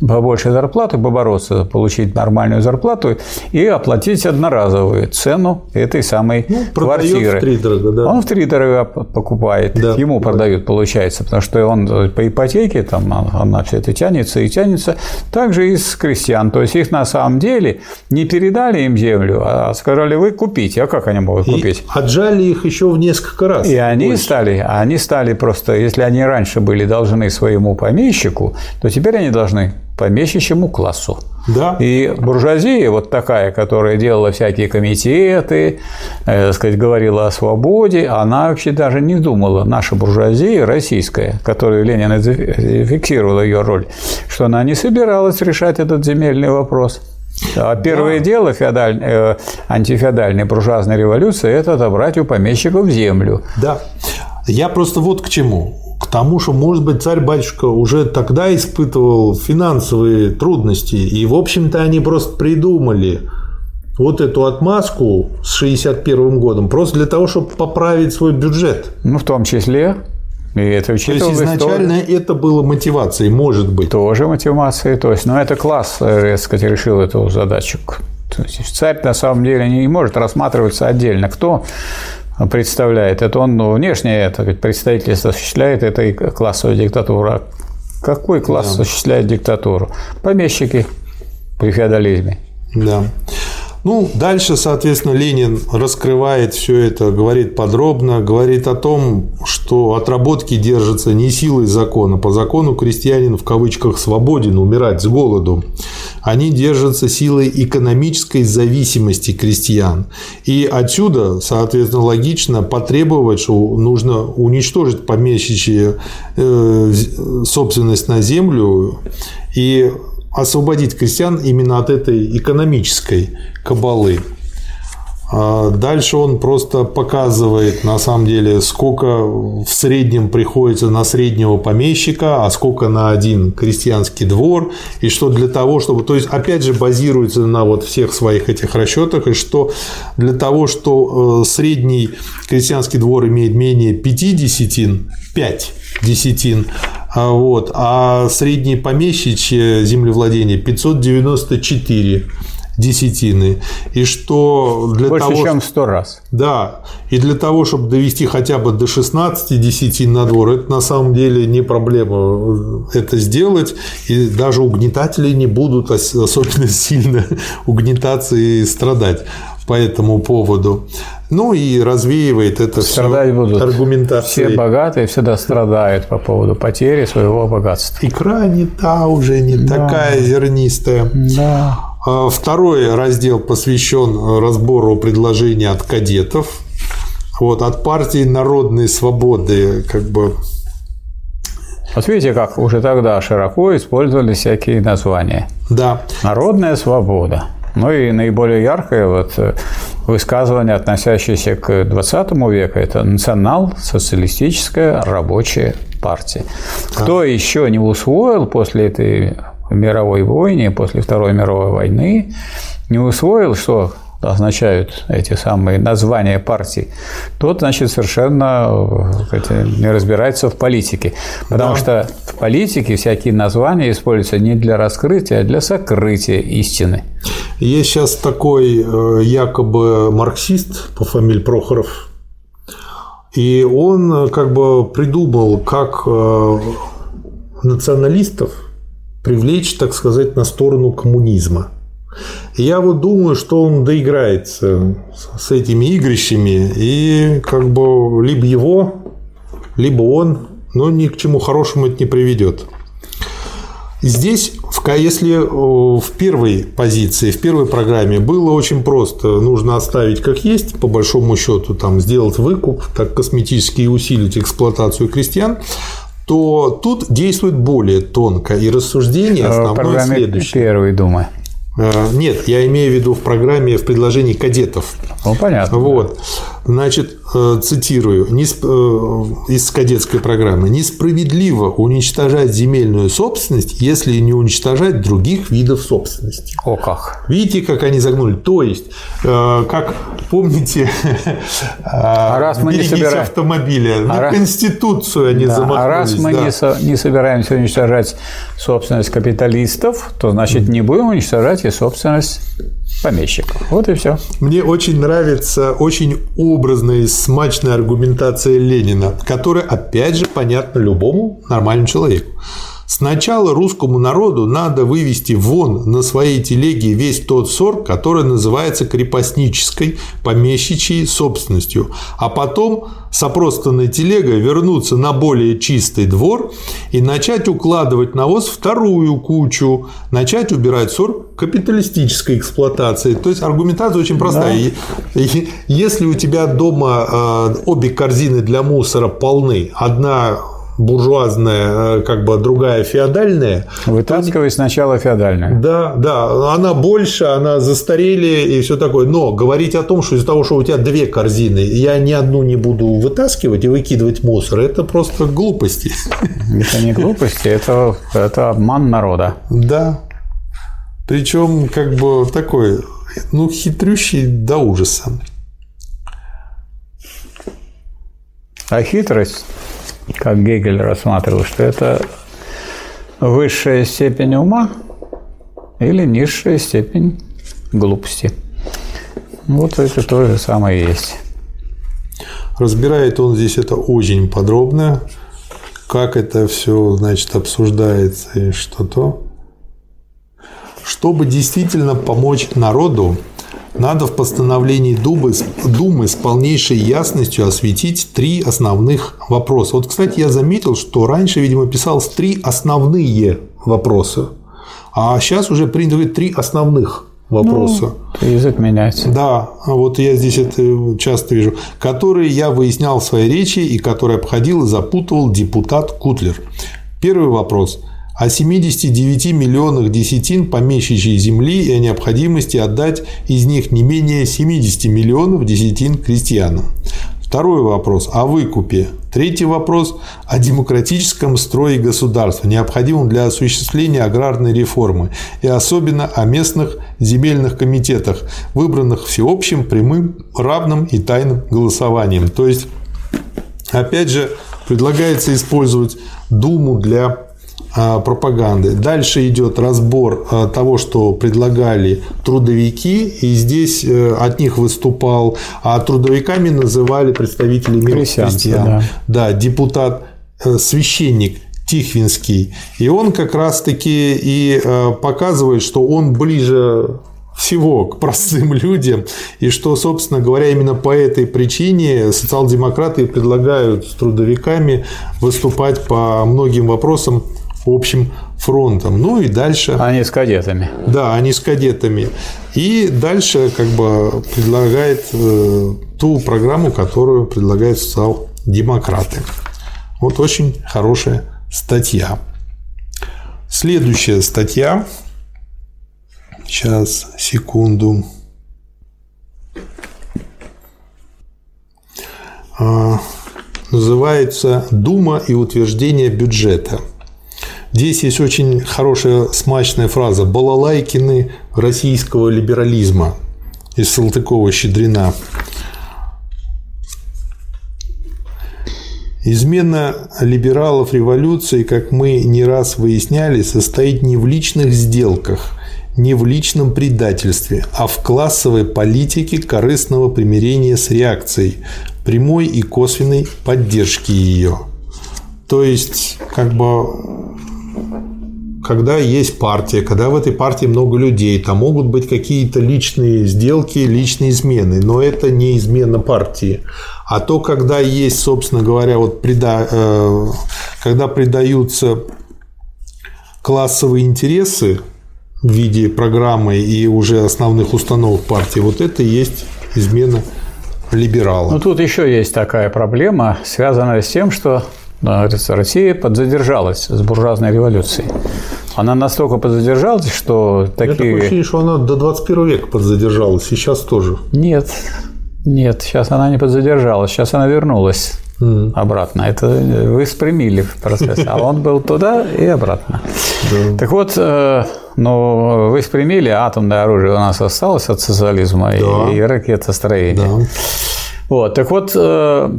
побольше зарплаты, побороться, получить нормальную зарплату и оплатить одноразовую цену этой самой Ну, квартиры. втридорога, да. Он в три дорога покупает, Да, ему покупает. продают, получается, потому что он по ипотеке, там она все это тянется и тянется. Также и с крестьян. То есть их на самом деле не передали им землю, а сказали, вы купите. А как они могут И купить? отжали их еще в несколько раз. И они больше. стали, они стали просто, если они раньше были должны своему помещику, то теперь они должны помещичьему классу. Да. И буржуазия, вот такая, которая делала всякие комитеты, э, так сказать, говорила о свободе, она вообще даже не думала, наша буржуазия российская, которую Ленин и зафиксировал ее роль, что она не собиралась решать этот земельный вопрос. А первое дело феодаль, э, антифеодальной буржуазной революции – это отобрать у помещиков землю. Да. Я просто вот к чему. Тому, что, может быть, царь-батюшка уже тогда испытывал финансовые трудности, и, в общем-то, они просто придумали вот эту отмазку с 61 годом просто для того, чтобы поправить свой бюджет. Ну, в том числе, и это То есть учитывалось изначально это было мотивацией, может быть. тоже мотивацией. То есть, ну, это класс, э, так сказать, решил эту задачу. То есть, царь на самом деле не может рассматриваться отдельно. Кто представляет? Это он ну, внешне это представительство осуществляет этой классовой диктатуру. А какой класс Да. осуществляет диктатуру? Помещики при феодализме. Да. Ну, дальше, соответственно, Ленин раскрывает все это, говорит подробно, говорит о том, что отработки держатся не силой закона. По закону крестьянин в кавычках свободен умирать с голоду. Они держатся силой экономической зависимости крестьян. И отсюда, соответственно, логично потребовать, что нужно уничтожить помещичья э, собственность на землю и освободить крестьян именно от этой экономической кабалы. А Дальше он просто показывает, на самом деле, сколько в среднем приходится на среднего помещика, а сколько на один крестьянский двор, и что для того, чтобы... То есть, опять же, базируется на вот всех своих этих расчетах, и что для того, что э, средний крестьянский двор имеет менее 5 десятин, 5 десятин, вот, а среднее помещичье землевладение 594 десятины. И что для Больше, того, чем в сто раз. да, и для того, чтобы довести хотя бы до 16 десятин на двор, это на самом деле не проблема это сделать, и даже угнетатели не будут ос- особенно сильно угнетаться и страдать по этому поводу. Ну и развеивает это Страдать все будут аргументацией. Все богатые всегда страдают по поводу потери своего богатства. Икра не та уже, не такая зернистая. Да. А Второй раздел посвящен разбору предложений от кадетов. Вот, от партии народной свободы, как бы Вот видите, как уже тогда широко использовали всякие названия. да. Народная свобода. Ну и наиболее яркое вот высказывание, относящееся к 20 веку, это национал-социалистическая рабочая партия. Кто еще не усвоил после этой мировой войны, после Второй мировой войны, не усвоил, что означают эти самые названия партий, тот, значит, совершенно э, сказать, не разбирается в политике. Потому Да. что в политике всякие названия используются не для раскрытия, а для сокрытия истины. Есть сейчас такой э, якобы марксист по фамилии Прохоров. И он как бы придумал, как националистов привлечь, так сказать, на сторону коммунизма. Я вот думаю, что он доиграется с этими игрищами, и как бы либо его, либо он, но ни к чему хорошему это не приведет. Здесь, если в первой позиции, в первой программе было очень просто, нужно оставить как есть, по большому счету, там, сделать выкуп, так косметически усилить эксплуатацию крестьян, то тут действует более тонко, и рассуждение э, основное следующее. Первый, думаю. Э, нет, я имею в виду в программе, в предложении кадетов. Ну, понятно. Вот. Значит, э, цитирую э, из кадетской программы. «Несправедливо уничтожать земельную собственность, если не уничтожать других видов собственности». О как! Видите, как они загнули? То есть, как помните, а раз мы не собираем... автомобиля, а на раз... Конституцию они да. замахнулись. А раз мы да. не, со... не собираемся уничтожать собственность капиталистов, то значит не будем уничтожать и собственность помещиков. Вот и все. Мне очень нравится очень образная и смачная аргументация Ленина, которая, опять же, понятна любому нормальному человеку. Сначала русскому народу надо вывести вон на своей телеге весь тот сорт, который называется крепостнической, помещичьей собственностью, а потом с опростанной телегой вернуться на более чистый двор и начать укладывать на воз вторую кучу, начать убирать сорт капиталистической эксплуатации. То есть аргументация очень простая. Да. Если у тебя дома э, обе корзины для мусора полны, одна буржуазная, э, как бы другая феодальная. Вытаскивай то... сначала феодальную. Да, да, она больше, она застарели и все такое. Но говорить о том, что из-за того, что у тебя две корзины, я ни одну не буду вытаскивать и выкидывать мусор, это просто глупости. Это не глупости, это, это обман народа. Да. Причем как бы такой, ну, хитрющий до ужаса. А хитрость как Гегель рассматривал, что это высшая степень ума или низшая степень глупости. Вот это то же самое есть. Разбирает он здесь это очень подробно, как это все, значит, обсуждается и что-то. Чтобы действительно помочь народу, надо в постановлении Думы, Думы с полнейшей ясностью осветить три основных вопроса. Вот, кстати, я заметил, что раньше, видимо, писалось три основные вопроса, а сейчас уже принято говорить три основных вопроса. Ну, язык меняется. Да, вот я здесь это часто вижу, которые я выяснял в своей речи и которые обходил и запутывал депутат Кутлер. Первый вопрос – о 79 миллионах десятин помещичьей земли и о необходимости отдать из них не менее 70 миллионов десятин крестьянам. Второй вопрос о выкупе. Третий вопрос о демократическом строе государства, необходимом для осуществления аграрной реформы, и особенно о местных земельных комитетах, выбранных всеобщим, прямым, равным и тайным голосованием. То есть, опять же, предлагается использовать Думу для пропаганды. Дальше идет разбор а, того, что предлагали трудовики, и здесь э, от них выступал, а трудовиками называли представители крестьян. Да. да, депутат, э, священник Тихвинский. И он как раз-таки и э, показывает, что он ближе всего к простым людям, и что, собственно говоря, именно по этой причине социал-демократы предлагают с трудовиками выступать по многим вопросам общим фронтом. Ну и дальше... Они с кадетами. Да, они с кадетами. И дальше как бы предлагает э, ту программу, которую предлагают социал-демократы. Вот очень хорошая статья. Следующая статья. Сейчас, секунду. А, называется «Дума и утверждение бюджета». Здесь есть очень хорошая смачная фраза «балалайкины российского либерализма» из Салтыкова-Щедрина. Измена либералов революции, как мы не раз выясняли, состоит не в личных сделках, не в личном предательстве, а в классовой политике корыстного примирения с реакцией, прямой и косвенной поддержки ее. То есть, как бы когда есть партия, когда в этой партии много людей, там могут быть какие-то личные сделки, личные измены, но это не измена партии. А то, когда есть, собственно говоря, вот преда, э, когда предаются классовые интересы в виде программы и уже основных установок партии, вот это и есть измена либерала. Ну, тут еще есть такая проблема, связанная с тем, что Россия подзадержалась с буржуазной революцией. Она настолько подзадержалась, что такие... такое ощущение, что она до 21 века подзадержалась, и сейчас тоже. Нет, нет, сейчас она не подзадержалась, сейчас она вернулась mm. обратно. Это вы спрямили процесс, а он был туда и обратно. Да. Так вот, э, ну, вы спрямили, атомное оружие у нас осталось от социализма да. и, ракетостроения. Да. Вот, так вот, э,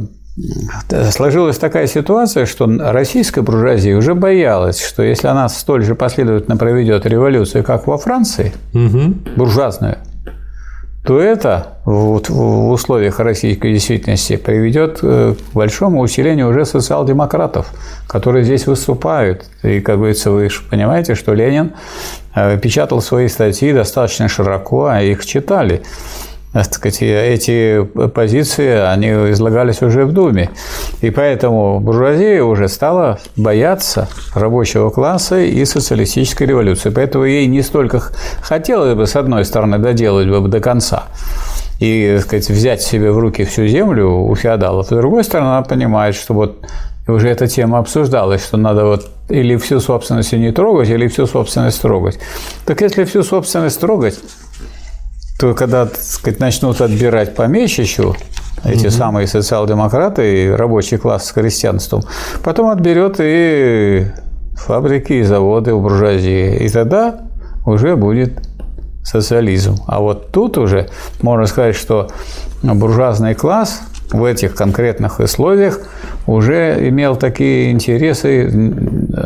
Сложилась такая ситуация, что российская буржуазия уже боялась, что если она столь же последовательно проведет революцию, как во Франции, угу. буржуазную, то это вот в условиях российской действительности приведет э, к большому усилению уже социал-демократов, которые здесь выступают. И, как говорится, вы же понимаете, что Ленин э, печатал свои статьи достаточно широко, а их читали так сказать, эти позиции, они излагались уже в Думе. И поэтому буржуазия уже стала бояться рабочего класса и социалистической революции. Поэтому ей не столько хотелось бы, с одной стороны, доделать бы до конца, и сказать, взять себе в руки всю землю у феодалов. С другой стороны, она понимает, что вот уже эта тема обсуждалась, что надо вот или всю собственность не трогать, или всю собственность трогать. Так если всю собственность трогать, то когда, так сказать, начнут отбирать помещичью, эти угу. самые социал-демократы и рабочий класс с крестьянством, потом отберет и фабрики, и заводы у буржуазии. И тогда уже будет социализм. А вот тут уже можно сказать, что буржуазный класс в этих конкретных условиях уже имел такие интересы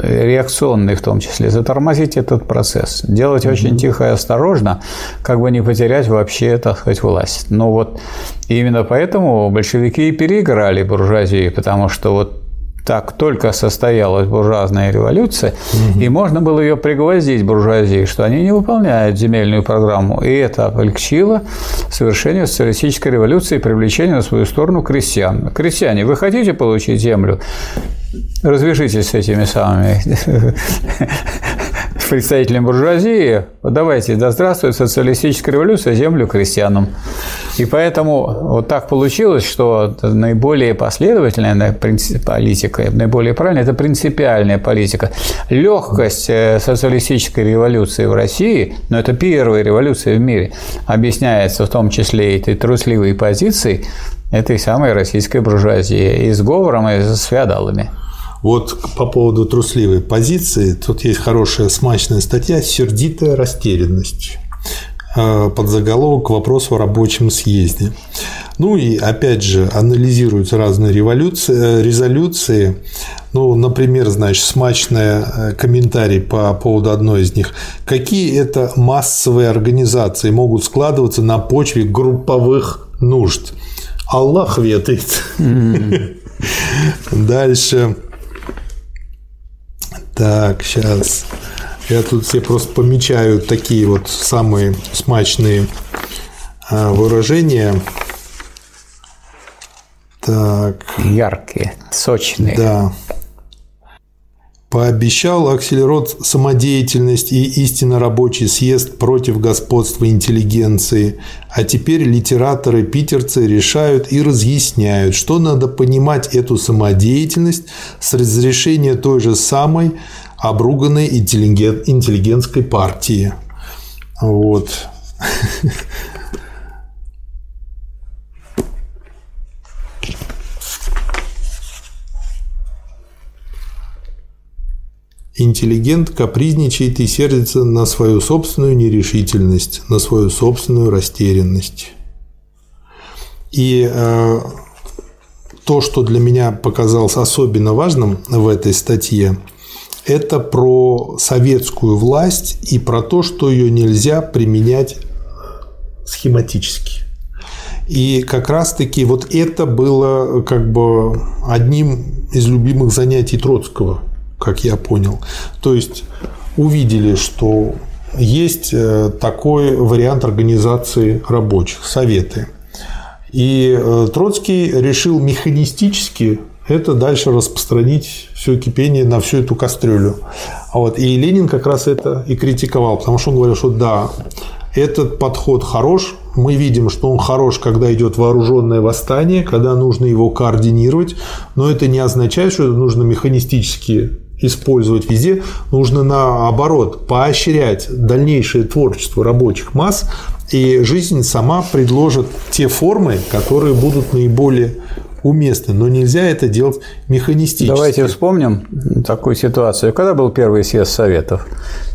реакционные в том числе, затормозить этот процесс, делать mm-hmm. очень тихо и осторожно, как бы не потерять вообще, так сказать, власть. Но вот именно поэтому большевики и переиграли буржуазию, потому что вот так только состоялась буржуазная революция, угу. и можно было ее пригвоздить буржуазии, что они не выполняют земельную программу. И это облегчило совершение социалистической революции и привлечение на свою сторону крестьян. Крестьяне, вы хотите получить землю? Развяжитесь с этими самыми представителям буржуазии, давайте, да здравствует социалистическая революция, землю крестьянам. И поэтому вот так получилось, что наиболее последовательная политика, наиболее правильная – это принципиальная политика. Легкость э, социалистической революции в России, но это первая революция в мире, объясняется в том числе этой трусливой позицией этой самой российской буржуазии и сговором и с феодалами. Вот по поводу трусливой позиции, тут есть хорошая смачная статья «Сердитая растерянность» э, под заголовок к вопросу о рабочем съезде. Ну и опять же анализируются разные революции, э, резолюции. Ну, например, значит, смачный э, комментарий по поводу одной из них. Какие это массовые организации могут складываться на почве групповых нужд? Аллах ведает. Дальше. Так, сейчас. Я тут все просто помечаю такие вот самые смачные а, выражения. Так. Яркие, сочные. Да. Пообещал Акселерот самодеятельность и истинно рабочий съезд против господства интеллигенции. А теперь литераторы-питерцы решают и разъясняют, что надо понимать эту самодеятельность с разрешения той же самой обруганной интеллигентской партии. Вот. Интеллигент капризничает и сердится на свою собственную нерешительность, на свою собственную растерянность. И э, то, что для меня показалось особенно важным в этой статье, это про советскую власть и про то, что ее нельзя применять схематически. И как раз-таки вот это было как бы одним из любимых занятий Троцкого, как я понял. То есть увидели, что есть э, такой вариант организации рабочих, советы. И э, Троцкий решил механистически это дальше распространить все кипение на всю эту кастрюлю. А вот и Ленин как раз это и критиковал, потому что он говорил, что да, этот подход хорош. Мы видим, что он хорош, когда идет вооруженное восстание, когда нужно его координировать, но это не означает, что это нужно механистически использовать везде. Нужно наоборот поощрять дальнейшее творчество рабочих масс, и жизнь сама предложит те формы, которые будут наиболее уместны, но нельзя это делать механистически. Давайте вспомним такую ситуацию. Когда был первый съезд Советов?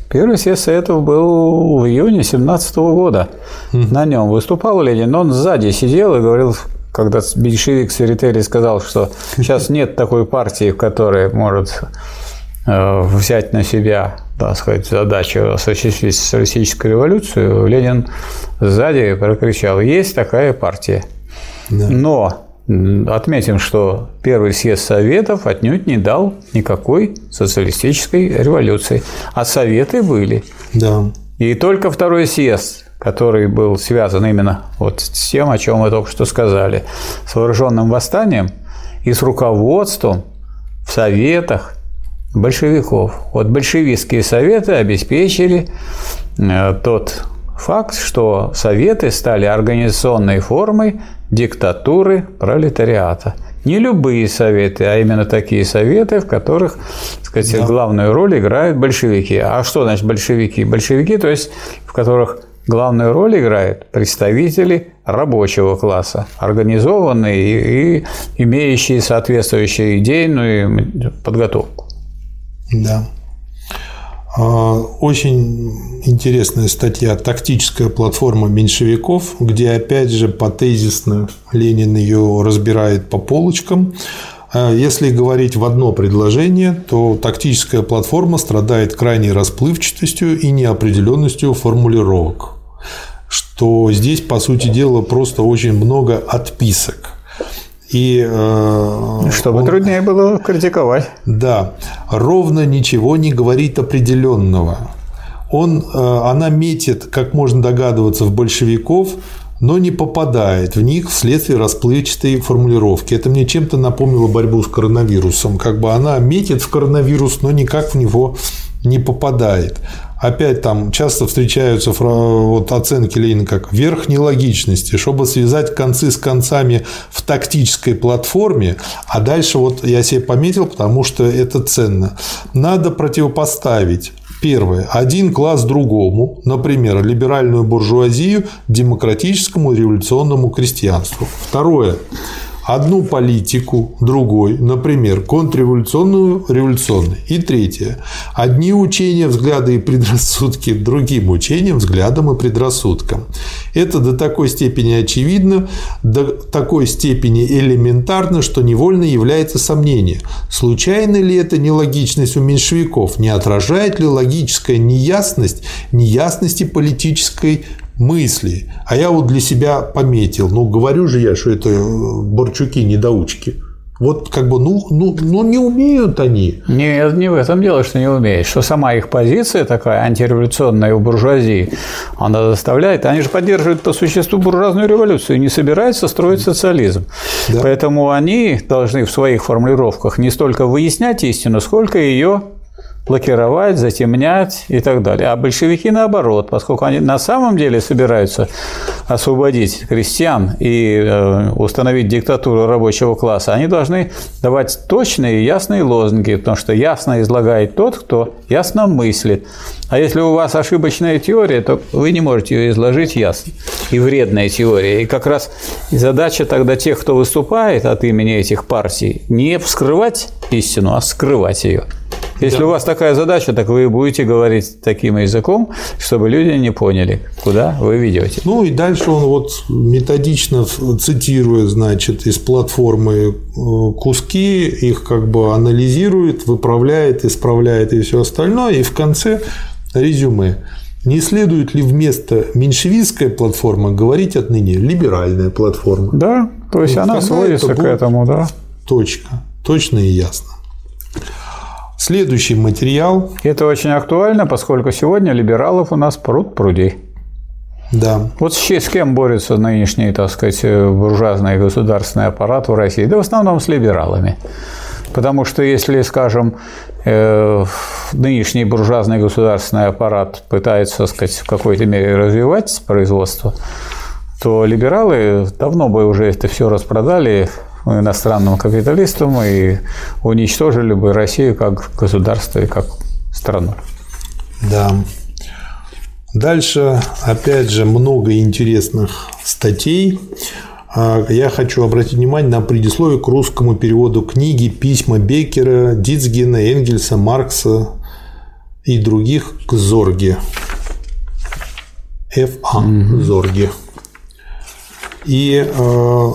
Первый съезд Советов был в июне 17 года. На нем выступал Ленин, но он сзади сидел и говорил, когда большевик Сверители сказал, что сейчас нет такой партии, в которой может взять на себя так сказать, задачу осуществить социалистическую революцию, Ленин сзади прокричал, есть такая партия. Да. Но Отметим, что первый съезд Советов отнюдь не дал никакой социалистической революции, а Советы были. Да. И только второй съезд, который был связан именно вот с тем, о чем мы только что сказали, с вооруженным восстанием и с руководством в Советах большевиков. Вот большевистские советы обеспечили э, тот факт, что Советы стали организационной формой диктатуры пролетариата. Не любые советы, а именно такие советы, в которых, так сказать, да. главную роль играют большевики. А что значит большевики? Большевики, то есть в которых главную роль играют представители рабочего класса, организованные и, и имеющие соответствующую идейную подготовку. Да. А, очень интересная статья «Тактическая платформа меньшевиков», где, опять же, по тезисно Ленин ее разбирает по полочкам. А, если говорить в одно предложение, то тактическая платформа страдает крайней расплывчатостью и неопределенностью формулировок, что здесь, по сути дела, просто очень много отписок – и, э, Чтобы он, труднее было критиковать. Да, ровно ничего не говорит определенного. Он, э, она метит, как можно догадываться, в большевиков, но не попадает в них вследствие расплывчатой формулировки. Это мне чем-то напомнило борьбу с коронавирусом. Как бы она метит в коронавирус, но никак в него не попадает. Опять там часто встречаются вот оценки Ленина как верх нелогичности, чтобы связать концы с концами в тактической платформе, а дальше вот я себе пометил, потому что это ценно. Надо противопоставить Первое. Один класс другому, например, либеральную буржуазию демократическому революционному крестьянству. Второе одну политику другой, например, контрреволюционную революционную. И третье. Одни учения, взгляды и предрассудки другим учениям, взглядам и предрассудкам. Это до такой степени очевидно, до такой степени элементарно, что невольно является сомнение. Случайно ли это нелогичность у меньшевиков? Не отражает ли логическая неясность неясности политической мысли. А я вот для себя пометил, ну, говорю же я, что это э, борчуки-недоучки. Вот как бы, ну, ну, ну не умеют они. Нет, не в этом дело, что не умеют. Что сама их позиция такая антиреволюционная у буржуазии, она заставляет, они же поддерживают по существу буржуазную революцию, не собираются строить социализм. Да. Поэтому они должны в своих формулировках не столько выяснять истину, сколько ее блокировать, затемнять и так далее. А большевики наоборот, поскольку они на самом деле собираются освободить крестьян и э, установить диктатуру рабочего класса, они должны давать точные и ясные лозунги, потому что ясно излагает тот, кто ясно мыслит. А если у вас ошибочная теория, то вы не можете ее изложить ясно. И вредная теория. И как раз задача тогда тех, кто выступает от имени этих партий, не вскрывать истину, а скрывать ее. Если да. у вас такая задача, так вы будете говорить таким языком, чтобы люди не поняли, куда вы ведете. Ну и дальше он вот методично цитирует, значит, из платформы э, куски, их как бы анализирует, выправляет, исправляет и все остальное, и в конце резюме. Не следует ли вместо меньшевистская платформа говорить отныне либеральная платформа? Да, то есть ну, она сводится к этому, да. Точка. Точно и ясно. Следующий материал. Это очень актуально, поскольку сегодня либералов у нас пруд прудей. Да. Вот с кем борется нынешний, так сказать, буржуазный государственный аппарат в России? Да в основном с либералами. Потому что если, скажем, э, нынешний буржуазный государственный аппарат пытается, так сказать, в какой-то мере развивать производство, то либералы давно бы уже это все распродали иностранным капиталистам и уничтожили бы Россию как государство и как страну. Да. Дальше, опять же, много интересных статей. А, я хочу обратить внимание на предисловие к русскому переводу книги «Письма Беккера, Дитцгена, Энгельса, Маркса и других к Зорге». Ф.А. Угу. Зорге. И а,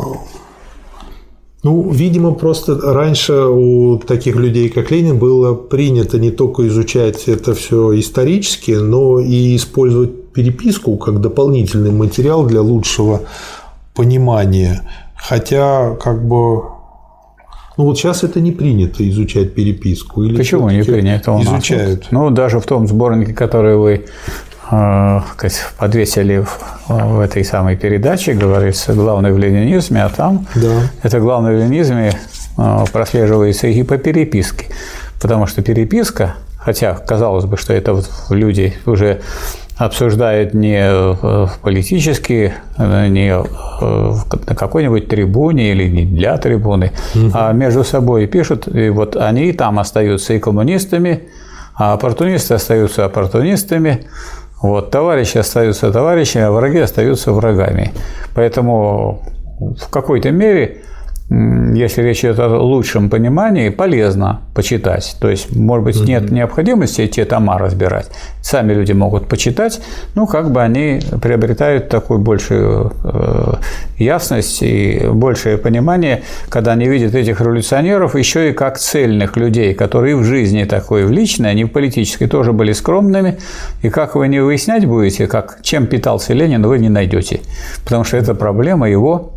ну, видимо, просто раньше у таких людей, как Ленин, было принято не только изучать это все исторически, но и использовать переписку как дополнительный материал для лучшего понимания. Хотя, как бы, ну вот сейчас это не принято изучать переписку. Или Почему не принято у нас? Изучают. Ну, даже в том сборнике, который вы подвесили в, этой самой передаче, говорится, главное в ленинизме, а там да. это главное в ленинизме э, прослеживается и по переписке. Потому что переписка, хотя казалось бы, что это вот люди уже обсуждает не э, политически, э, не э, на какой-нибудь трибуне или не для трибуны, угу. а между собой пишут, и вот они там остаются и коммунистами, а оппортунисты остаются оппортунистами, вот, товарищи остаются товарищами, а враги остаются врагами. Поэтому в какой-то мере если речь идет о лучшем понимании, полезно почитать. То есть, может быть, нет необходимости эти тома разбирать. Сами люди могут почитать, ну, как бы они приобретают такую большую э, ясность и большее понимание, когда они видят этих революционеров еще и как цельных людей, которые в жизни такой, в личной, они в политической тоже были скромными, и как вы не выяснять будете, как, чем питался Ленин, вы не найдете. Потому что это проблема его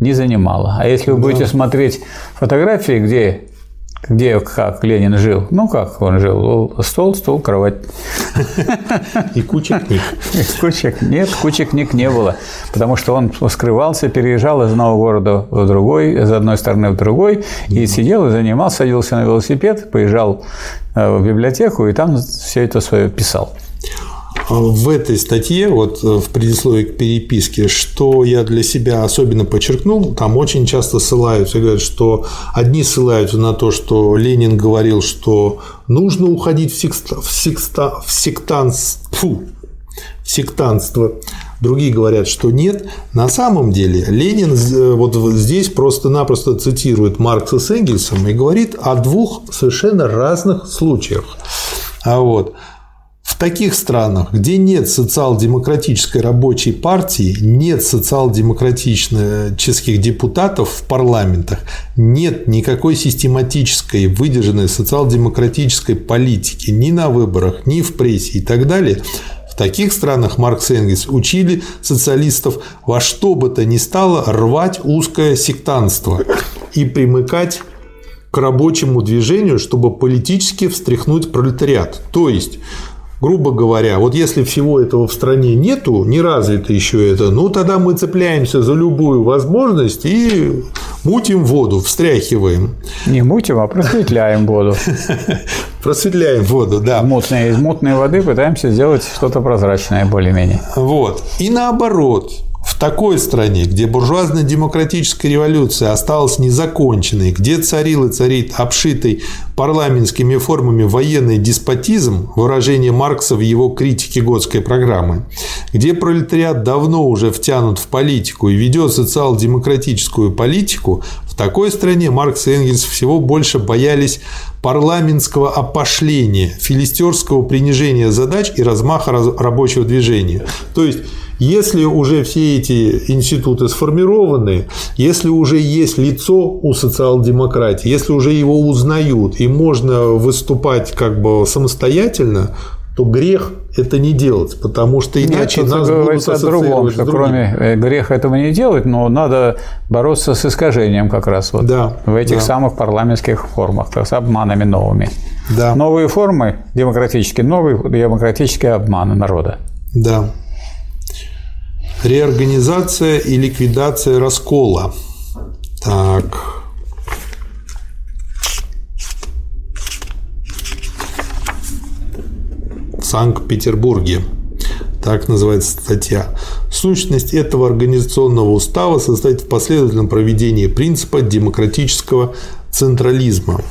не занимала. А если вы да. будете смотреть фотографии, где где, как Ленин жил. Ну, как он жил? Стол, стол, кровать. И куча книг. И куча, нет, кучи книг не было. Потому что он скрывался, переезжал из одного города в другой, из одной стороны в другой, и сидел и занимался, садился на велосипед, поезжал э, в библиотеку, и там все это свое писал в этой статье, вот э, в предисловии к переписке, что я для себя особенно подчеркнул, там очень часто ссылаются, говорят, что одни ссылаются на то, что Ленин говорил, что нужно уходить в, секста, в, секста, в сектанство, фу, в сектанство. Другие говорят, что нет. На самом деле Ленин э, вот здесь просто-напросто цитирует Маркса с Энгельсом и говорит о двух совершенно разных случаях. А вот в таких странах, где нет социал-демократической рабочей партии, нет социал-демократических депутатов в парламентах, нет никакой систематической выдержанной социал-демократической политики ни на выборах, ни в прессе и так далее, в таких странах Маркс и Энгельс учили социалистов во что бы то ни стало рвать узкое сектанство и примыкать к рабочему движению, чтобы политически встряхнуть пролетариат. То есть грубо говоря, вот если всего этого в стране нету, не развито еще это, ну тогда мы цепляемся за любую возможность и мутим воду, встряхиваем. Не мутим, а просветляем воду. Просветляем воду, да. Мутные, из мутной воды пытаемся сделать что-то прозрачное более-менее. Вот. И наоборот, в такой стране, где буржуазная демократическая революция осталась незаконченной, где царил и царит обшитый парламентскими формами военный деспотизм, выражение Маркса в его критике Готской программы, где пролетариат давно уже втянут в политику и ведет социал-демократическую политику, в такой стране Маркс и Энгельс всего больше боялись парламентского опошления, филистерского принижения задач и размаха рабочего движения. То есть если уже все эти институты сформированы, если уже есть лицо у социал-демократии, если уже его узнают и можно выступать как бы самостоятельно, то грех это не делать, потому что иначе Нет, нас будут о другом, что кроме э, греха этого не делать, но надо бороться с искажением как раз вот да, в этих да. самых парламентских формах, с обманами новыми. Да. Новые формы демократические, новые демократические обманы народа. Да. Реорганизация и ликвидация раскола. Так. Санкт-Петербурге. Так называется статья. Сущность этого организационного устава состоит в последовательном проведении принципа демократического централизма.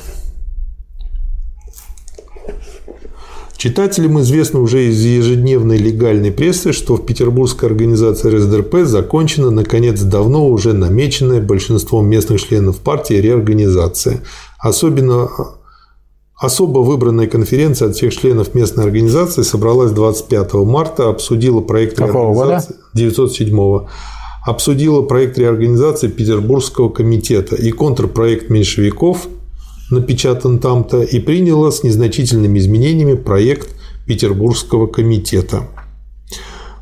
Читателям известно уже из ежедневной легальной прессы, что в петербургской организации РСДРП закончена, наконец, давно уже намеченная большинством местных членов партии реорганизация. Особенно Особо выбранная конференция от всех членов местной организации собралась 25 марта, обсудила проект Какого реорганизации 907 обсудила проект реорганизации Петербургского комитета и контрпроект меньшевиков, напечатан там-то, и приняла с незначительными изменениями проект Петербургского комитета.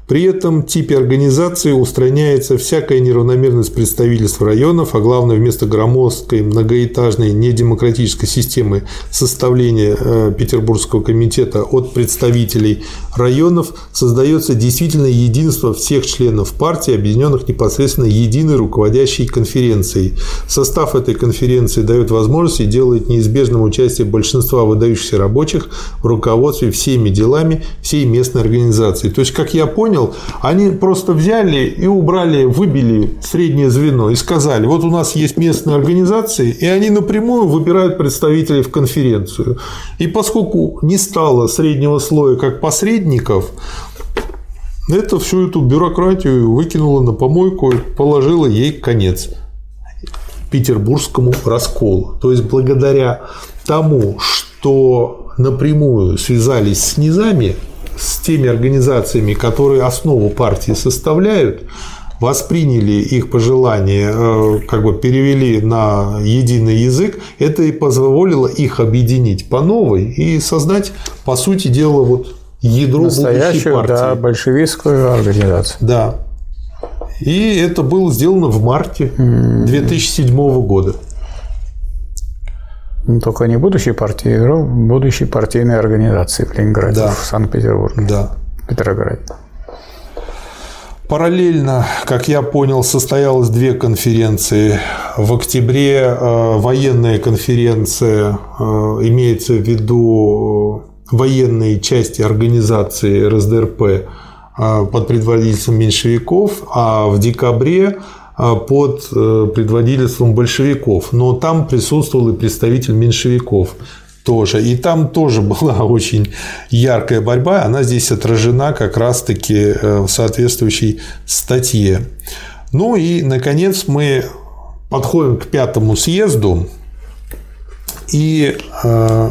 При этом типе организации устраняется всякая неравномерность представительств районов, а главное, вместо громоздкой многоэтажной недемократической системы составления э, Петербургского комитета от представителей районов создается действительно единство всех членов партии, объединенных непосредственно единой руководящей конференцией. Состав этой конференции дает возможность и делает неизбежным участие большинства выдающихся рабочих в руководстве всеми делами всей местной организации. То есть, как я понял, понял, они просто взяли и убрали, выбили среднее звено и сказали, вот у нас есть местные организации, и они напрямую выбирают представителей в конференцию. И поскольку не стало среднего слоя как посредников, это всю эту бюрократию выкинуло на помойку и положило ей конец петербургскому расколу. То есть благодаря тому, что напрямую связались с низами, с теми организациями, которые основу партии составляют, восприняли их пожелания, э, как бы перевели на единый язык, это и позволило их объединить по новой и создать, по сути дела, вот ядро будущей партии. Да, большевистскую организацию. Да. И это было сделано в марте 2007 года. Ну, только не будущей партии, а будущей партийной организации в Ленинграде, да. в Санкт-Петербурге, да. Петрограде. Параллельно, как я понял, состоялось две конференции. В октябре э, военная конференция, э, имеется в виду э, военные части организации РСДРП под предводительством меньшевиков, а в декабре под э, предводительством большевиков, но там присутствовал и представитель меньшевиков тоже. И там тоже была очень яркая борьба, она здесь отражена как раз-таки э, в соответствующей статье. Ну и, наконец, мы подходим к пятому съезду, и э,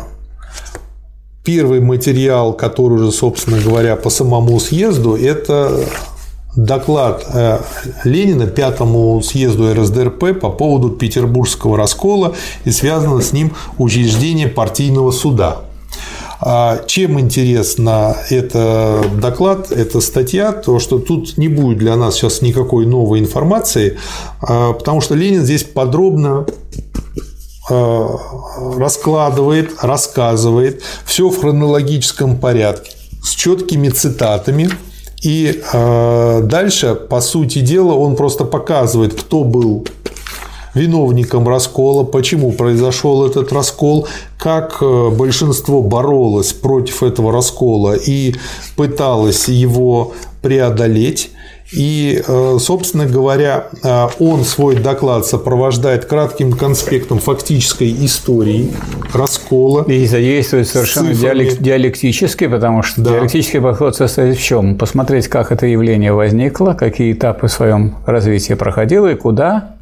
первый материал, который уже, собственно говоря, по самому съезду, это доклад э, Ленина пятому съезду РСДРП по поводу Петербургского раскола и связано с ним учреждение партийного суда. А чем интересна это доклад, эта статья, то что тут не будет для нас сейчас никакой новой информации, а, потому что Ленин здесь подробно а, раскладывает, рассказывает все в хронологическом порядке с четкими цитатами, и э, дальше, по сути дела, он просто показывает, кто был виновником раскола, почему произошел этот раскол, как э, большинство боролось против этого раскола и пыталось его преодолеть. И, э, собственно говоря, э, он свой доклад сопровождает кратким конспектом фактической истории раскола. И задействует совершенно цифрами. диалектически, потому что да. диалектический подход состоит в чем? Посмотреть, как это явление возникло, какие этапы в своем развитии проходило и куда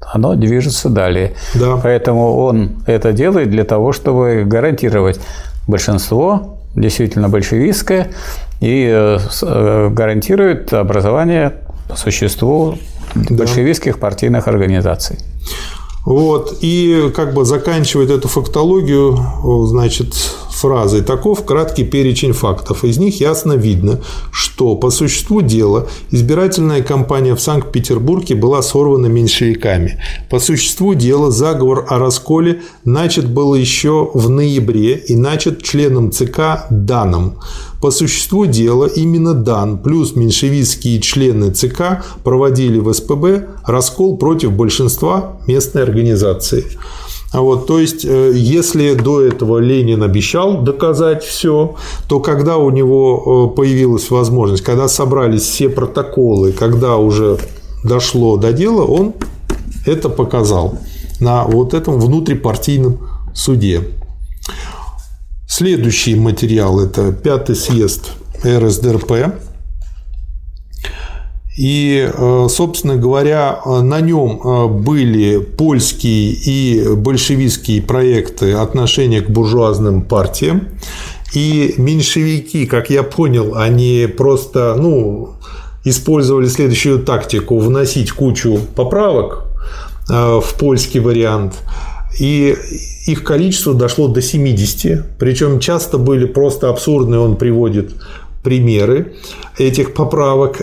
оно движется далее. Да. Поэтому он это делает для того, чтобы гарантировать большинство действительно большевистское и э, э, гарантирует образование по существу да. большевистских партийных организаций. Вот, и как бы заканчивает эту фактологию, значит, фразой «Таков краткий перечень фактов». Из них ясно видно, что по существу дела избирательная кампания в Санкт-Петербурге была сорвана меньшевиками. По существу дела заговор о расколе начат был еще в ноябре и начат членом ЦК Даном. По существу дела именно Дан плюс меньшевистские члены ЦК проводили в СПБ раскол против большинства местной организации. А вот, то есть, э, если до этого Ленин обещал доказать все, то когда у него э, появилась возможность, когда собрались все протоколы, когда уже дошло до дела, он это показал на вот этом внутрипартийном суде. Следующий материал – это пятый съезд РСДРП. И, э, собственно говоря, на нем э, были польские и большевистские проекты отношения к буржуазным партиям. И меньшевики, как я понял, они просто ну, использовали следующую тактику – вносить кучу поправок э, в польский вариант – и их количество дошло до 70. Причем часто были просто абсурдные, он приводит примеры этих поправок.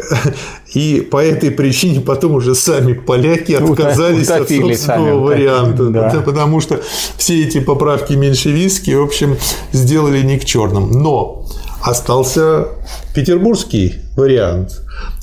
И по этой причине потом уже сами поляки отказались от собственного варианта. Да. Потому что все эти поправки меньшевистские, в общем, сделали не к черным. Но остался петербургский вариант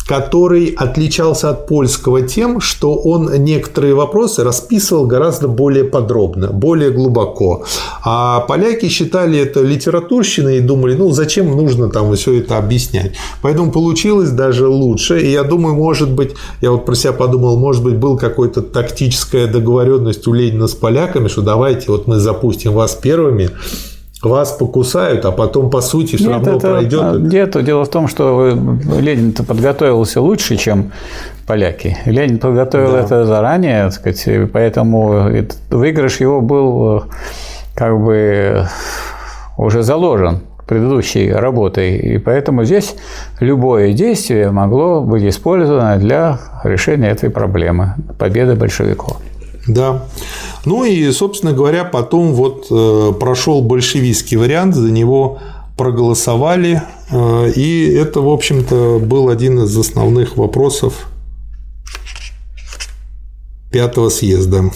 который отличался от польского тем, что он некоторые вопросы расписывал гораздо более подробно, более глубоко. А поляки считали это литературщиной и думали, ну зачем нужно там все это объяснять. Поэтому получилось даже лучше. И я думаю, может быть, я вот про себя подумал, может быть, был какой-то тактическая договоренность у Ленина с поляками, что давайте вот мы запустим вас первыми, вас покусают, а потом, по сути, все Нет, равно это, пройдет. Нет, дело в том, что Ленин-то подготовился лучше, чем поляки. Ленин подготовил да. это заранее, так сказать, поэтому выигрыш его был как бы уже заложен предыдущей работой. И поэтому здесь любое действие могло быть использовано для решения этой проблемы, победы большевиков. Да. Ну и, собственно говоря, потом вот э, прошел большевистский вариант, за него проголосовали, э, и это, в общем-то, был один из основных вопросов пятого съезда.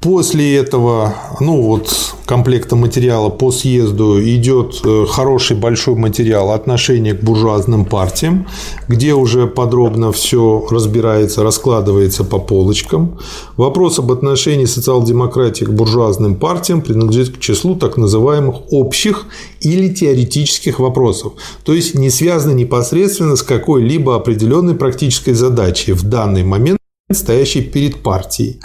После этого, ну вот комплекта материала по съезду идет э, хороший большой материал отношения к буржуазным партиям, где уже подробно все разбирается, раскладывается по полочкам. Вопрос об отношении социал-демократии к буржуазным партиям принадлежит к числу так называемых общих или теоретических вопросов, то есть не связаны непосредственно с какой-либо определенной практической задачей в данный момент стоящей перед партией.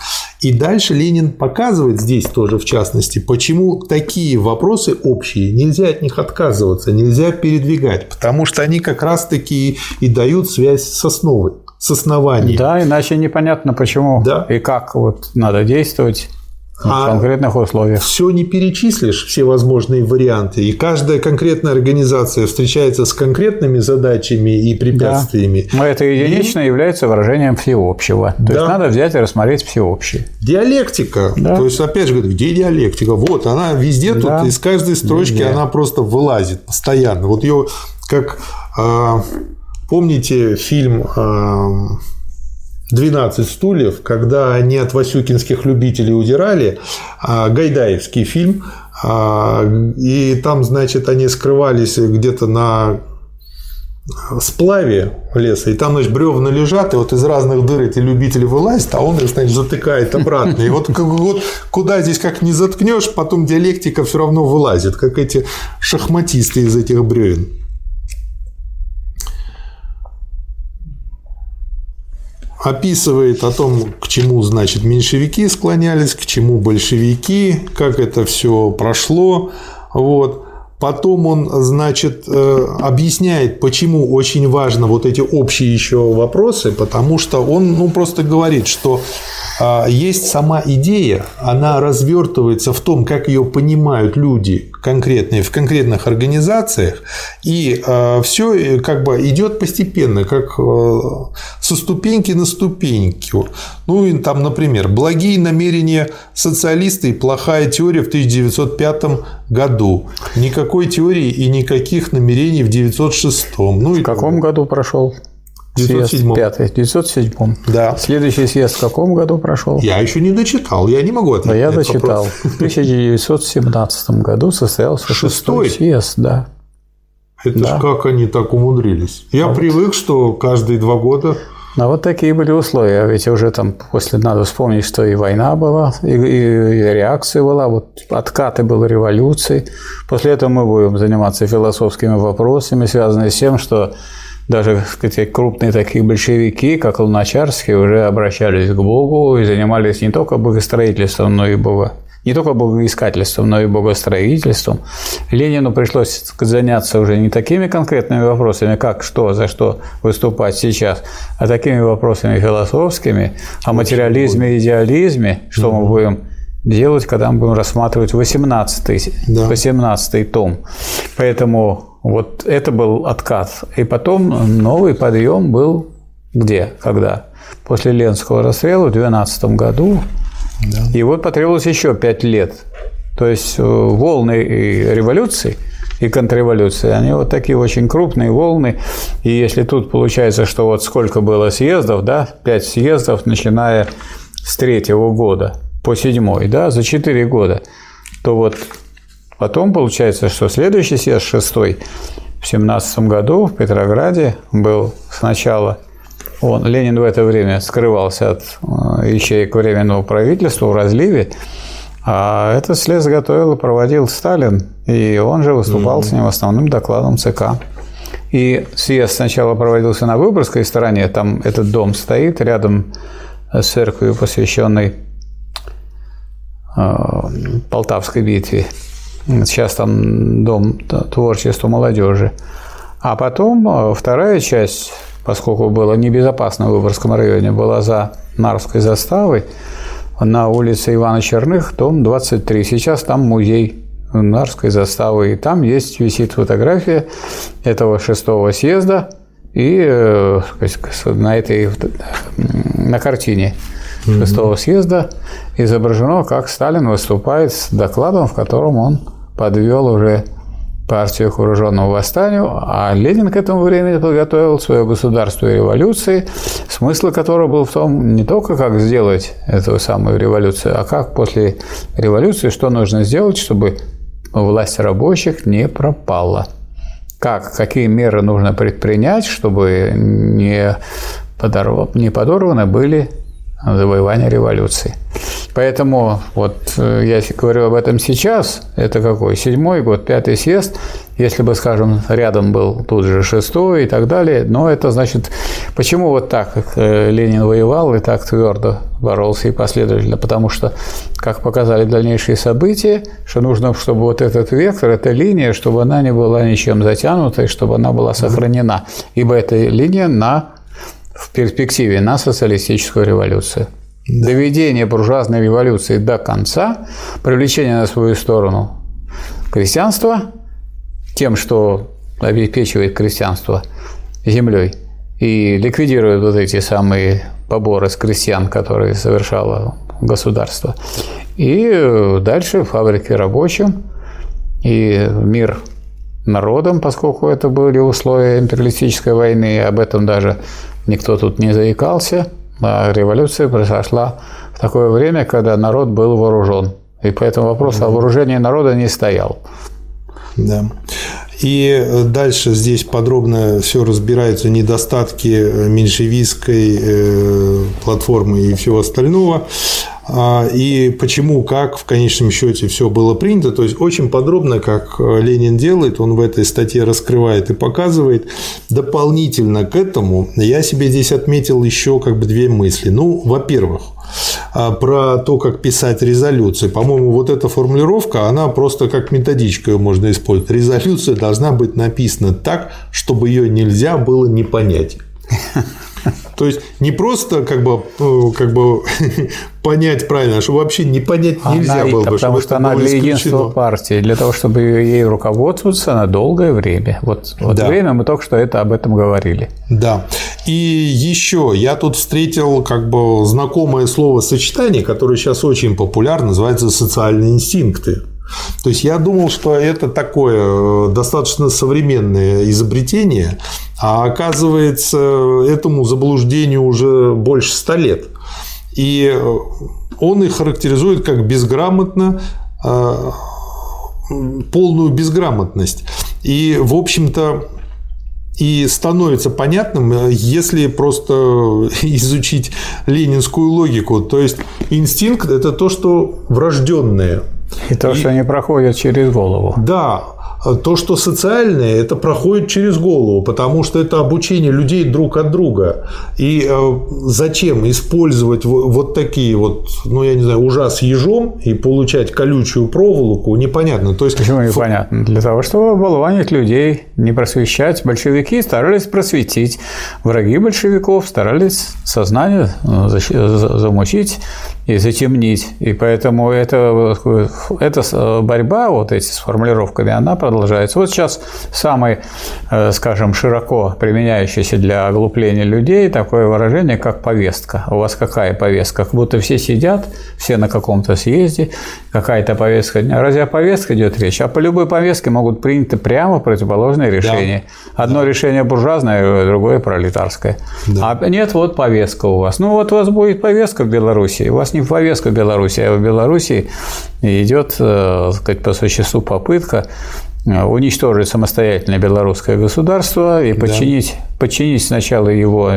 И дальше Ленин показывает здесь тоже, в частности, почему такие вопросы общие, нельзя от них отказываться, нельзя передвигать, потому что они как раз-таки и дают связь с основой, с основанием. Да, иначе непонятно, почему да. и как вот надо действовать в а конкретных условиях. Все не перечислишь, все возможные варианты. И каждая конкретная организация встречается с конкретными задачами и препятствиями. Да. Но это единично и... является выражением всеобщего. То да. есть надо взять и рассмотреть всеобщее. Диалектика. Да. То есть, опять же, где диалектика? Вот, она везде да. тут, из каждой строчки везде. она просто вылазит постоянно. Вот ее как а, помните фильм а, 12 стульев, когда они от васюкинских любителей удирали, а, Гайдаевский фильм, а, и там, значит, они скрывались где-то на сплаве леса, и там, значит, бревна лежат, и вот из разных дыр эти любители вылазят, а он их, значит, затыкает обратно. И вот, вот куда здесь как не заткнешь, потом диалектика все равно вылазит, как эти шахматисты из этих бревен. Описывает о том, к чему, значит, меньшевики склонялись, к чему большевики, как это все прошло. Вот. Потом он, значит, э, объясняет, почему очень важно вот эти общие еще вопросы, потому что он ну, просто говорит, что а, есть сама идея, она развертывается в том, как ее понимают люди, конкретные в конкретных организациях, и э, все как бы идет постепенно, как э, со ступеньки на ступеньку. Ну, и там, например, благие намерения социалиста и плохая теория в 1905 году. Никакой теории и никаких намерений в 1906. Ну, в каком году прошел? 907. Пятый, 907. Да. Следующий съезд в каком году прошел? Я еще не дочитал, я не могу ответить. Да, я дочитал. Вопрос. В 1917 году состоялся шестой, шестой съезд, да. Это да. ж как они так умудрились. Я а привык, вот. что каждые два года ну, вот такие были условия. Ведь уже там после надо вспомнить, что и война была, и, и, и реакция была, вот откаты был революции. После этого мы будем заниматься философскими вопросами, связанными с тем, что даже сказать, крупные такие большевики, как Луначарский, уже обращались к Богу и занимались не только богостроительством, но и бога не только богоискательством, но и богостроительством. Ленину пришлось заняться уже не такими конкретными вопросами, как что, за что выступать сейчас, а такими вопросами философскими, о материализме и идеализме, что мы будем делать, когда мы будем рассматривать 18 да. 18 том. Поэтому вот это был откат. И потом новый подъем был где? Когда? После Ленского расстрела в 2012 году. Да. И вот потребовалось еще пять лет. То есть э, волны и революции и контрреволюции, они вот такие очень крупные волны. И если тут получается, что вот сколько было съездов, да, пять съездов, начиная с третьего года по седьмой, да, за четыре года, то вот Потом получается, что следующий съезд, шестой, в семнадцатом году в Петрограде был сначала он, Ленин в это время скрывался от э, ячеек Временного правительства в разливе, а этот съезд готовил и проводил Сталин, и он же выступал mm-hmm. с ним основным докладом ЦК. И съезд сначала проводился на Выборгской стороне, там этот дом стоит рядом с церковью, посвященной э, Полтавской битве. Сейчас там дом творчества молодежи. А потом э, вторая часть, поскольку было небезопасно в Выборгском районе, была за Нарвской заставой на улице Ивана Черных, дом 23. Сейчас там музей Нарвской заставы. И там есть, висит фотография этого шестого съезда. И э, на этой на картине шестого съезда изображено, как Сталин выступает с докладом, в котором он подвел уже партию к вооруженному восстанию, а Ленин к этому времени подготовил свое государство и революции, смысл которого был в том не только как сделать эту самую революцию, а как после революции, что нужно сделать, чтобы власть рабочих не пропала. Как, какие меры нужно предпринять, чтобы не, подорв... не подорваны были завоевания революции. Поэтому вот э, я говорю об этом сейчас, это какой? Седьмой год, пятый съезд, если бы, скажем, рядом был тут же шестой и так далее, но это значит, почему вот так э, Ленин воевал и так твердо боролся и последовательно, потому что, как показали дальнейшие события, что нужно, чтобы вот этот вектор, эта линия, чтобы она не была ничем затянутой, чтобы она была сохранена, ибо эта линия на в перспективе на социалистическую революцию. Доведение буржуазной революции до конца, привлечение на свою сторону крестьянства тем, что обеспечивает крестьянство землей и ликвидирует вот эти самые поборы с крестьян, которые совершало государство. И дальше фабрики рабочим и мир народом, поскольку это были условия империалистической войны, об этом даже никто тут не заикался, революция произошла в такое время, когда народ был вооружен. И поэтому вопрос о вооружении народа не стоял. Да. И дальше здесь подробно все разбираются недостатки меньшевистской э, платформы и всего остального. А, и почему, как в конечном счете все было принято. То есть очень подробно, как Ленин делает, он в этой статье раскрывает и показывает. Дополнительно к этому я себе здесь отметил еще как бы две мысли. Ну, во-первых, а, про то, как писать резолюции. По-моему, вот эта формулировка, она просто как методичка ее можно использовать. Резолюция должна быть написана так, чтобы ее нельзя было не понять. То есть не просто как бы, э, как бы понять правильно, а что вообще не понять нельзя она, было бы. Потому что она для единства партии, для того, чтобы ей руководствоваться на долгое время. Вот, вот да. время мы только что это об этом говорили. Да. И еще я тут встретил как бы знакомое слово сочетание, которое сейчас очень популярно, называется социальные инстинкты. То есть я думал, что это такое э, достаточно современное изобретение, а оказывается этому заблуждению уже больше ста лет. И э, он их характеризует как безграмотно, э, полную безграмотность. И, в общем-то, и становится понятным, если просто изучить ленинскую логику. То есть инстинкт – это то, что врожденное, и то, и... что они проходят через голову. Да, то, что социальное, это проходит через голову, потому что это обучение людей друг от друга. И э, зачем использовать вот такие вот, ну, я не знаю, ужас ежом и получать колючую проволоку, непонятно. То есть... Почему непонятно? Для того, чтобы оболванить людей, не просвещать. Большевики старались просветить. Враги большевиков старались сознание э, замучить и затемнить. И поэтому это, эта борьба вот эти с формулировками, она продолжается. Вот сейчас самый, э, скажем, широко применяющийся для оглупления людей такое выражение, как повестка. У вас какая повестка? Как будто все сидят, все на каком-то съезде, какая-то повестка. Разве о повестке идет речь? А по любой повестке могут приняты прямо противоположные решения. Да. Одно да. решение буржуазное, другое пролетарское. Да. А нет, вот повестка у вас. Ну вот у вас будет повестка в Беларуси, у вас не повестка Беларуси, а в Беларуси идет, э, сказать, по существу попытка э, уничтожить самостоятельное белорусское государство и подчинить, да. подчинить сначала его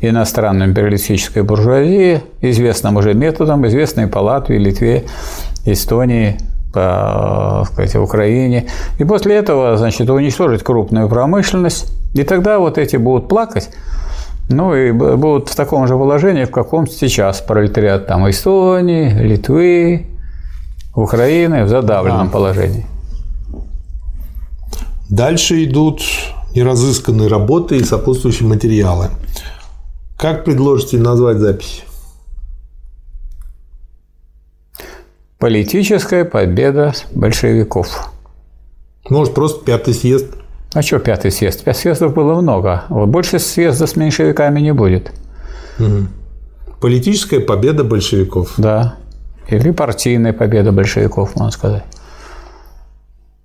иностранной империалистической буржуазии, известным уже методом, известной по Латвии, Литве, Эстонии, по сказать, Украине. И после этого, значит, уничтожить крупную промышленность. И тогда вот эти будут плакать, ну и будут в таком же положении, в каком сейчас пролетариат там Эстонии, Литвы, Украины в задавленном да. положении. Дальше идут неразысканные работы и сопутствующие материалы. Как предложите назвать запись? Политическая победа большевиков. Может, просто пятый съезд – а что пятый съезд? Пять съездов было много. Вот больше съезда с меньшевиками не будет. Угу. Политическая победа большевиков. Да. Или партийная победа большевиков, можно сказать.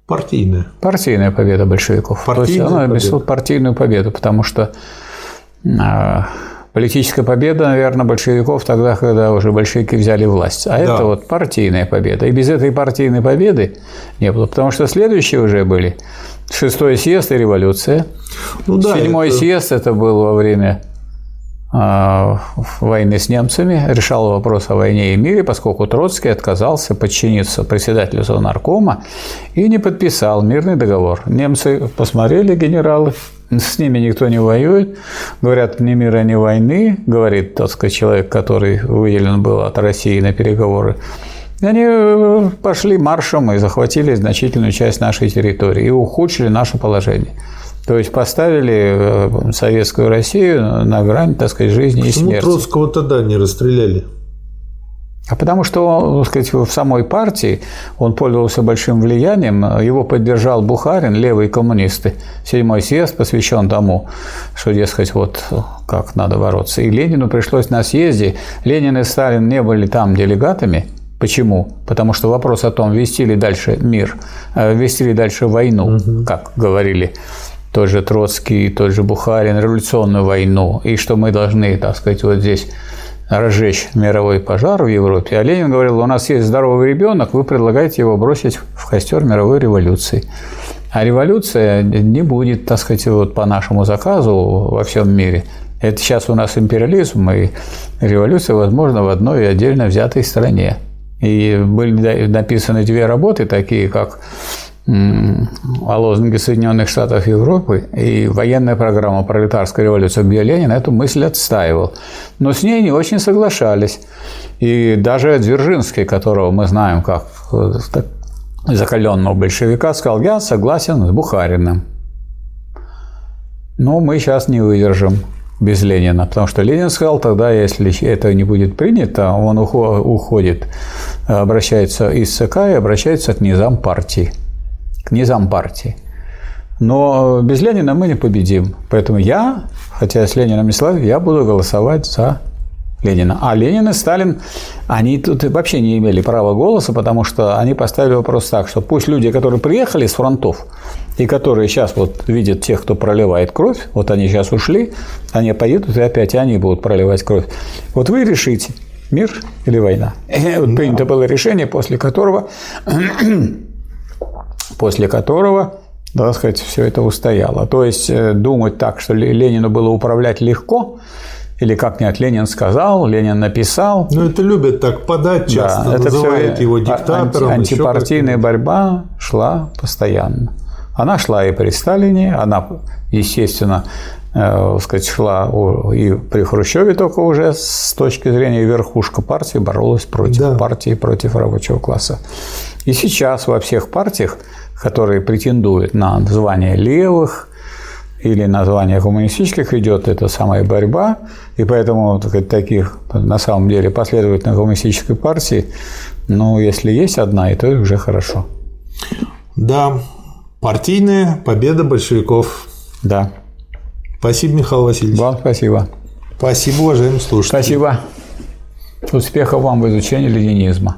Партийная. Партийная победа большевиков. Партийная То есть она победа. партийную победу, потому что а, политическая победа, наверное, большевиков тогда, когда уже большевики взяли власть. А да. это вот партийная победа. И без этой партийной победы не было. Потому что следующие уже были Шестой съезд и революция. Ну, да, Седьмой это... съезд это был во время э, войны с немцами, решал вопрос о войне и мире, поскольку Троцкий отказался подчиниться председателю Совнаркома и не подписал мирный договор. Немцы посмотрели генералы, с ними никто не воюет, говорят, ни мира, ни войны, говорит, тот сказать, человек, который выделен был от России на переговоры. Они э, пошли маршем и захватили значительную часть нашей территории и ухудшили наше положение. То есть поставили э, советскую Россию на грань, так сказать, жизни Почему и смерти. Почему Троцкого тогда не расстреляли? А потому что, так сказать, в самой партии он пользовался большим влиянием, его поддержал Бухарин, левые коммунисты. Седьмой съезд посвящен тому, что, дескать, вот как надо бороться. И Ленину пришлось на съезде, Ленин и Сталин не были там делегатами – Почему? Потому что вопрос о том, вести ли дальше мир, э, вести ли дальше войну, угу. как говорили тот же Троцкий, тот же Бухарин, революционную войну, и что мы должны, так сказать, вот здесь разжечь мировой пожар в Европе. А Ленин говорил, у нас есть здоровый ребенок, вы предлагаете его бросить в костер мировой революции. А революция не будет, так сказать, вот по нашему заказу во всем мире. Это сейчас у нас империализм, и революция возможна в одной отдельно взятой стране. И были написаны две работы, такие как о лозунге Соединенных Штатов Европы и военная программа «Пролетарская революция», где Ленин эту мысль отстаивал. Но с ней не очень соглашались. И даже Дзержинский, которого мы знаем как закаленного большевика, сказал, я согласен с Бухариным. Но мы сейчас не выдержим. Без Ленина, потому что Ленин сказал тогда, если это не будет принято, он уходит, обращается из ЦК и обращается к низам партии. К низам партии. Но без Ленина мы не победим. Поэтому я, хотя с Лениным не славлю, я буду голосовать за Ленина. А Ленин и Сталин, они тут вообще не имели права голоса, потому что они поставили вопрос так, что пусть люди, которые приехали с фронтов, и которые сейчас вот видят тех, кто проливает кровь, вот они сейчас ушли, они поедут, и опять они будут проливать кровь. Вот вы решите, мир или война. Вот принято было решение, после которого, после которого так сказать, все это устояло. То есть э, думать так, что Ленину было управлять легко, или как нет, Ленин сказал, Ленин написал. Ну, это любят так подать часто, да, это называют все его диктатором. Анти, антипартийная борьба шла постоянно. Она шла и при Сталине, она, естественно, э, сказать, шла и при Хрущеве только уже с точки зрения верхушка партии боролась против да. партии, против рабочего класса. И сейчас во всех партиях, которые претендуют на звание левых, или название коммунистических идет эта самая борьба, и поэтому так сказать, таких на самом деле последовательных коммунистической партии, ну, если есть одна, и то уже хорошо. Да, партийная победа большевиков. Да. Спасибо, Михаил Васильевич. Вам спасибо. Спасибо, уважаемые слушатели. Спасибо. Успехов вам в изучении ленинизма.